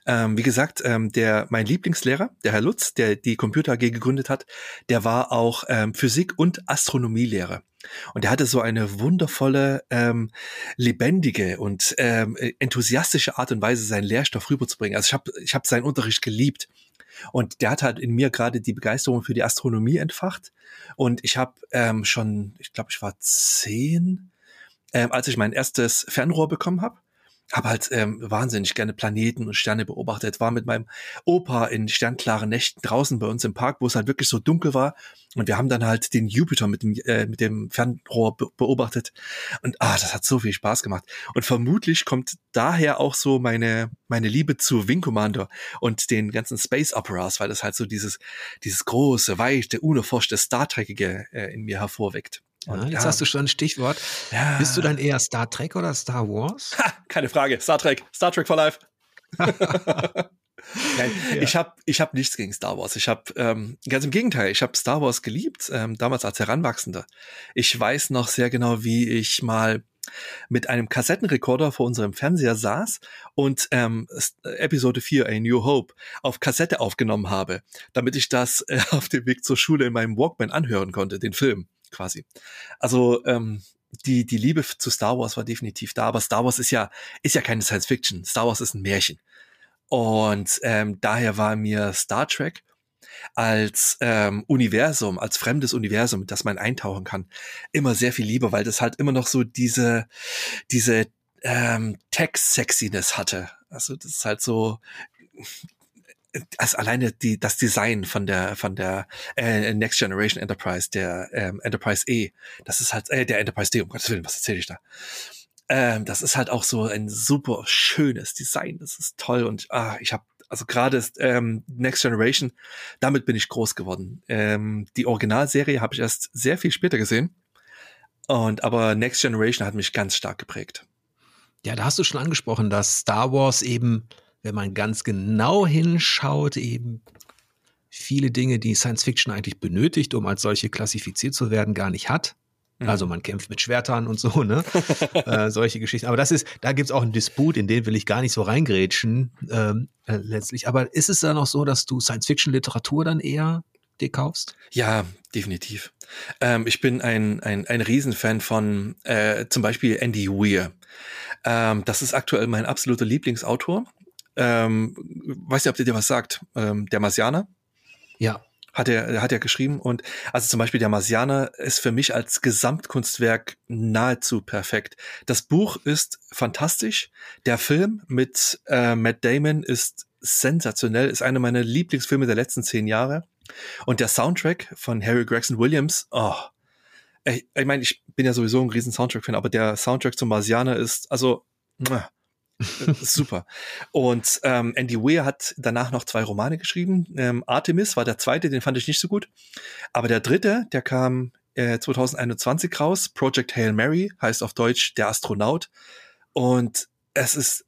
[SPEAKER 2] Ähm, wie gesagt, ähm, der mein Lieblingslehrer, der Herr Lutz, der die Computer AG gegründet hat, der war auch ähm, Physik- und Astronomielehrer. Und er hatte so eine wundervolle, ähm, lebendige und ähm, enthusiastische Art und Weise, seinen Lehrstoff rüberzubringen. Also ich habe ich hab seinen Unterricht geliebt. Und der hat halt in mir gerade die Begeisterung für die Astronomie entfacht. Und ich habe ähm, schon, ich glaube, ich war zehn, ähm, als ich mein erstes Fernrohr bekommen habe habe halt ähm, wahnsinnig gerne Planeten und Sterne beobachtet, war mit meinem Opa in sternklaren Nächten draußen bei uns im Park, wo es halt wirklich so dunkel war. Und wir haben dann halt den Jupiter mit dem äh, mit dem Fernrohr be beobachtet. Und ah, das hat so viel Spaß gemacht. Und vermutlich kommt daher auch so meine meine Liebe zu Wing Commander und den ganzen Space Operas, weil das halt so dieses dieses große, weite, unerforschte Star Trekige äh, in mir hervorweckt.
[SPEAKER 1] Und, jetzt ja. hast du schon ein Stichwort. Ja. Bist du dann eher Star Trek oder Star Wars?
[SPEAKER 2] Ha, keine Frage. Star Trek. Star Trek for Life. Nein, ja. ich habe ich hab nichts gegen Star Wars. Ich habe ähm, ganz im Gegenteil, ich habe Star Wars geliebt, ähm, damals als Heranwachsender. Ich weiß noch sehr genau, wie ich mal mit einem Kassettenrekorder vor unserem Fernseher saß und ähm, Episode 4, A New Hope, auf Kassette aufgenommen habe, damit ich das äh, auf dem Weg zur Schule in meinem Walkman anhören konnte, den Film quasi. Also ähm, die, die Liebe zu Star Wars war definitiv da, aber Star Wars ist ja, ist ja keine Science Fiction. Star Wars ist ein Märchen. Und ähm, daher war mir Star Trek als ähm, Universum, als fremdes Universum, das man eintauchen kann, immer sehr viel lieber, weil das halt immer noch so diese, diese ähm, Tech-Sexiness hatte. Also das ist halt so also alleine die, das Design von der von der äh, Next Generation Enterprise, der ähm, Enterprise E, das ist halt äh, der Enterprise D, um Gottes Willen, was erzähle ich da? Ähm, das ist halt auch so ein super schönes Design. Das ist toll und ah, ich habe also gerade ähm, Next Generation, damit bin ich groß geworden. Ähm, die Originalserie habe ich erst sehr viel später gesehen. Und aber Next Generation hat mich ganz stark geprägt.
[SPEAKER 1] Ja, da hast du schon angesprochen, dass Star Wars eben, wenn man ganz genau hinschaut, eben viele Dinge, die Science Fiction eigentlich benötigt, um als solche klassifiziert zu werden, gar nicht hat. Mhm. Also man kämpft mit Schwertern und so, ne? äh, solche Geschichten. Aber das ist, da gibt's auch einen Disput, in den will ich gar nicht so reingrätschen, ähm, äh, letztlich. Aber ist es dann auch so, dass du Science-Fiction-Literatur dann eher dir kaufst?
[SPEAKER 2] Ja, definitiv. Ähm, ich bin ein, ein, ein Riesenfan von äh, zum Beispiel Andy Weir. Ähm, das ist aktuell mein absoluter Lieblingsautor. Ähm, weiß nicht, ob der dir was sagt. Ähm, der Marsianer.
[SPEAKER 1] Ja.
[SPEAKER 2] Hat er, hat er geschrieben. Und also zum Beispiel der Marsianer ist für mich als Gesamtkunstwerk nahezu perfekt. Das Buch ist fantastisch. Der Film mit äh, Matt Damon ist sensationell, ist einer meiner Lieblingsfilme der letzten zehn Jahre. Und der Soundtrack von Harry Gregson Williams, oh, ich, ich meine, ich bin ja sowieso ein riesen Soundtrack-Fan, aber der Soundtrack zum Marsianer ist, also, super. Und ähm, Andy Weir hat danach noch zwei Romane geschrieben. Ähm, Artemis war der zweite, den fand ich nicht so gut. Aber der dritte, der kam äh, 2021 raus. Project Hail Mary heißt auf Deutsch Der Astronaut. Und es ist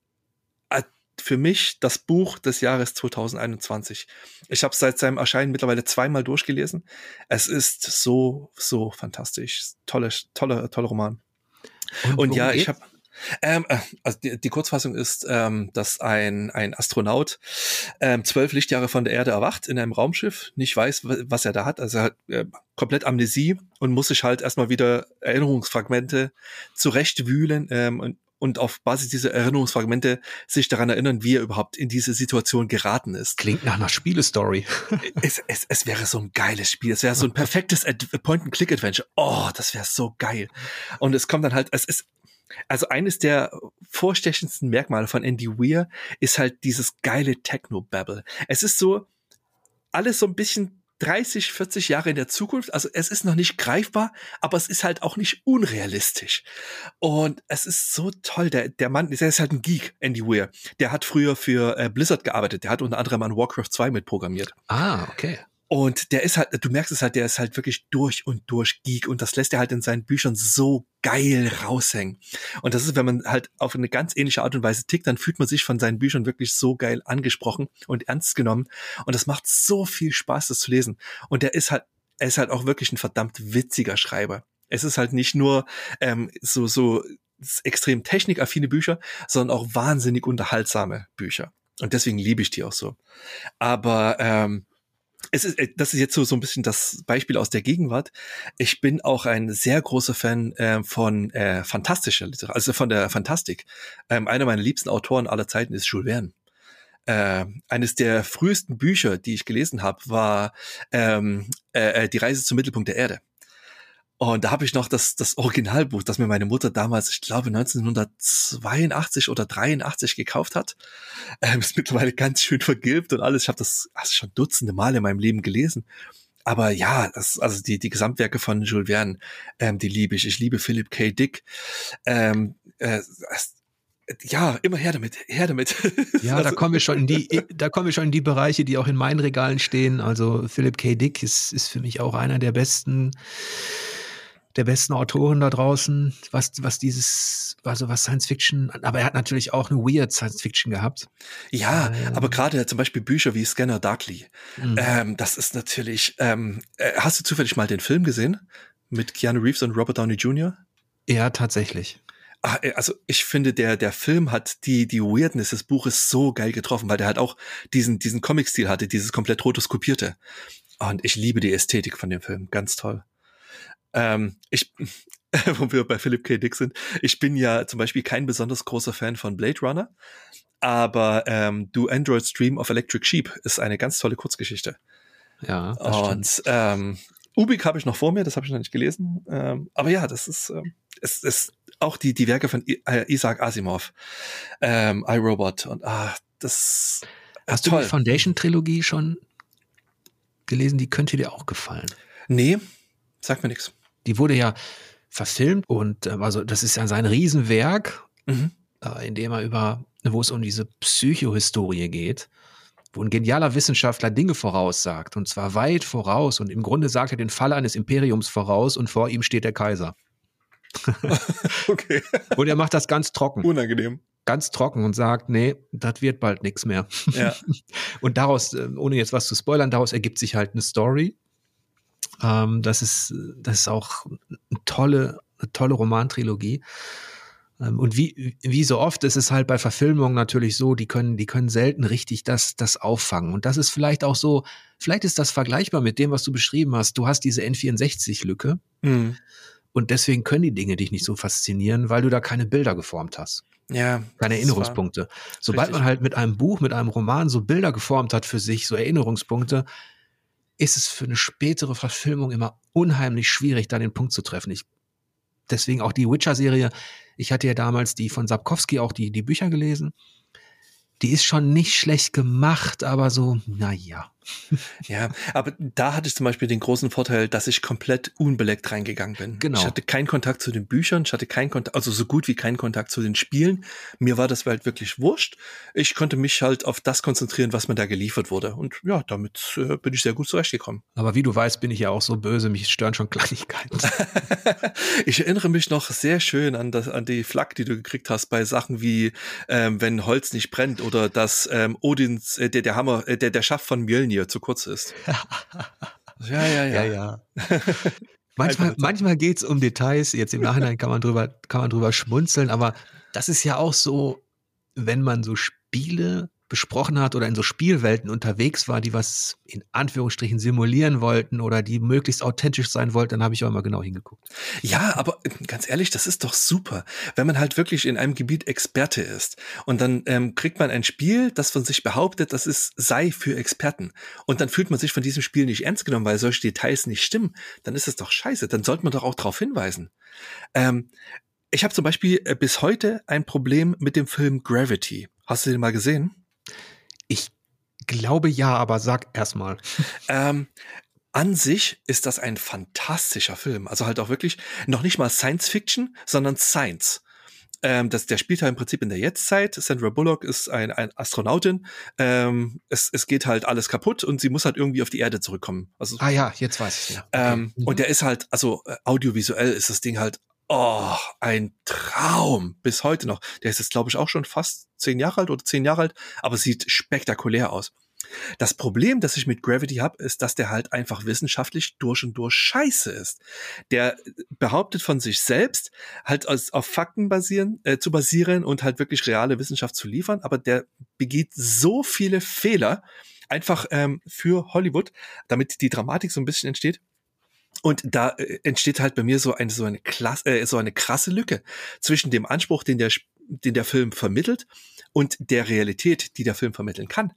[SPEAKER 2] für mich das Buch des Jahres 2021. Ich habe es seit seinem Erscheinen mittlerweile zweimal durchgelesen. Es ist so, so fantastisch. Tolle, tolle, tolle Roman. Und, Und ja, ich habe ähm, äh, also die, die Kurzfassung ist, ähm, dass ein, ein Astronaut ähm, zwölf Lichtjahre von der Erde erwacht in einem Raumschiff, nicht weiß, was er da hat. Also er hat äh, komplett Amnesie und muss sich halt erstmal wieder Erinnerungsfragmente zurechtwühlen ähm, und, und auf Basis dieser Erinnerungsfragmente sich daran erinnern, wie er überhaupt in diese Situation geraten ist.
[SPEAKER 1] Klingt nach einer Spielestory.
[SPEAKER 2] es, es, es wäre so ein geiles Spiel. Es wäre so ein perfektes Point-and-Click-Adventure. Oh, das wäre so geil. Und es kommt dann halt, es ist, also eines der vorstechendsten Merkmale von Andy Weir ist halt dieses geile Techno-Babble. Es ist so, alles so ein bisschen 30, 40 Jahre in der Zukunft. Also es ist noch nicht greifbar, aber es ist halt auch nicht unrealistisch. Und es ist so toll. Der, der Mann, der ist halt ein Geek, Andy Weir. Der hat früher für äh, Blizzard gearbeitet. Der hat unter anderem an Warcraft 2 mitprogrammiert.
[SPEAKER 1] Ah, okay.
[SPEAKER 2] Und der ist halt, du merkst es halt, der ist halt wirklich durch und durch Geek und das lässt er halt in seinen Büchern so geil raushängen. Und das ist, wenn man halt auf eine ganz ähnliche Art und Weise tickt, dann fühlt man sich von seinen Büchern wirklich so geil angesprochen und ernst genommen. Und das macht so viel Spaß, das zu lesen. Und der ist halt, er ist halt auch wirklich ein verdammt witziger Schreiber. Es ist halt nicht nur ähm, so, so extrem technikaffine Bücher, sondern auch wahnsinnig unterhaltsame Bücher. Und deswegen liebe ich die auch so. Aber ähm, es ist, äh, das ist jetzt so, so ein bisschen das Beispiel aus der Gegenwart. Ich bin auch ein sehr großer Fan äh, von äh, fantastischer Literatur, also von der Fantastik. Ähm, einer meiner liebsten Autoren aller Zeiten ist Jules Verne. Äh, eines der frühesten Bücher, die ich gelesen habe, war ähm, äh, äh Die Reise zum Mittelpunkt der Erde. Und da habe ich noch das, das Originalbuch, das mir meine Mutter damals, ich glaube 1982 oder 83 gekauft hat. Ähm, ist mittlerweile ganz schön vergilbt und alles. Ich habe das also schon dutzende Male in meinem Leben gelesen. Aber ja, das, also die, die Gesamtwerke von Jules Verne, ähm, die liebe ich. Ich liebe Philip K. Dick. Ähm, äh, ja, immer her damit, her damit.
[SPEAKER 1] Ja, also, da kommen wir schon in die, da kommen wir schon in die Bereiche, die auch in meinen Regalen stehen. Also Philip K. Dick ist, ist für mich auch einer der besten der besten Autoren da draußen, was, was dieses, also was Science Fiction, aber er hat natürlich auch eine weird Science Fiction gehabt.
[SPEAKER 2] Ja, ähm. aber gerade zum Beispiel Bücher wie Scanner Darkly, mhm. ähm, das ist natürlich, ähm, äh, hast du zufällig mal den Film gesehen? Mit Keanu Reeves und Robert Downey Jr.?
[SPEAKER 1] Ja, tatsächlich.
[SPEAKER 2] Ah, äh, also ich finde, der, der Film hat die, die Weirdness des Buches so geil getroffen, weil der halt auch diesen, diesen Comic-Stil hatte, dieses komplett rotoskopierte. Und ich liebe die Ästhetik von dem Film. Ganz toll. Ähm, ich, wo wir bei Philip K. Dick sind, ich bin ja zum Beispiel kein besonders großer Fan von Blade Runner, aber ähm, Do Androids Dream of Electric Sheep ist eine ganz tolle Kurzgeschichte.
[SPEAKER 1] Ja,
[SPEAKER 2] das Und stimmt. ähm, Ubik habe ich noch vor mir, das habe ich noch nicht gelesen. Ähm, aber ja, das ist, ähm, es ist auch die, die Werke von I äh, Isaac Asimov, ähm, iRobot und ah, das
[SPEAKER 1] Hast toll. du die Foundation-Trilogie schon gelesen? Die könnte dir auch gefallen.
[SPEAKER 2] Nee, sagt mir nichts
[SPEAKER 1] die wurde ja verfilmt und also das ist ja sein Riesenwerk, mhm. äh, in dem er über, wo es um diese Psychohistorie geht, wo ein genialer Wissenschaftler Dinge voraussagt und zwar weit voraus und im Grunde sagt er den Fall eines Imperiums voraus und vor ihm steht der Kaiser. okay. Und er macht das ganz trocken.
[SPEAKER 2] Unangenehm.
[SPEAKER 1] Ganz trocken und sagt, nee, das wird bald nichts mehr.
[SPEAKER 2] Ja.
[SPEAKER 1] und daraus, äh, ohne jetzt was zu spoilern, daraus ergibt sich halt eine Story. Ähm, das ist, das ist auch eine tolle, eine tolle Romantrilogie. Ähm, und wie, wie so oft ist es halt bei Verfilmungen natürlich so, die können, die können selten richtig das, das auffangen. Und das ist vielleicht auch so, vielleicht ist das vergleichbar mit dem, was du beschrieben hast. Du hast diese N64-Lücke. Mhm. Und deswegen können die Dinge dich nicht so faszinieren, weil du da keine Bilder geformt hast.
[SPEAKER 2] Ja.
[SPEAKER 1] Keine Erinnerungspunkte. Sobald richtig. man halt mit einem Buch, mit einem Roman so Bilder geformt hat für sich, so Erinnerungspunkte, ist es für eine spätere Verfilmung immer unheimlich schwierig, da den Punkt zu treffen. Ich, deswegen auch die Witcher-Serie. Ich hatte ja damals die von Sapkowski auch die, die Bücher gelesen die ist schon nicht schlecht gemacht, aber so, naja.
[SPEAKER 2] Ja, aber da hatte ich zum Beispiel den großen Vorteil, dass ich komplett unbeleckt reingegangen bin.
[SPEAKER 1] Genau.
[SPEAKER 2] Ich hatte keinen Kontakt zu den Büchern, ich hatte keinen Kontakt, also so gut wie keinen Kontakt zu den Spielen. Mir war das halt wirklich wurscht. Ich konnte mich halt auf das konzentrieren, was mir da geliefert wurde. Und ja, damit äh, bin ich sehr gut zurechtgekommen.
[SPEAKER 1] Aber wie du weißt, bin ich ja auch so böse, mich stören schon Kleinigkeiten.
[SPEAKER 2] ich erinnere mich noch sehr schön an, das, an die Flak, die du gekriegt hast bei Sachen wie, ähm, wenn Holz nicht brennt oder dass ähm, Odins, äh, der, der Hammer, äh, der, der Schaft von Mjölnir zu kurz ist.
[SPEAKER 1] ja, ja, ja. ja, ja. manchmal, manchmal geht es um Details. Jetzt im Nachhinein kann man drüber, kann man drüber schmunzeln, aber das ist ja auch so, wenn man so Spiele besprochen hat oder in so Spielwelten unterwegs war, die was in Anführungsstrichen simulieren wollten oder die möglichst authentisch sein wollten, dann habe ich auch immer genau hingeguckt.
[SPEAKER 2] Ja, aber äh, ganz ehrlich, das ist doch super, wenn man halt wirklich in einem Gebiet Experte ist und dann ähm, kriegt man ein Spiel, das von sich behauptet, das ist sei für Experten und dann fühlt man sich von diesem Spiel nicht ernst genommen, weil solche Details nicht stimmen, dann ist es doch scheiße, dann sollte man doch auch darauf hinweisen. Ähm, ich habe zum Beispiel äh, bis heute ein Problem mit dem Film Gravity. Hast du den mal gesehen?
[SPEAKER 1] Ich glaube ja, aber sag erstmal.
[SPEAKER 2] Ähm, an sich ist das ein fantastischer Film. Also halt auch wirklich noch nicht mal Science Fiction, sondern Science. Ähm, das, der spielt halt im Prinzip in der Jetztzeit. Sandra Bullock ist ein, ein Astronautin. Ähm, es, es geht halt alles kaputt und sie muss halt irgendwie auf die Erde zurückkommen. Also,
[SPEAKER 1] ah ja, jetzt weiß ich ja.
[SPEAKER 2] Okay. Ähm, mhm. Und der ist halt, also äh, audiovisuell ist das Ding halt Oh, ein Traum. Bis heute noch. Der ist jetzt, glaube ich, auch schon fast zehn Jahre alt oder zehn Jahre alt, aber sieht spektakulär aus. Das Problem, das ich mit Gravity habe, ist, dass der halt einfach wissenschaftlich durch und durch scheiße ist. Der behauptet von sich selbst, halt aus, auf Fakten basieren, äh, zu basieren und halt wirklich reale Wissenschaft zu liefern, aber der begeht so viele Fehler, einfach ähm, für Hollywood, damit die Dramatik so ein bisschen entsteht, und da äh, entsteht halt bei mir so eine so eine Klasse, äh, so eine krasse Lücke zwischen dem Anspruch, den der den der Film vermittelt und der Realität, die der Film vermitteln kann.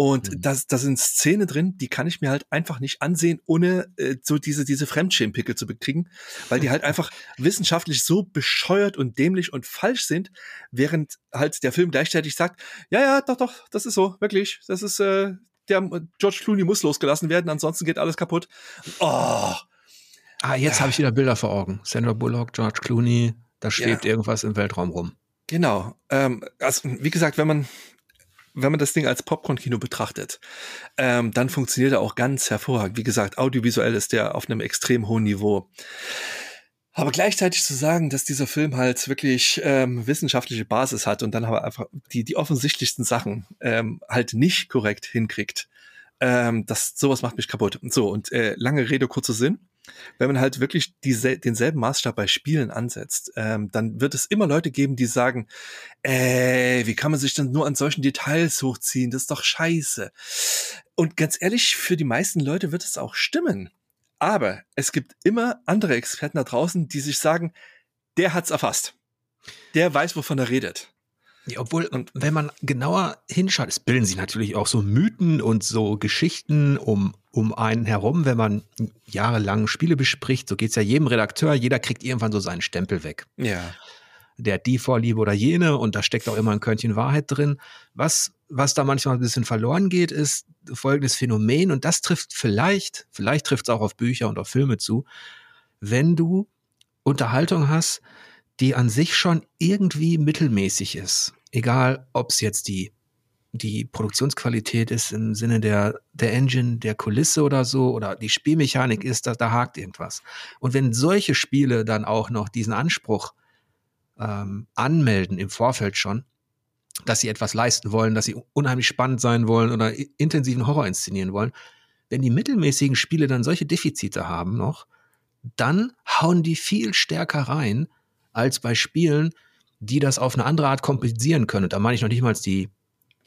[SPEAKER 2] Und mhm. das, da sind Szenen drin, die kann ich mir halt einfach nicht ansehen, ohne äh, so diese, diese Fremdschämpickel zu bekriegen, weil die halt einfach wissenschaftlich so bescheuert und dämlich und falsch sind, während halt der Film gleichzeitig sagt, ja, ja, doch, doch, das ist so, wirklich, das ist, äh, der George Clooney muss losgelassen werden, ansonsten geht alles kaputt. Oh.
[SPEAKER 1] Ah, jetzt habe ich wieder Bilder vor Augen. Sandra Bullock, George Clooney, da schwebt ja. irgendwas im Weltraum rum.
[SPEAKER 2] Genau. Ähm, also wie gesagt, wenn man wenn man das Ding als Popcorn-Kino betrachtet, ähm, dann funktioniert er auch ganz hervorragend. Wie gesagt, audiovisuell ist der auf einem extrem hohen Niveau. Aber gleichzeitig zu sagen, dass dieser Film halt wirklich ähm, wissenschaftliche Basis hat und dann aber einfach die, die offensichtlichsten Sachen ähm, halt nicht korrekt hinkriegt, ähm, das sowas macht mich kaputt. So, und äh, lange Rede, kurzer Sinn. Wenn man halt wirklich diese, denselben Maßstab bei Spielen ansetzt, ähm, dann wird es immer Leute geben, die sagen, äh, wie kann man sich denn nur an solchen Details hochziehen? Das ist doch scheiße. Und ganz ehrlich, für die meisten Leute wird es auch stimmen. Aber es gibt immer andere Experten da draußen, die sich sagen, der hat's erfasst. Der weiß, wovon er redet.
[SPEAKER 1] Ja, obwohl, und wenn man genauer hinschaut, es bilden sich natürlich auch so Mythen und so Geschichten um, um einen herum, wenn man jahrelang Spiele bespricht. So geht's ja jedem Redakteur, jeder kriegt irgendwann so seinen Stempel weg.
[SPEAKER 2] Ja.
[SPEAKER 1] Der hat die Vorliebe oder jene und da steckt auch immer ein Körnchen Wahrheit drin. Was, was da manchmal ein bisschen verloren geht, ist folgendes Phänomen und das trifft vielleicht, vielleicht trifft es auch auf Bücher und auf Filme zu, wenn du Unterhaltung hast, die an sich schon irgendwie mittelmäßig ist. Egal, ob es jetzt die, die Produktionsqualität ist im Sinne der, der Engine, der Kulisse oder so, oder die Spielmechanik ist, da, da hakt irgendwas. Und wenn solche Spiele dann auch noch diesen Anspruch ähm, anmelden im Vorfeld schon, dass sie etwas leisten wollen, dass sie unheimlich spannend sein wollen oder intensiven Horror inszenieren wollen, wenn die mittelmäßigen Spiele dann solche Defizite haben noch, dann hauen die viel stärker rein als bei Spielen, die das auf eine andere Art kompensieren können. Und da meine ich noch nicht mal die,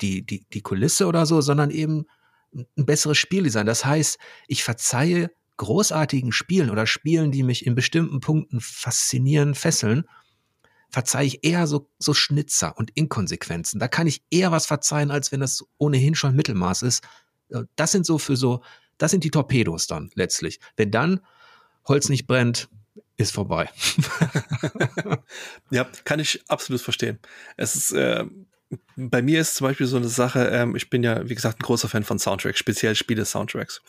[SPEAKER 1] die, die, die Kulisse oder so, sondern eben ein besseres Spieldesign. Das heißt, ich verzeihe großartigen Spielen oder Spielen, die mich in bestimmten Punkten faszinieren, fesseln, verzeihe ich eher so, so Schnitzer und Inkonsequenzen. Da kann ich eher was verzeihen, als wenn das ohnehin schon Mittelmaß ist. Äh, das sind so für so, das sind die Torpedos dann letztlich. Wenn dann Holz nicht brennt, ist vorbei.
[SPEAKER 2] ja, kann ich absolut verstehen. Es ist, äh, bei mir ist zum Beispiel so eine Sache, ähm, ich bin ja, wie gesagt, ein großer Fan von Soundtracks, speziell Spiele-Soundtracks.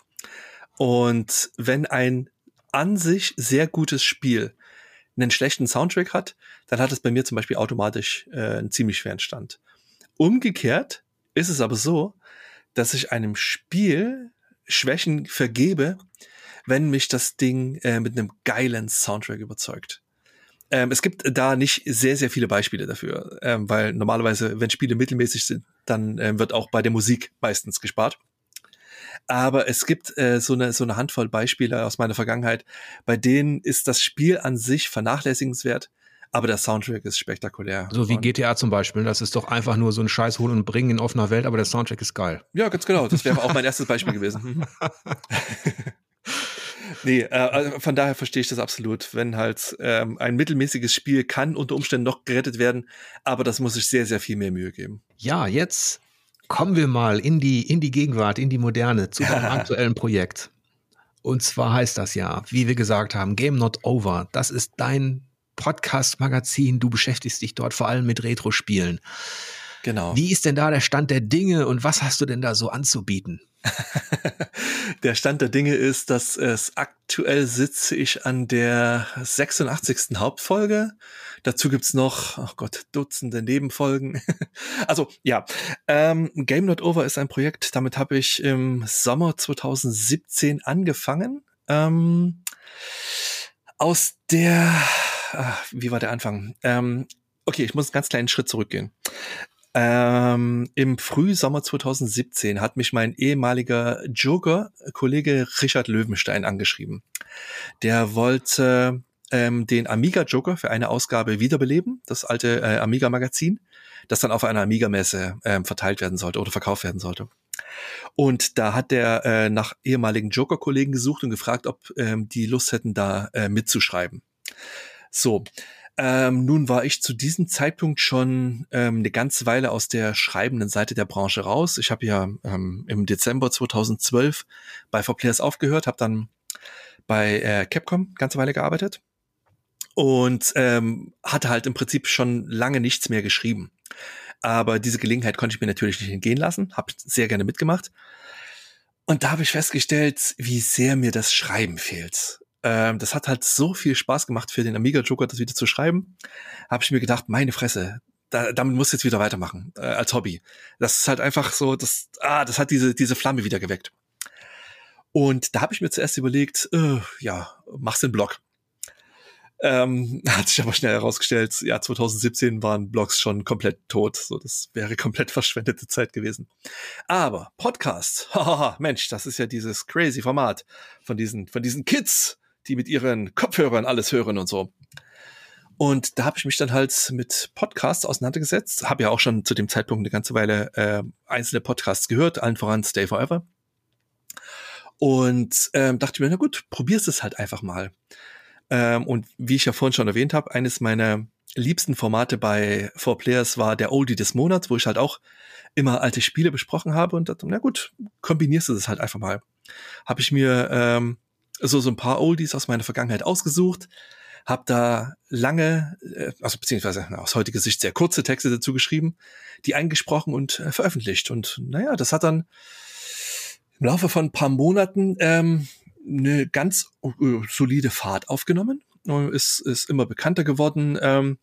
[SPEAKER 2] Und wenn ein an sich sehr gutes Spiel einen schlechten Soundtrack hat, dann hat es bei mir zum Beispiel automatisch äh, einen ziemlich schweren Stand. Umgekehrt ist es aber so, dass ich einem Spiel Schwächen vergebe, wenn mich das Ding äh, mit einem geilen Soundtrack überzeugt. Ähm, es gibt da nicht sehr, sehr viele Beispiele dafür, ähm, weil normalerweise, wenn Spiele mittelmäßig sind, dann äh, wird auch bei der Musik meistens gespart. Aber es gibt äh, so, eine, so eine Handvoll Beispiele aus meiner Vergangenheit, bei denen ist das Spiel an sich vernachlässigenswert, aber der Soundtrack ist spektakulär.
[SPEAKER 1] So wie GTA zum Beispiel. Das ist doch einfach nur so ein Scheiß holen und bringen in offener Welt, aber der Soundtrack ist geil.
[SPEAKER 2] Ja, ganz genau. Das wäre auch mein erstes Beispiel gewesen. nee, äh, also von daher verstehe ich das absolut. Wenn halt ähm, ein mittelmäßiges Spiel kann unter Umständen noch gerettet werden, aber das muss sich sehr, sehr viel mehr Mühe geben.
[SPEAKER 1] Ja, jetzt kommen wir mal in die, in die Gegenwart, in die Moderne, zu einem aktuellen Projekt. Und zwar heißt das ja, wie wir gesagt haben, Game Not Over. Das ist dein Podcast-Magazin. Du beschäftigst dich dort vor allem mit Retro-Spielen.
[SPEAKER 2] Genau.
[SPEAKER 1] Wie ist denn da der Stand der Dinge und was hast du denn da so anzubieten?
[SPEAKER 2] der Stand der Dinge ist, dass es aktuell sitze ich an der 86. Hauptfolge. Dazu gibt's noch, oh Gott, Dutzende Nebenfolgen. also ja, ähm, Game Not Over ist ein Projekt, damit habe ich im Sommer 2017 angefangen. Ähm, aus der, ach, wie war der Anfang? Ähm, okay, ich muss einen ganz kleinen Schritt zurückgehen. Ähm, Im Frühsommer 2017 hat mich mein ehemaliger Joker-Kollege Richard Löwenstein angeschrieben. Der wollte ähm, den Amiga Joker für eine Ausgabe wiederbeleben, das alte äh, Amiga Magazin, das dann auf einer Amiga Messe ähm, verteilt werden sollte oder verkauft werden sollte. Und da hat der äh, nach ehemaligen Joker-Kollegen gesucht und gefragt, ob ähm, die Lust hätten, da äh, mitzuschreiben. So, ähm, nun war ich zu diesem Zeitpunkt schon ähm, eine ganze Weile aus der schreibenden Seite der Branche raus. Ich habe ja ähm, im Dezember 2012 bei 4Players aufgehört, habe dann bei äh, Capcom ganze Weile gearbeitet und ähm, hatte halt im Prinzip schon lange nichts mehr geschrieben. Aber diese Gelegenheit konnte ich mir natürlich nicht entgehen lassen, habe sehr gerne mitgemacht. Und da habe ich festgestellt, wie sehr mir das Schreiben fehlt. Ähm, das hat halt so viel Spaß gemacht für den Amiga Joker, das wieder zu schreiben. Habe ich mir gedacht, meine Fresse, da, damit muss ich jetzt wieder weitermachen äh, als Hobby. Das ist halt einfach so, das, ah, das hat diese diese Flamme wieder geweckt. Und da habe ich mir zuerst überlegt, äh, ja, mach's den Blog. Ähm, hat sich aber schnell herausgestellt, ja, 2017 waren Blogs schon komplett tot. So, das wäre komplett verschwendete Zeit gewesen. Aber Podcast, haha, Mensch, das ist ja dieses crazy Format von diesen, von diesen Kids, die mit ihren Kopfhörern alles hören und so. Und da habe ich mich dann halt mit Podcasts auseinandergesetzt. Habe ja auch schon zu dem Zeitpunkt eine ganze Weile äh, einzelne Podcasts gehört, allen voran Stay Forever. Und ähm, dachte mir, na gut, probier's es halt einfach mal. Ähm, und wie ich ja vorhin schon erwähnt habe, eines meiner liebsten Formate bei Four Players war der Oldie des Monats, wo ich halt auch immer alte Spiele besprochen habe und dachte, na gut, kombinierst du das halt einfach mal. Habe ich mir ähm, so, so ein paar Oldies aus meiner Vergangenheit ausgesucht, habe da lange, äh, also beziehungsweise aus heutiger Sicht sehr kurze Texte dazu geschrieben, die eingesprochen und äh, veröffentlicht. Und naja, das hat dann im Laufe von ein paar Monaten ähm, eine ganz uh, solide Fahrt aufgenommen. ist, ist immer bekannter geworden, ähm,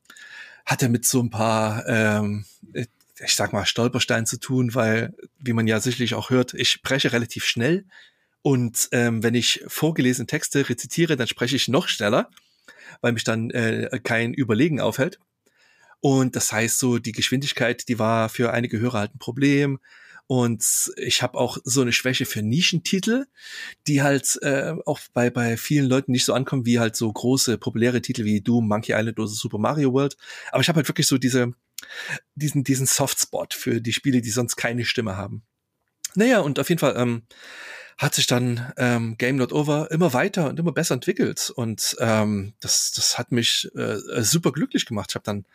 [SPEAKER 2] hatte mit so ein paar, ähm, ich sag mal, Stolpersteinen zu tun, weil, wie man ja sicherlich auch hört, ich spreche relativ schnell und ähm, wenn ich vorgelesene Texte rezitiere, dann spreche ich noch schneller, weil mich dann äh, kein Überlegen aufhält. Und das heißt so, die Geschwindigkeit, die war für einige Hörer halt ein Problem. Und ich habe auch so eine Schwäche für Nischentitel, die halt äh, auch bei, bei vielen Leuten nicht so ankommen wie halt so große, populäre Titel wie Doom, Monkey Island oder Super Mario World. Aber ich habe halt wirklich so diese, diesen, diesen Softspot für die Spiele, die sonst keine Stimme haben. Naja, und auf jeden Fall ähm, hat sich dann ähm, Game Not Over immer weiter und immer besser entwickelt. Und ähm, das, das hat mich äh, super glücklich gemacht. Ich habe dann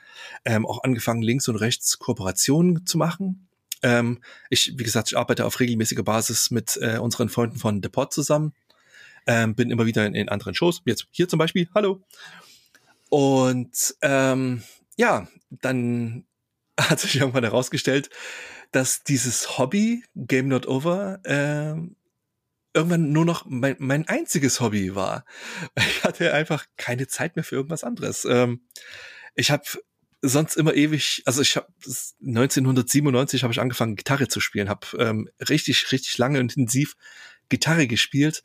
[SPEAKER 2] ähm, auch angefangen, links und rechts Kooperationen zu machen ähm, ich, wie gesagt, ich arbeite auf regelmäßiger Basis mit äh, unseren Freunden von The Pod zusammen. Ähm, bin immer wieder in, in anderen Shows, jetzt hier zum Beispiel, hallo. Und ähm, ja, dann hat sich irgendwann herausgestellt, dass dieses Hobby, Game Not Over, äh, irgendwann nur noch mein, mein einziges Hobby war. Ich hatte einfach keine Zeit mehr für irgendwas anderes. Ähm, ich habe sonst immer ewig, also ich habe 1997 habe ich angefangen Gitarre zu spielen, habe ähm, richtig richtig lange und intensiv Gitarre gespielt.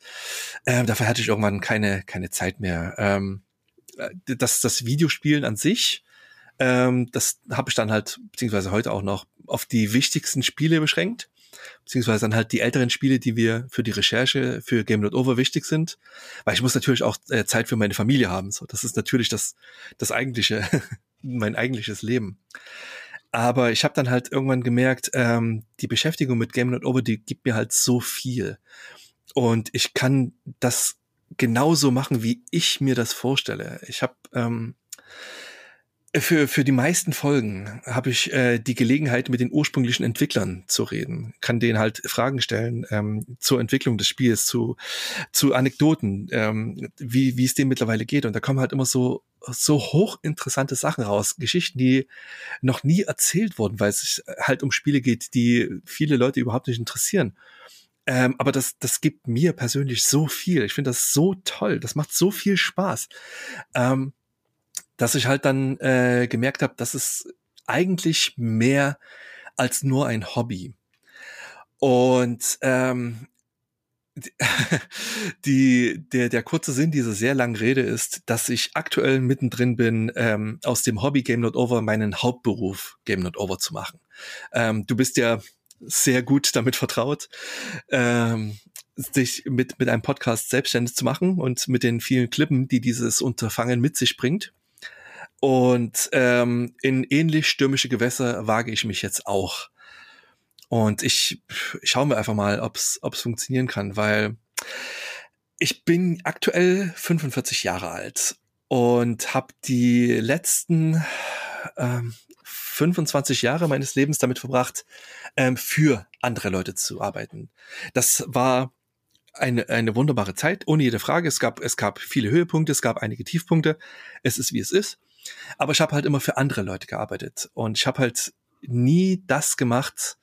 [SPEAKER 2] Ähm, dafür hatte ich irgendwann keine keine Zeit mehr. Ähm, äh, das das Videospielen an sich, ähm, das habe ich dann halt beziehungsweise heute auch noch auf die wichtigsten Spiele beschränkt beziehungsweise dann halt die älteren Spiele, die wir für die Recherche für Game Not Over wichtig sind, weil ich muss natürlich auch äh, Zeit für meine Familie haben. So, das ist natürlich das das eigentliche mein eigentliches Leben. Aber ich habe dann halt irgendwann gemerkt, ähm, die Beschäftigung mit Game Not Over, die gibt mir halt so viel. Und ich kann das genauso machen, wie ich mir das vorstelle. Ich habe ähm, für, für die meisten Folgen habe ich äh, die Gelegenheit, mit den ursprünglichen Entwicklern zu reden, kann denen halt Fragen stellen ähm, zur Entwicklung des Spiels, zu, zu Anekdoten, ähm, wie, wie es denen mittlerweile geht. Und da kommen halt immer so, so hochinteressante Sachen raus, Geschichten, die noch nie erzählt wurden, weil es sich halt um Spiele geht, die viele Leute überhaupt nicht interessieren. Ähm, aber das, das gibt mir persönlich so viel. Ich finde das so toll. Das macht so viel Spaß. Ähm, dass ich halt dann äh, gemerkt habe, dass es eigentlich mehr als nur ein Hobby. Und ähm, die, der, der kurze Sinn dieser sehr langen Rede ist, dass ich aktuell mittendrin bin, ähm, aus dem Hobby Game Not Over meinen Hauptberuf Game Not Over zu machen. Ähm, du bist ja sehr gut damit vertraut, ähm, sich mit, mit einem Podcast selbstständig zu machen und mit den vielen Klippen, die dieses Unterfangen mit sich bringt. Und ähm, in ähnlich stürmische Gewässer wage ich mich jetzt auch. Und ich, ich schaue mir einfach mal, ob es funktionieren kann, weil ich bin aktuell 45 Jahre alt und habe die letzten ähm, 25 Jahre meines Lebens damit verbracht, ähm, für andere Leute zu arbeiten. Das war eine, eine wunderbare Zeit, ohne jede Frage. Es gab, es gab viele Höhepunkte, es gab einige Tiefpunkte. Es ist, wie es ist. Aber ich habe halt immer für andere Leute gearbeitet und ich habe halt nie das gemacht,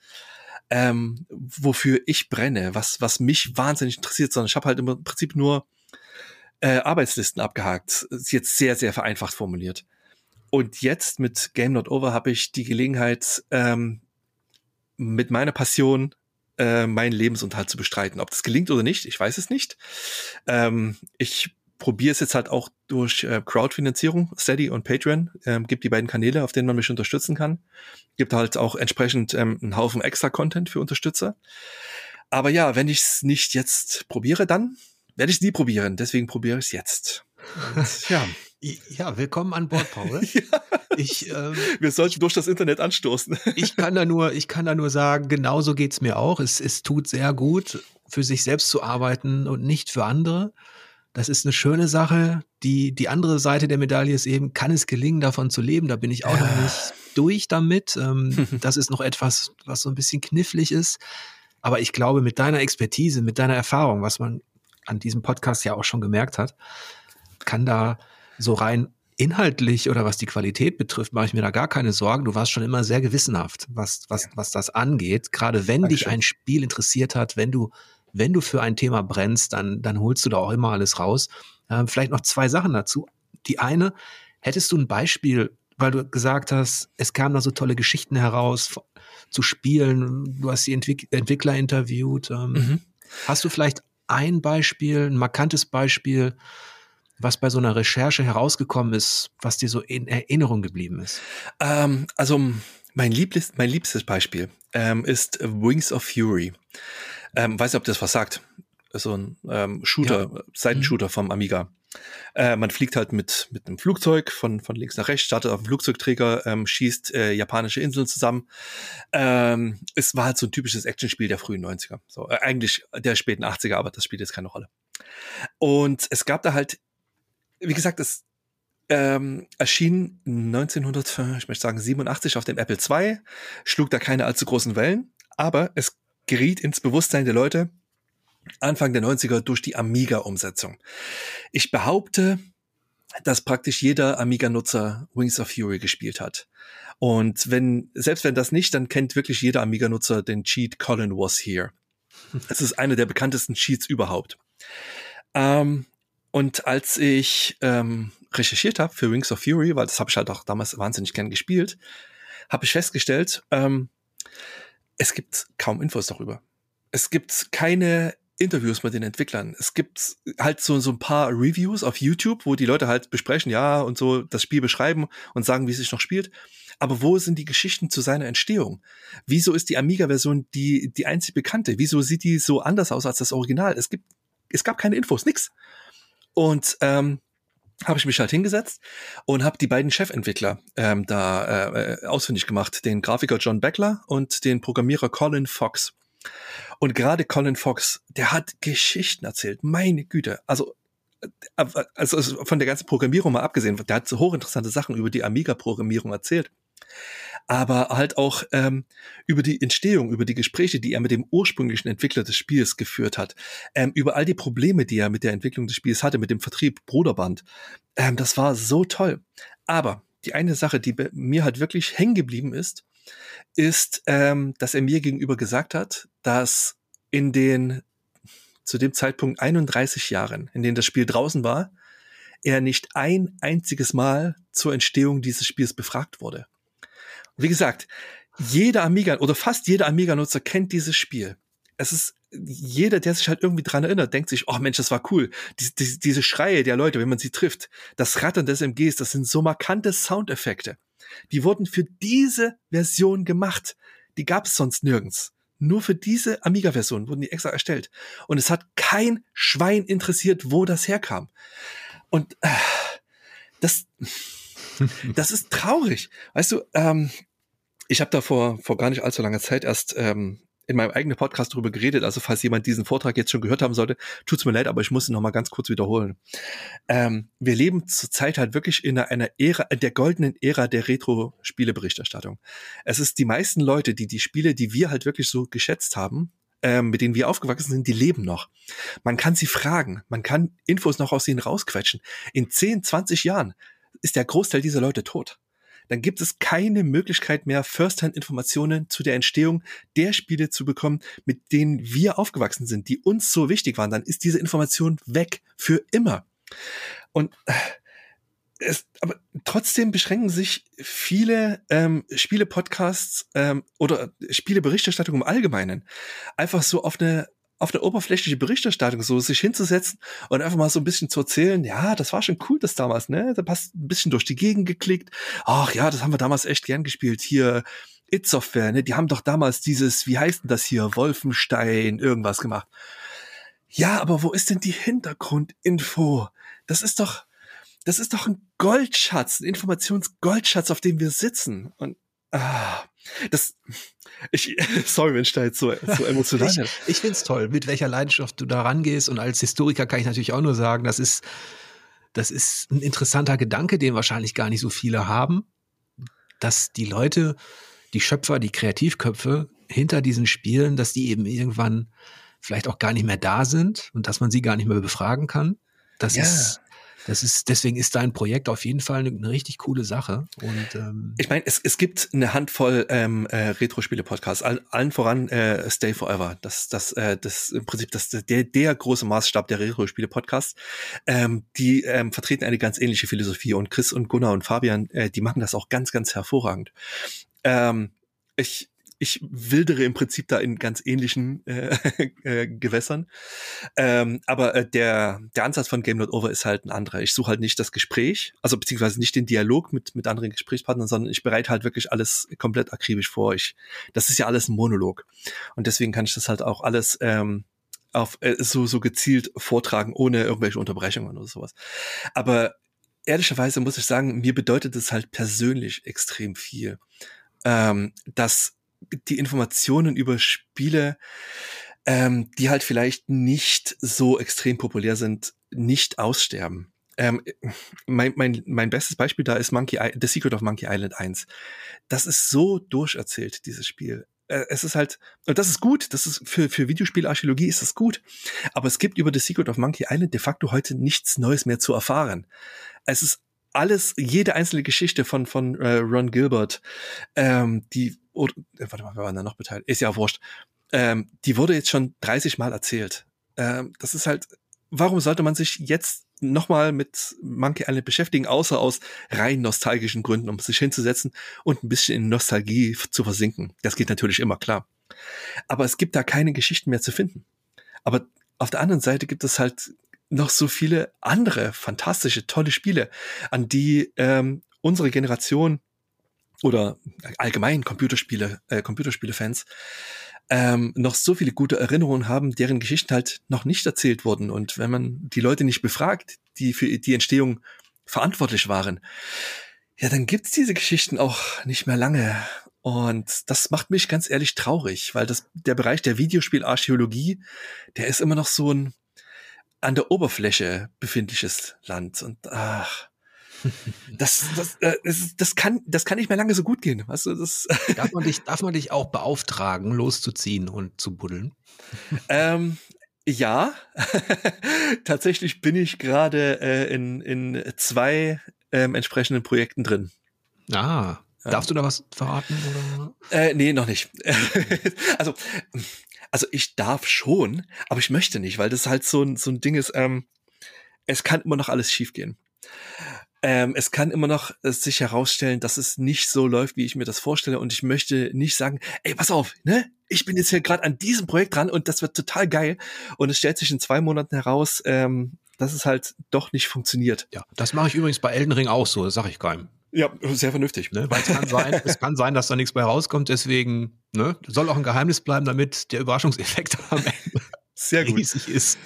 [SPEAKER 2] ähm, wofür ich brenne, was, was mich wahnsinnig interessiert, sondern ich habe halt im Prinzip nur äh, Arbeitslisten abgehakt. Ist jetzt sehr, sehr vereinfacht formuliert. Und jetzt mit Game Not Over habe ich die Gelegenheit, ähm, mit meiner Passion äh, meinen Lebensunterhalt zu bestreiten. Ob das gelingt oder nicht, ich weiß es nicht. Ähm, ich probiere es jetzt halt auch durch äh, Crowdfinanzierung, Steady und Patreon. Ähm, gibt die beiden Kanäle, auf denen man mich unterstützen kann. Gibt halt auch entsprechend ähm, einen Haufen extra Content für Unterstützer. Aber ja, wenn ich es nicht jetzt probiere, dann werde ich es nie probieren. Deswegen probiere ich es jetzt.
[SPEAKER 1] Und, ja. Ja, willkommen an Bord, Paul. ja.
[SPEAKER 2] Ich, ähm, Wir sollten durch das Internet anstoßen.
[SPEAKER 1] ich kann da nur, ich kann da nur sagen, genauso geht's mir auch. Es, es tut sehr gut, für sich selbst zu arbeiten und nicht für andere. Das ist eine schöne Sache. Die, die andere Seite der Medaille ist eben, kann es gelingen, davon zu leben? Da bin ich auch ja. noch nicht durch damit. Ähm, das ist noch etwas, was so ein bisschen knifflig ist. Aber ich glaube, mit deiner Expertise, mit deiner Erfahrung, was man an diesem Podcast ja auch schon gemerkt hat, kann da so rein inhaltlich oder was die Qualität betrifft, mache ich mir da gar keine Sorgen. Du warst schon immer sehr gewissenhaft, was, was, was das angeht. Gerade wenn Dankeschön. dich ein Spiel interessiert hat, wenn du wenn du für ein Thema brennst, dann, dann holst du da auch immer alles raus. Äh, vielleicht noch zwei Sachen dazu. Die eine, hättest du ein Beispiel, weil du gesagt hast, es kamen da so tolle Geschichten heraus zu spielen, du hast die Entwick Entwickler interviewt. Ähm, mhm. Hast du vielleicht ein Beispiel, ein markantes Beispiel, was bei so einer Recherche herausgekommen ist, was dir so in Erinnerung geblieben ist?
[SPEAKER 2] Ähm, also mein, Lieblis, mein liebstes Beispiel ähm, ist Wings of Fury. Ähm, weiß nicht, ob das was sagt. So ein ähm, Shooter, ja. Seitenshooter mhm. vom Amiga. Äh, man fliegt halt mit, mit einem Flugzeug von, von links nach rechts, startet auf dem Flugzeugträger, ähm, schießt äh, japanische Inseln zusammen. Ähm, es war halt so ein typisches Actionspiel der frühen 90er. So, äh, eigentlich der späten 80er, aber das spielt jetzt keine Rolle. Und es gab da halt, wie gesagt, es ähm, erschien 1900, ich möchte sagen 87 auf dem Apple II, schlug da keine allzu großen Wellen, aber es geriet ins Bewusstsein der Leute, Anfang der 90er durch die Amiga-Umsetzung. Ich behaupte, dass praktisch jeder Amiga-Nutzer Wings of Fury gespielt hat. Und wenn, selbst wenn das nicht, dann kennt wirklich jeder Amiga-Nutzer den Cheat Colin was here. Es ist einer der bekanntesten Cheats überhaupt. Ähm, und als ich ähm, recherchiert habe für Wings of Fury, weil das habe ich halt auch damals wahnsinnig gern gespielt, habe ich festgestellt, ähm, es gibt kaum Infos darüber. Es gibt keine Interviews mit den Entwicklern. Es gibt halt so, so ein paar Reviews auf YouTube, wo die Leute halt besprechen, ja, und so das Spiel beschreiben und sagen, wie es sich noch spielt. Aber wo sind die Geschichten zu seiner Entstehung? Wieso ist die Amiga-Version die, die einzig bekannte? Wieso sieht die so anders aus als das Original? Es gibt, es gab keine Infos, nix. Und ähm, habe ich mich halt hingesetzt und habe die beiden Chefentwickler ähm, da äh, ausfindig gemacht, den Grafiker John Beckler und den Programmierer Colin Fox. Und gerade Colin Fox, der hat Geschichten erzählt. Meine Güte. Also, äh, also von der ganzen Programmierung mal abgesehen, der hat so hochinteressante Sachen über die Amiga-Programmierung erzählt. Aber halt auch ähm, über die Entstehung, über die Gespräche, die er mit dem ursprünglichen Entwickler des Spiels geführt hat, ähm, über all die Probleme, die er mit der Entwicklung des Spiels hatte, mit dem Vertrieb Bruderband. Ähm, das war so toll. Aber die eine Sache, die mir halt wirklich hängen geblieben ist, ist, ähm, dass er mir gegenüber gesagt hat, dass in den zu dem Zeitpunkt 31 Jahren, in denen das Spiel draußen war, er nicht ein einziges Mal zur Entstehung dieses Spiels befragt wurde. Wie gesagt, jeder Amiga oder fast jeder Amiga-Nutzer kennt dieses Spiel. Es ist jeder, der sich halt irgendwie dran erinnert, denkt sich, oh Mensch, das war cool. Die, die, diese Schreie der Leute, wenn man sie trifft, das Rattern des MGs, das sind so markante Soundeffekte. Die wurden für diese Version gemacht. Die gab es sonst nirgends. Nur für diese Amiga-Version wurden die extra erstellt. Und es hat kein Schwein interessiert, wo das herkam. Und äh, das, das ist traurig. Weißt du, ähm, ich habe da vor, vor gar nicht allzu langer Zeit erst ähm, in meinem eigenen Podcast darüber geredet. Also falls jemand diesen Vortrag jetzt schon gehört haben sollte, tut's mir leid, aber ich muss ihn noch mal ganz kurz wiederholen. Ähm, wir leben zurzeit halt wirklich in einer Ära, der goldenen Ära der Retro-Spieleberichterstattung. Es ist die meisten Leute, die die Spiele, die wir halt wirklich so geschätzt haben, ähm, mit denen wir aufgewachsen sind, die leben noch. Man kann sie fragen, man kann Infos noch aus ihnen rausquetschen. In 10, 20 Jahren ist der Großteil dieser Leute tot dann gibt es keine Möglichkeit mehr, First-Hand-Informationen zu der Entstehung der Spiele zu bekommen, mit denen wir aufgewachsen sind, die uns so wichtig waren. Dann ist diese Information weg für immer. Und äh, es, aber trotzdem beschränken sich viele ähm, Spiele-Podcasts ähm, oder Spieleberichterstattung im Allgemeinen einfach so auf eine auf eine oberflächliche Berichterstattung so sich hinzusetzen und einfach mal so ein bisschen zu erzählen, ja, das war schon cool das damals, ne? Da passt ein bisschen durch die Gegend geklickt. Ach ja, das haben wir damals echt gern gespielt. Hier It Software, ne? Die haben doch damals dieses, wie heißt denn das hier, Wolfenstein irgendwas gemacht. Ja, aber wo ist denn die Hintergrundinfo? Das ist doch das ist doch ein Goldschatz, ein Informationsgoldschatz, auf dem wir sitzen und ah, das, ich, sorry, wenn ich da jetzt so, so emotional
[SPEAKER 1] Ich, ich finde es toll, mit welcher Leidenschaft du da rangehst. Und als Historiker kann ich natürlich auch nur sagen, das ist, das ist ein interessanter Gedanke, den wahrscheinlich gar nicht so viele haben, dass die Leute, die Schöpfer, die Kreativköpfe hinter diesen Spielen, dass die eben irgendwann vielleicht auch gar nicht mehr da sind und dass man sie gar nicht mehr befragen kann. Das ja. ist Das ist, deswegen ist dein Projekt auf jeden Fall eine, eine richtig coole Sache. Und, ähm
[SPEAKER 2] ich meine, es, es gibt eine Handvoll ähm, äh, Retro-Spiele-Podcasts, All, allen voran äh, Stay Forever. Das, das, äh, das im Prinzip das, der, der große Maßstab der Retro-Spiele-Podcasts. Ähm, die ähm, vertreten eine ganz ähnliche Philosophie und Chris und Gunnar und Fabian, äh, die machen das auch ganz, ganz hervorragend. Ähm, ich ich wildere im Prinzip da in ganz ähnlichen äh, äh, Gewässern. Ähm, aber äh, der, der Ansatz von Game Not Over ist halt ein anderer. Ich suche halt nicht das Gespräch, also beziehungsweise nicht den Dialog mit, mit anderen Gesprächspartnern, sondern ich bereite halt wirklich alles komplett akribisch vor. Ich, das ist ja alles ein Monolog. Und deswegen kann ich das halt auch alles ähm, auf äh, so, so gezielt vortragen, ohne irgendwelche Unterbrechungen oder sowas. Aber ehrlicherweise muss ich sagen, mir bedeutet es halt persönlich extrem viel, ähm, dass die Informationen über Spiele, ähm, die halt vielleicht nicht so extrem populär sind, nicht aussterben. Ähm, mein, mein, mein bestes Beispiel da ist Monkey I The Secret of Monkey Island 1. Das ist so durcherzählt, dieses Spiel. Äh, es ist halt, und das ist gut, das ist für, für Videospielarchäologie ist das gut. Aber es gibt über The Secret of Monkey Island de facto heute nichts Neues mehr zu erfahren. Es ist alles, jede einzelne Geschichte von, von äh, Ron Gilbert, ähm, die, oder, äh, warte mal, wer war da noch beteiligt? Ist ja wurscht. Ähm, die wurde jetzt schon 30 Mal erzählt. Ähm, das ist halt, warum sollte man sich jetzt nochmal mit Monkey Island beschäftigen, außer aus rein nostalgischen Gründen, um sich hinzusetzen und ein bisschen in Nostalgie zu versinken. Das geht natürlich immer, klar. Aber es gibt da keine Geschichten mehr zu finden. Aber auf der anderen Seite gibt es halt noch so viele andere fantastische, tolle Spiele, an die ähm, unsere Generation oder allgemein Computerspiele, äh, Computerspiele-Fans ähm, noch so viele gute Erinnerungen haben, deren Geschichten halt noch nicht erzählt wurden. Und wenn man die Leute nicht befragt, die für die Entstehung verantwortlich waren, ja, dann gibt's diese Geschichten auch nicht mehr lange. Und das macht mich ganz ehrlich traurig, weil das, der Bereich der Videospielarchäologie, der ist immer noch so ein an der Oberfläche befindliches Land. Und ach, das, das, äh, das, das, kann, das kann nicht mehr lange so gut gehen. Weißt du, das
[SPEAKER 1] darf, man dich, darf man dich auch beauftragen, loszuziehen und zu buddeln?
[SPEAKER 2] Ähm, ja, tatsächlich bin ich gerade äh, in, in zwei ähm, entsprechenden Projekten drin.
[SPEAKER 1] Ah, darfst du da was verraten? Oder?
[SPEAKER 2] Äh, nee, noch nicht. also, also ich darf schon, aber ich möchte nicht, weil das halt so ein, so ein Ding ist, ähm, es kann immer noch alles schiefgehen. Ähm, es kann immer noch äh, sich herausstellen, dass es nicht so läuft, wie ich mir das vorstelle. Und ich möchte nicht sagen, ey, pass auf, ne? Ich bin jetzt hier gerade an diesem Projekt dran und das wird total geil. Und es stellt sich in zwei Monaten heraus, ähm, dass es halt doch nicht funktioniert.
[SPEAKER 1] Ja, das mache ich übrigens bei Elden Ring auch so, das sage ich keinem.
[SPEAKER 2] Ja, sehr vernünftig.
[SPEAKER 1] Ne? Weil es kann sein, es kann sein, dass da nichts bei rauskommt, deswegen ne? soll auch ein Geheimnis bleiben, damit der Überraschungseffekt am Ende
[SPEAKER 2] sehr gut. riesig ist.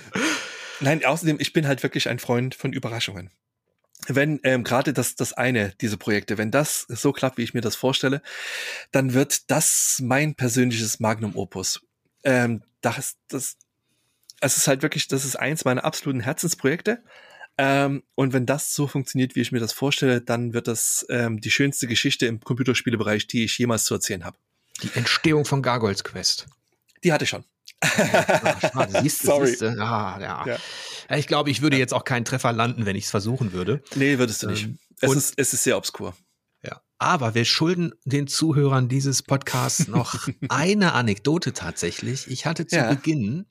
[SPEAKER 2] Nein, außerdem, ich bin halt wirklich ein Freund von Überraschungen wenn ähm, gerade das, das eine, diese Projekte, wenn das so klappt, wie ich mir das vorstelle, dann wird das mein persönliches Magnum Opus. Ähm, das, das, es ist halt wirklich, das ist eins meiner absoluten Herzensprojekte. Ähm, und wenn das so funktioniert, wie ich mir das vorstelle, dann wird das ähm, die schönste Geschichte im Computerspielebereich, die ich jemals zu erzählen habe.
[SPEAKER 1] Die Entstehung von Gargoyles Quest.
[SPEAKER 2] Die hatte ich schon.
[SPEAKER 1] Ach, siehst Sorry. Siehst? Ah, ja. ja. Ich glaube, ich würde jetzt auch keinen Treffer landen, wenn ich es versuchen würde.
[SPEAKER 2] Nee, würdest du nicht. Ähm, es, ist, es ist sehr obskur.
[SPEAKER 1] Ja. Aber wir schulden den Zuhörern dieses Podcasts noch eine Anekdote tatsächlich. Ich hatte zu ja. Beginn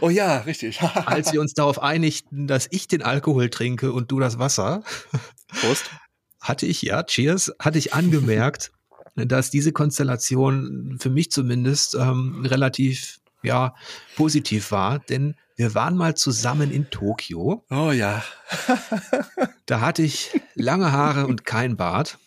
[SPEAKER 2] Oh ja, richtig.
[SPEAKER 1] als wir uns darauf einigten, dass ich den Alkohol trinke und du das Wasser.
[SPEAKER 2] Prost.
[SPEAKER 1] Hatte ich, ja, cheers, hatte ich angemerkt, dass diese Konstellation für mich zumindest ähm, relativ ja, positiv war, denn wir waren mal zusammen in Tokio.
[SPEAKER 2] Oh ja.
[SPEAKER 1] da hatte ich lange Haare und kein Bart.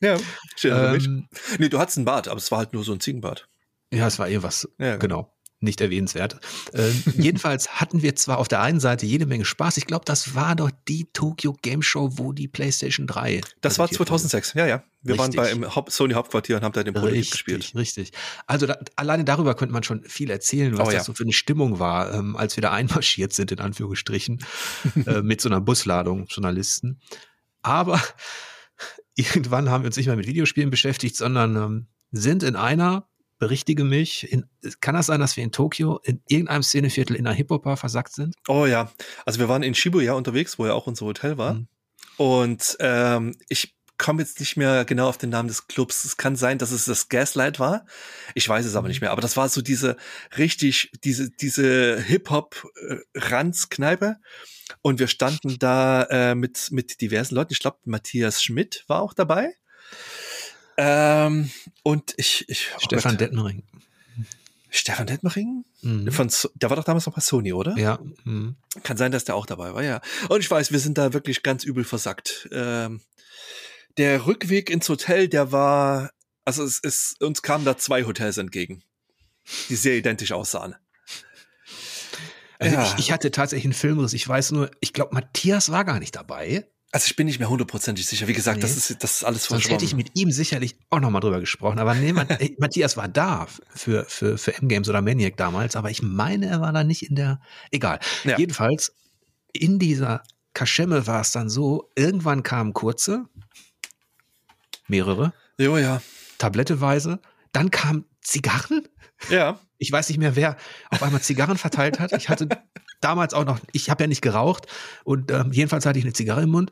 [SPEAKER 2] Ja, schön ähm, Nee, du hattest einen Bart, aber es war halt nur so ein Ziegenbart.
[SPEAKER 1] Ja, es war eh was. Ja, genau nicht erwähnenswert. Äh, jedenfalls hatten wir zwar auf der einen Seite jede Menge Spaß. Ich glaube, das war doch die Tokyo Game Show, wo die PlayStation 3.
[SPEAKER 2] Das war 2006, wurde. ja, ja. Wir richtig. waren bei im Haupt Sony Hauptquartier und haben da den Prototyp gespielt.
[SPEAKER 1] Richtig. Also da, alleine darüber könnte man schon viel erzählen, was oh, ja. das so für eine Stimmung war, ähm, als wir da einmarschiert sind, in Anführungsstrichen, äh, mit so einer Busladung Journalisten. Aber irgendwann haben wir uns nicht mehr mit Videospielen beschäftigt, sondern ähm, sind in einer berichtige mich. In, kann das sein, dass wir in Tokio in irgendeinem Szeneviertel in einer Hip-Hop-Bar versackt sind?
[SPEAKER 2] Oh ja, also wir waren in Shibuya unterwegs, wo ja auch unser Hotel war. Mhm. Und ähm, ich komme jetzt nicht mehr genau auf den Namen des Clubs. Es kann sein, dass es das Gaslight war. Ich weiß es aber nicht mhm. mehr. Aber das war so diese richtig, diese, diese Hip-Hop-Ranz-Kneipe. Und wir standen da äh, mit, mit diversen Leuten. Ich glaube, Matthias Schmidt war auch dabei. Ähm, und ich, ich
[SPEAKER 1] oh Stefan Gott. Detmering.
[SPEAKER 2] Stefan Detmering? Mhm. Von, der war doch damals noch bei Sony, oder?
[SPEAKER 1] Ja. Mhm.
[SPEAKER 2] Kann sein, dass der auch dabei war, ja. Und ich weiß, wir sind da wirklich ganz übel versackt. Ähm, der Rückweg ins Hotel, der war, also es ist, uns kamen da zwei Hotels entgegen, die sehr identisch aussahen.
[SPEAKER 1] Also ja. ich, ich, hatte tatsächlich einen Filmriss. Ich weiß nur, ich glaube, Matthias war gar nicht dabei.
[SPEAKER 2] Also ich bin nicht mehr hundertprozentig sicher. Wie gesagt, nee. das ist das ist alles
[SPEAKER 1] Sonst hätte ich mit ihm sicherlich auch noch mal drüber gesprochen. Aber nee, Matthias war da für für für M-Games oder Maniac damals. Aber ich meine, er war da nicht in der. Egal. Ja. Jedenfalls in dieser Kaschemme war es dann so. Irgendwann kamen kurze, mehrere.
[SPEAKER 2] Jo ja.
[SPEAKER 1] Tabletteweise. Dann kamen Zigarren.
[SPEAKER 2] Ja.
[SPEAKER 1] Ich weiß nicht mehr, wer auf einmal Zigarren verteilt hat. Ich hatte damals auch noch, ich habe ja nicht geraucht und ähm, jedenfalls hatte ich eine Zigarre im Mund.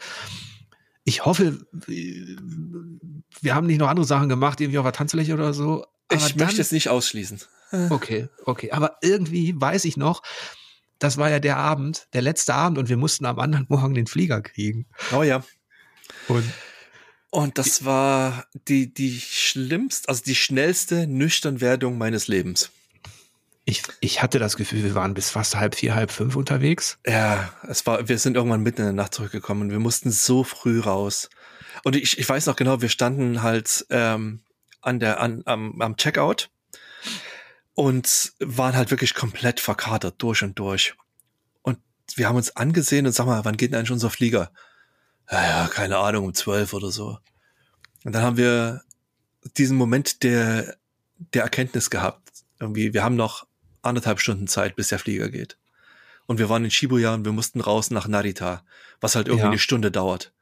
[SPEAKER 1] Ich hoffe, wir haben nicht noch andere Sachen gemacht, irgendwie auf der Tanzfläche oder so.
[SPEAKER 2] ich dann, möchte es nicht ausschließen.
[SPEAKER 1] Okay, okay. Aber irgendwie weiß ich noch, das war ja der Abend, der letzte Abend und wir mussten am anderen Morgen den Flieger kriegen.
[SPEAKER 2] Oh ja. Und und das war die, die schlimmste, also die schnellste Nüchternwerdung meines Lebens.
[SPEAKER 1] Ich, ich hatte das Gefühl, wir waren bis fast halb vier, halb fünf unterwegs.
[SPEAKER 2] Ja, es war, wir sind irgendwann mitten in der Nacht zurückgekommen wir mussten so früh raus. Und ich, ich weiß noch genau, wir standen halt ähm, an der, an, am, am Checkout und waren halt wirklich komplett verkatert, durch und durch. Und wir haben uns angesehen und sag mal, wann geht denn eigentlich unser Flieger? Ja, keine Ahnung, um zwölf oder so. Und dann haben wir diesen Moment der, der Erkenntnis gehabt. Irgendwie, wir haben noch anderthalb Stunden Zeit, bis der Flieger geht. Und wir waren in Shibuya und wir mussten raus nach Narita, was halt irgendwie ja. eine Stunde dauert.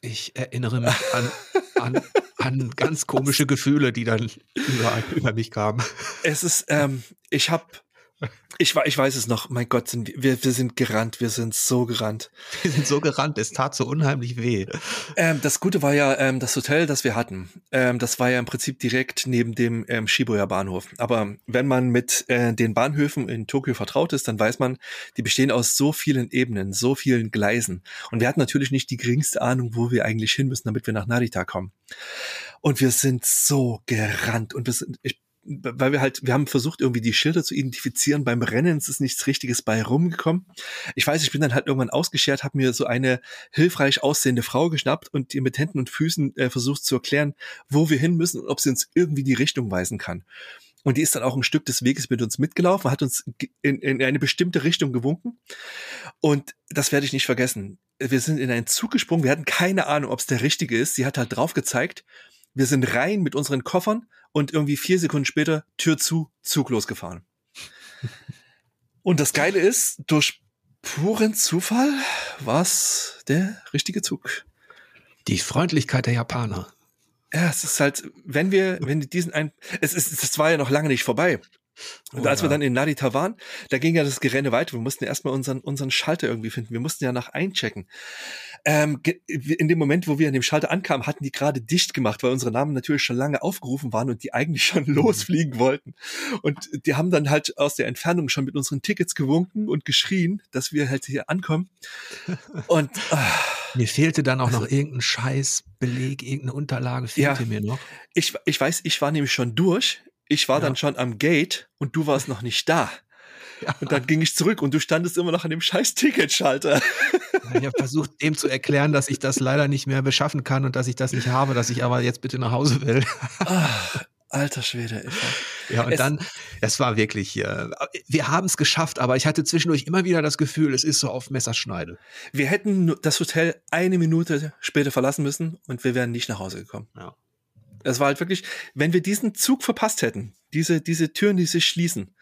[SPEAKER 1] Ich erinnere mich an, an, an ganz komische Gefühle, die dann über, über mich kamen.
[SPEAKER 2] Es ist, ähm, ich habe ich, ich weiß es noch, mein Gott, sind wir, wir sind gerannt, wir sind so gerannt.
[SPEAKER 1] Wir sind so gerannt, es tat so unheimlich weh.
[SPEAKER 2] Ähm, das Gute war ja ähm, das Hotel, das wir hatten. Ähm, das war ja im Prinzip direkt neben dem ähm, Shibuya Bahnhof. Aber wenn man mit äh, den Bahnhöfen in Tokio vertraut ist, dann weiß man, die bestehen aus so vielen Ebenen, so vielen Gleisen. Und wir hatten natürlich nicht die geringste Ahnung, wo wir eigentlich hin müssen, damit wir nach Narita kommen. Und wir sind so gerannt und wir sind, ich weil wir halt, wir haben versucht, irgendwie die Schilder zu identifizieren. Beim Rennen ist nichts Richtiges bei rumgekommen. Ich weiß, ich bin dann halt irgendwann ausgeschert, habe mir so eine hilfreich aussehende Frau geschnappt und ihr mit Händen und Füßen äh, versucht zu erklären, wo wir hin müssen und ob sie uns irgendwie die Richtung weisen kann. Und die ist dann auch ein Stück des Weges mit uns mitgelaufen, hat uns in, in eine bestimmte Richtung gewunken. Und das werde ich nicht vergessen. Wir sind in einen Zug gesprungen. Wir hatten keine Ahnung, ob es der richtige ist. Sie hat halt drauf gezeigt. Wir sind rein mit unseren Koffern und irgendwie vier Sekunden später Tür zu, Zug losgefahren. und das Geile ist, durch puren Zufall war es der richtige Zug.
[SPEAKER 1] Die Freundlichkeit der Japaner.
[SPEAKER 2] Ja, es ist halt, wenn wir, wenn diesen ein, es ist, es war ja noch lange nicht vorbei. Und oh, als ja. wir dann in Narita waren, da ging ja das Gerenne weiter. Wir mussten erstmal unseren, unseren Schalter irgendwie finden. Wir mussten ja nach einchecken. Ähm, in dem Moment, wo wir an dem Schalter ankamen, hatten die gerade dicht gemacht, weil unsere Namen natürlich schon lange aufgerufen waren und die eigentlich schon mhm. losfliegen wollten. Und die haben dann halt aus der Entfernung schon mit unseren Tickets gewunken und geschrien, dass wir halt hier ankommen. Und
[SPEAKER 1] ah, mir fehlte dann auch also, noch irgendein Scheißbeleg, irgendeine Unterlage fehlte ja, mir noch.
[SPEAKER 2] Ich, ich weiß, ich war nämlich schon durch ich war ja. dann schon am Gate und du warst noch nicht da. Ja. Und dann ging ich zurück und du standest immer noch an dem scheiß Ticketschalter.
[SPEAKER 1] Ich habe versucht, dem zu erklären, dass ich das leider nicht mehr beschaffen kann und dass ich das nicht habe, dass ich aber jetzt bitte nach Hause will.
[SPEAKER 2] Ach, alter Schwede.
[SPEAKER 1] Ja, und es, dann, es war wirklich, äh, wir haben es geschafft, aber ich hatte zwischendurch immer wieder das Gefühl, es ist so auf Messerschneide.
[SPEAKER 2] Wir hätten das Hotel eine Minute später verlassen müssen und wir wären nicht nach Hause gekommen. Ja. Es war halt wirklich, wenn wir diesen Zug verpasst hätten, diese, diese Türen, die sich schließen,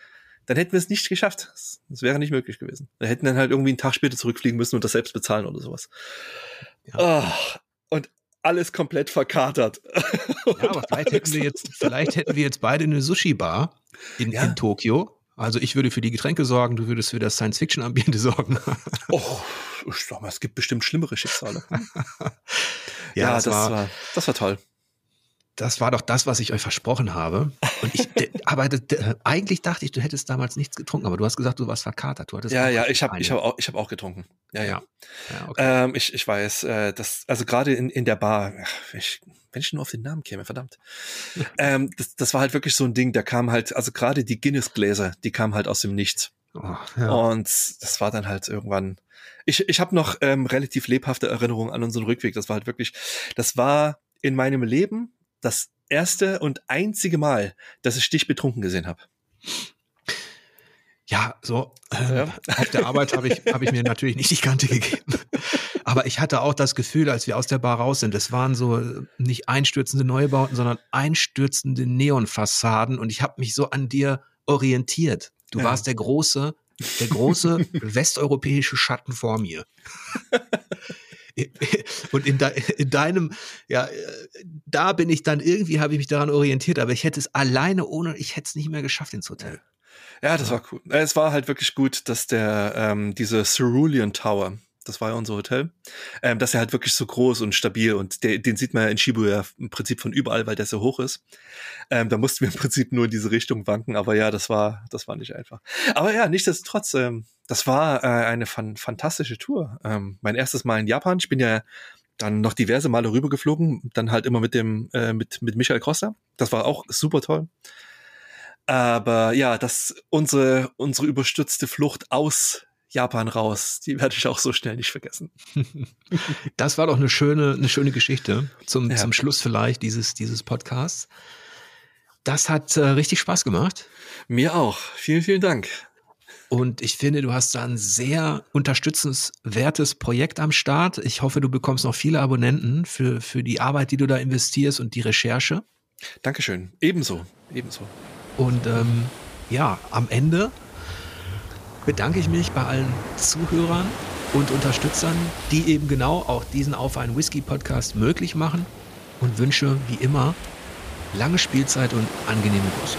[SPEAKER 2] dann hätten wir es nicht geschafft. Das wäre nicht möglich gewesen. Wir hätten dann halt irgendwie einen Tag später zurückfliegen müssen und das selbst bezahlen oder sowas. Ja. Oh, und alles komplett verkatert.
[SPEAKER 1] Ja, aber vielleicht hätten, wir jetzt, vielleicht hätten wir jetzt beide eine Sushi-Bar in, ja. in Tokio. Also ich würde für die Getränke sorgen, du würdest für das Science-Fiction-Ambiente sorgen.
[SPEAKER 2] Oh, ich sag mal, es gibt bestimmt schlimmere Schicksale. ja, ja, das, das war, das war toll
[SPEAKER 1] das war doch das, was ich euch versprochen habe. Und ich, aber eigentlich dachte ich, du hättest damals nichts getrunken, aber du hast gesagt, du warst verkatert. Du hattest
[SPEAKER 2] ja, ja, ich habe ich hab auch, ich hab auch getrunken. Ja, ja. ja okay. ähm, ich, ich weiß, äh, das, also gerade in, in der Bar, ich, wenn ich nur auf den Namen käme, verdammt. ähm, das, das war halt wirklich so ein Ding, da kam halt, also gerade die Guinness-Gläser, die kamen halt aus dem Nichts. Oh, ja. Und das war dann halt irgendwann. Ich, ich habe noch ähm, relativ lebhafte Erinnerungen an unseren Rückweg. Das war halt wirklich, das war in meinem Leben das erste und einzige Mal, dass ich dich betrunken gesehen habe.
[SPEAKER 1] Ja, so äh, ja. auf der Arbeit habe ich, hab ich mir natürlich nicht die Kante gegeben. Aber ich hatte auch das Gefühl, als wir aus der Bar raus sind, es waren so äh, nicht einstürzende Neubauten, sondern einstürzende Neonfassaden und ich habe mich so an dir orientiert. Du ja. warst der große, der große westeuropäische Schatten vor mir. Und in, de, in, deinem, ja, da bin ich dann irgendwie, habe ich mich daran orientiert, aber ich hätte es alleine ohne, ich hätte es nicht mehr geschafft ins Hotel.
[SPEAKER 2] Ja, das war cool. Es war halt wirklich gut, dass der, ähm, diese Cerulean Tower, das war ja unser Hotel, ähm, dass er halt wirklich so groß und stabil und der, den sieht man ja in Shibuya im Prinzip von überall, weil der so hoch ist. Ähm, da mussten wir im Prinzip nur in diese Richtung wanken, aber ja, das war, das war nicht einfach. Aber ja, nichtsdestotrotz, ähm, das war äh, eine fan fantastische Tour. Ähm, mein erstes Mal in Japan. Ich bin ja dann noch diverse Male rübergeflogen, dann halt immer mit dem, äh, mit, mit Michael Costa. Das war auch super toll. Aber ja, das, unsere, unsere überstürzte Flucht aus Japan raus. Die werde ich auch so schnell nicht vergessen.
[SPEAKER 1] Das war doch eine schöne, eine schöne Geschichte zum, ja. zum Schluss vielleicht dieses, dieses Podcasts. Das hat äh, richtig Spaß gemacht.
[SPEAKER 2] Mir auch. Vielen, vielen Dank.
[SPEAKER 1] Und ich finde, du hast da ein sehr unterstützenswertes Projekt am Start. Ich hoffe, du bekommst noch viele Abonnenten für, für die Arbeit, die du da investierst und die Recherche.
[SPEAKER 2] Dankeschön. Ebenso. Ebenso.
[SPEAKER 1] Und ähm, ja, am Ende bedanke ich mich bei allen Zuhörern und Unterstützern, die eben genau auch diesen Auf einen Whisky Podcast möglich machen und wünsche wie immer lange Spielzeit und angenehme Guss.